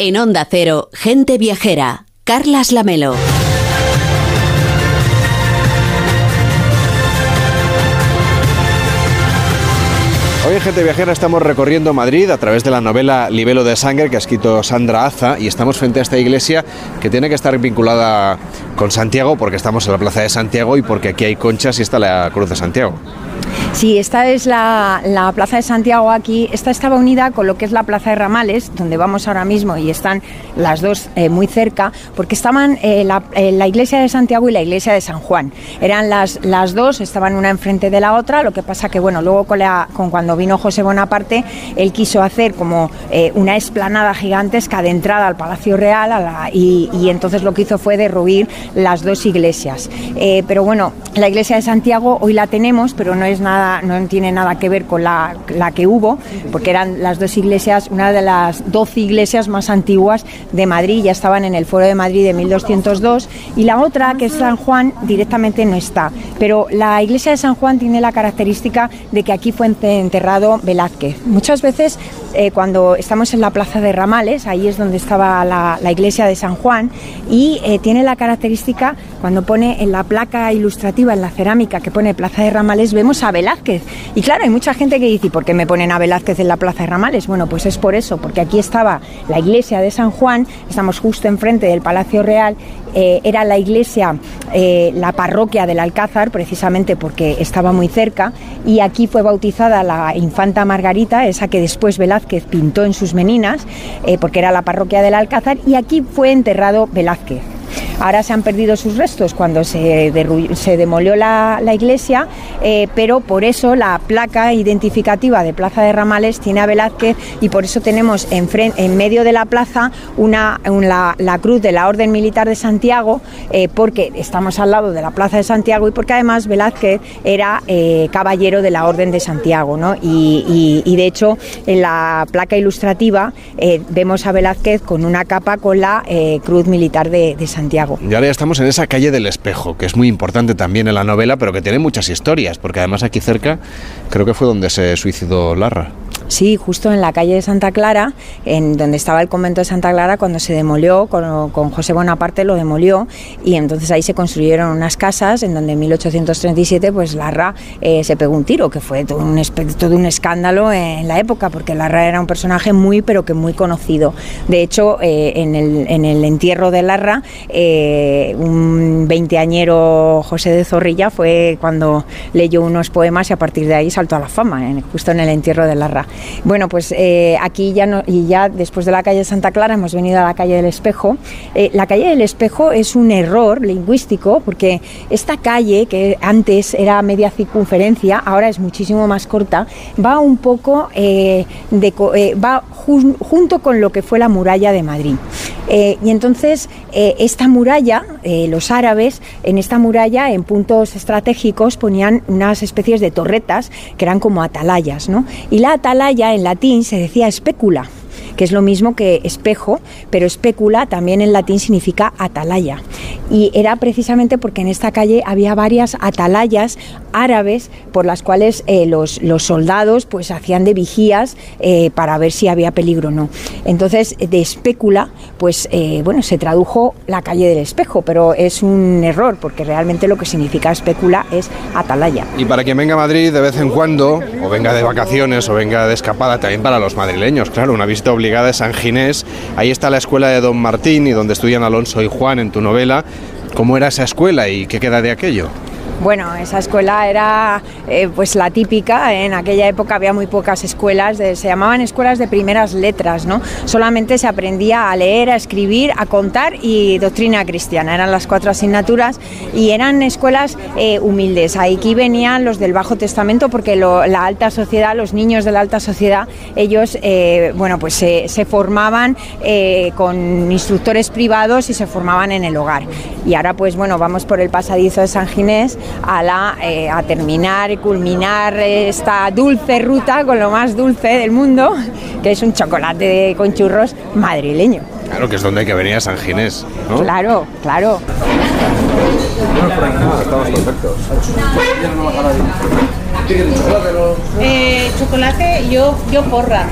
En Onda Cero, Gente Viajera, Carlas Lamelo. Hoy en Gente Viajera estamos recorriendo Madrid a través de la novela Libelo de Sangre que ha escrito Sandra Aza y estamos frente a esta iglesia que tiene que estar vinculada con Santiago porque estamos en la Plaza de Santiago y porque aquí hay conchas y está la Cruz de Santiago. Sí, esta es la, la, Plaza de Santiago aquí. Esta estaba unida con lo que es la Plaza de Ramales, donde vamos ahora mismo y están las dos eh, muy cerca, porque estaban eh, la, eh, la, iglesia de Santiago y la iglesia de San Juan. Eran las, las dos, estaban una enfrente de la otra, lo que pasa que, bueno, luego con, la, con cuando vino José Bonaparte, él quiso hacer como una esplanada gigantesca de entrada al Palacio Real y, y, entonces lo que hizo fue derruir las dos iglesias. Eh, pero bueno, la iglesia de Santiago hoy la tenemos, pero no es nada, no tiene nada que ver con la, la que hubo, porque eran las dos iglesias, una de las doce iglesias más antiguas de Madrid, ya estaban en el Foro de Madrid de 1202, y la otra, que es San Juan, directamente no está. Pero la iglesia de San Juan tiene la característica de que aquí fue enterrado Velázquez. Muchas veces eh, cuando estamos en la plaza de Ramales, ahí es donde estaba la, iglesia de San Juan, y eh, tiene la característica, cuando pone en la placa ilustrativa, en la cerámica que pone Plaza de Ramales, vemos a Velázquez. Y claro, hay mucha gente que dice, ¿por qué me ponen a Velázquez en la Plaza de Ramales? Bueno, pues es por eso, porque aquí estaba la iglesia de San Juan, estamos justo enfrente del Palacio Real, eh, era la iglesia, eh, la parroquia del Alcázar, precisamente porque estaba muy cerca, y aquí fue bautizada la infanta Margarita, esa que después Velázquez pintó en sus meninas, eh, porque era la parroquia del Alcázar, y aquí fue enterrado Velázquez. Ahora se han perdido sus restos cuando se, se demolió la, iglesia, eh, pero por eso la placa identificativa de Plaza de Ramales tiene a Velázquez y por eso tenemos en, medio de la plaza una, la cruz de la Orden Militar de Santiago, eh, porque estamos al lado de la Plaza de Santiago y porque además Velázquez era eh, caballero de la Orden de Santiago. ¿no? Y, de hecho en la placa ilustrativa vemos a Velázquez con una capa con la cruz militar de, de Santiago. Y ahora ya estamos en esa calle del espejo, que es muy importante también en la novela, pero que tiene muchas historias, porque además aquí cerca creo que fue donde se suicidó Larra. Sí, justo en la calle de Santa Clara, en donde estaba el convento de Santa Clara, cuando se demolió, con, José Bonaparte lo demolió, y entonces ahí se construyeron unas casas en donde en 1837 pues Larra eh, se pegó un tiro, que fue todo un, todo un escándalo en la época, porque Larra era un personaje muy, pero que muy conocido. De hecho, eh, en, el, en, el, entierro de Larra, eh, un veinteañero José de Zorrilla fue cuando leyó unos poemas y a partir de ahí saltó a la fama, justo en el entierro de Larra. Bueno, pues eh, aquí ya no, y ya después de la calle Santa Clara hemos venido a la calle del Espejo. Eh, la calle del Espejo es un error lingüístico porque esta calle que antes era media circunferencia, ahora es muchísimo más corta, va un poco eh, de, va jun, junto con lo que fue la muralla de Madrid. y entonces esta muralla, los árabes en esta muralla en puntos estratégicos ponían unas especies de torretas que eran como atalayas, ¿no? Y la atalaya en latín se decía especula, que es lo mismo que espejo, pero especula también en latín significa atalaya. Y era precisamente porque en esta calle había varias atalayas árabes por las cuales eh, los, los, soldados pues hacían de vigías eh, para ver si había peligro o no. Entonces, de especula, pues eh, bueno, se tradujo la calle del espejo, pero es un error porque realmente lo que significa especula es atalaya. Y para quien venga a Madrid de vez en cuando, o venga de vacaciones o venga de escapada, también para los madrileños, claro, una visita obligada obligada es San Ginés. Ahí está la escuela de Don Martín y donde estudian Alonso y Juan en tu novela. ¿Cómo era esa escuela y qué queda de aquello? Bueno, esa escuela era eh, pues la típica, en aquella época había muy pocas escuelas, se llamaban escuelas de primeras letras, ¿no? Solamente se aprendía a leer, a escribir, a contar y doctrina cristiana, eran las cuatro asignaturas y eran escuelas eh, humildes. Aquí venían los del Bajo Testamento porque lo- la alta sociedad, los niños de la alta sociedad, ellos, eh, bueno, pues se, se formaban con instructores privados y se formaban en el hogar. Y ahora, pues bueno, vamos por el pasadizo de San Ginés a, la, eh, a terminar y culminar esta dulce ruta con lo más dulce del mundo, que es un chocolate con churros madrileño. Claro que es donde hay que venir a San Ginés, ¿no? Claro, claro. Estamos perfectos. Eh, chocolate, yo, yo porra.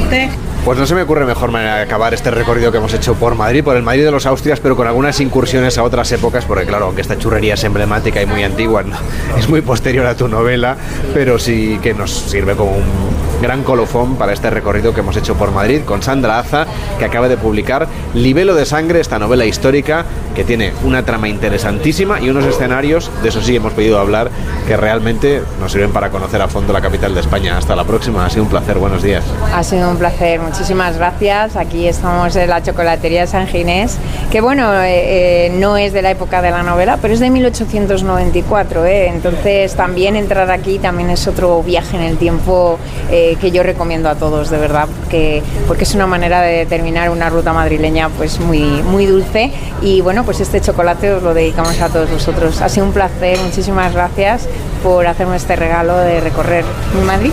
¿Usted? Pues no se me ocurre mejor manera de acabar este recorrido que hemos hecho por Madrid, por el Madrid de los Austrias, pero con algunas incursiones a otras épocas, porque claro, aunque esta churrería es emblemática y muy antigua, <laughs> es muy posterior a tu novela, pero sí que nos sirve como un gran colofón para este recorrido que hemos hecho por Madrid con Sandra Aza, que acaba de publicar Libelo de Sangre, esta novela histórica que tiene una trama interesantísima y unos escenarios, de eso sí hemos pedido hablar, que realmente nos sirven para conocer a fondo la capital de España. Hasta la próxima, ha sido un placer, buenos días. Ha sido un placer, muchísimas gracias. Aquí estamos en la chocolatería San Ginés, que bueno, eh, eh, no es de la época de la novela, pero es de 1894, ¿eh? entonces también entrar aquí también es otro viaje en el tiempo que yo recomiendo a todos, de verdad, porque, porque es una manera de terminar una ruta madrileña pues muy, muy dulce y bueno, pues este chocolate os lo dedicamos a todos vosotros. Ha sido un placer, muchísimas gracias por hacerme este regalo de recorrer mi Madrid.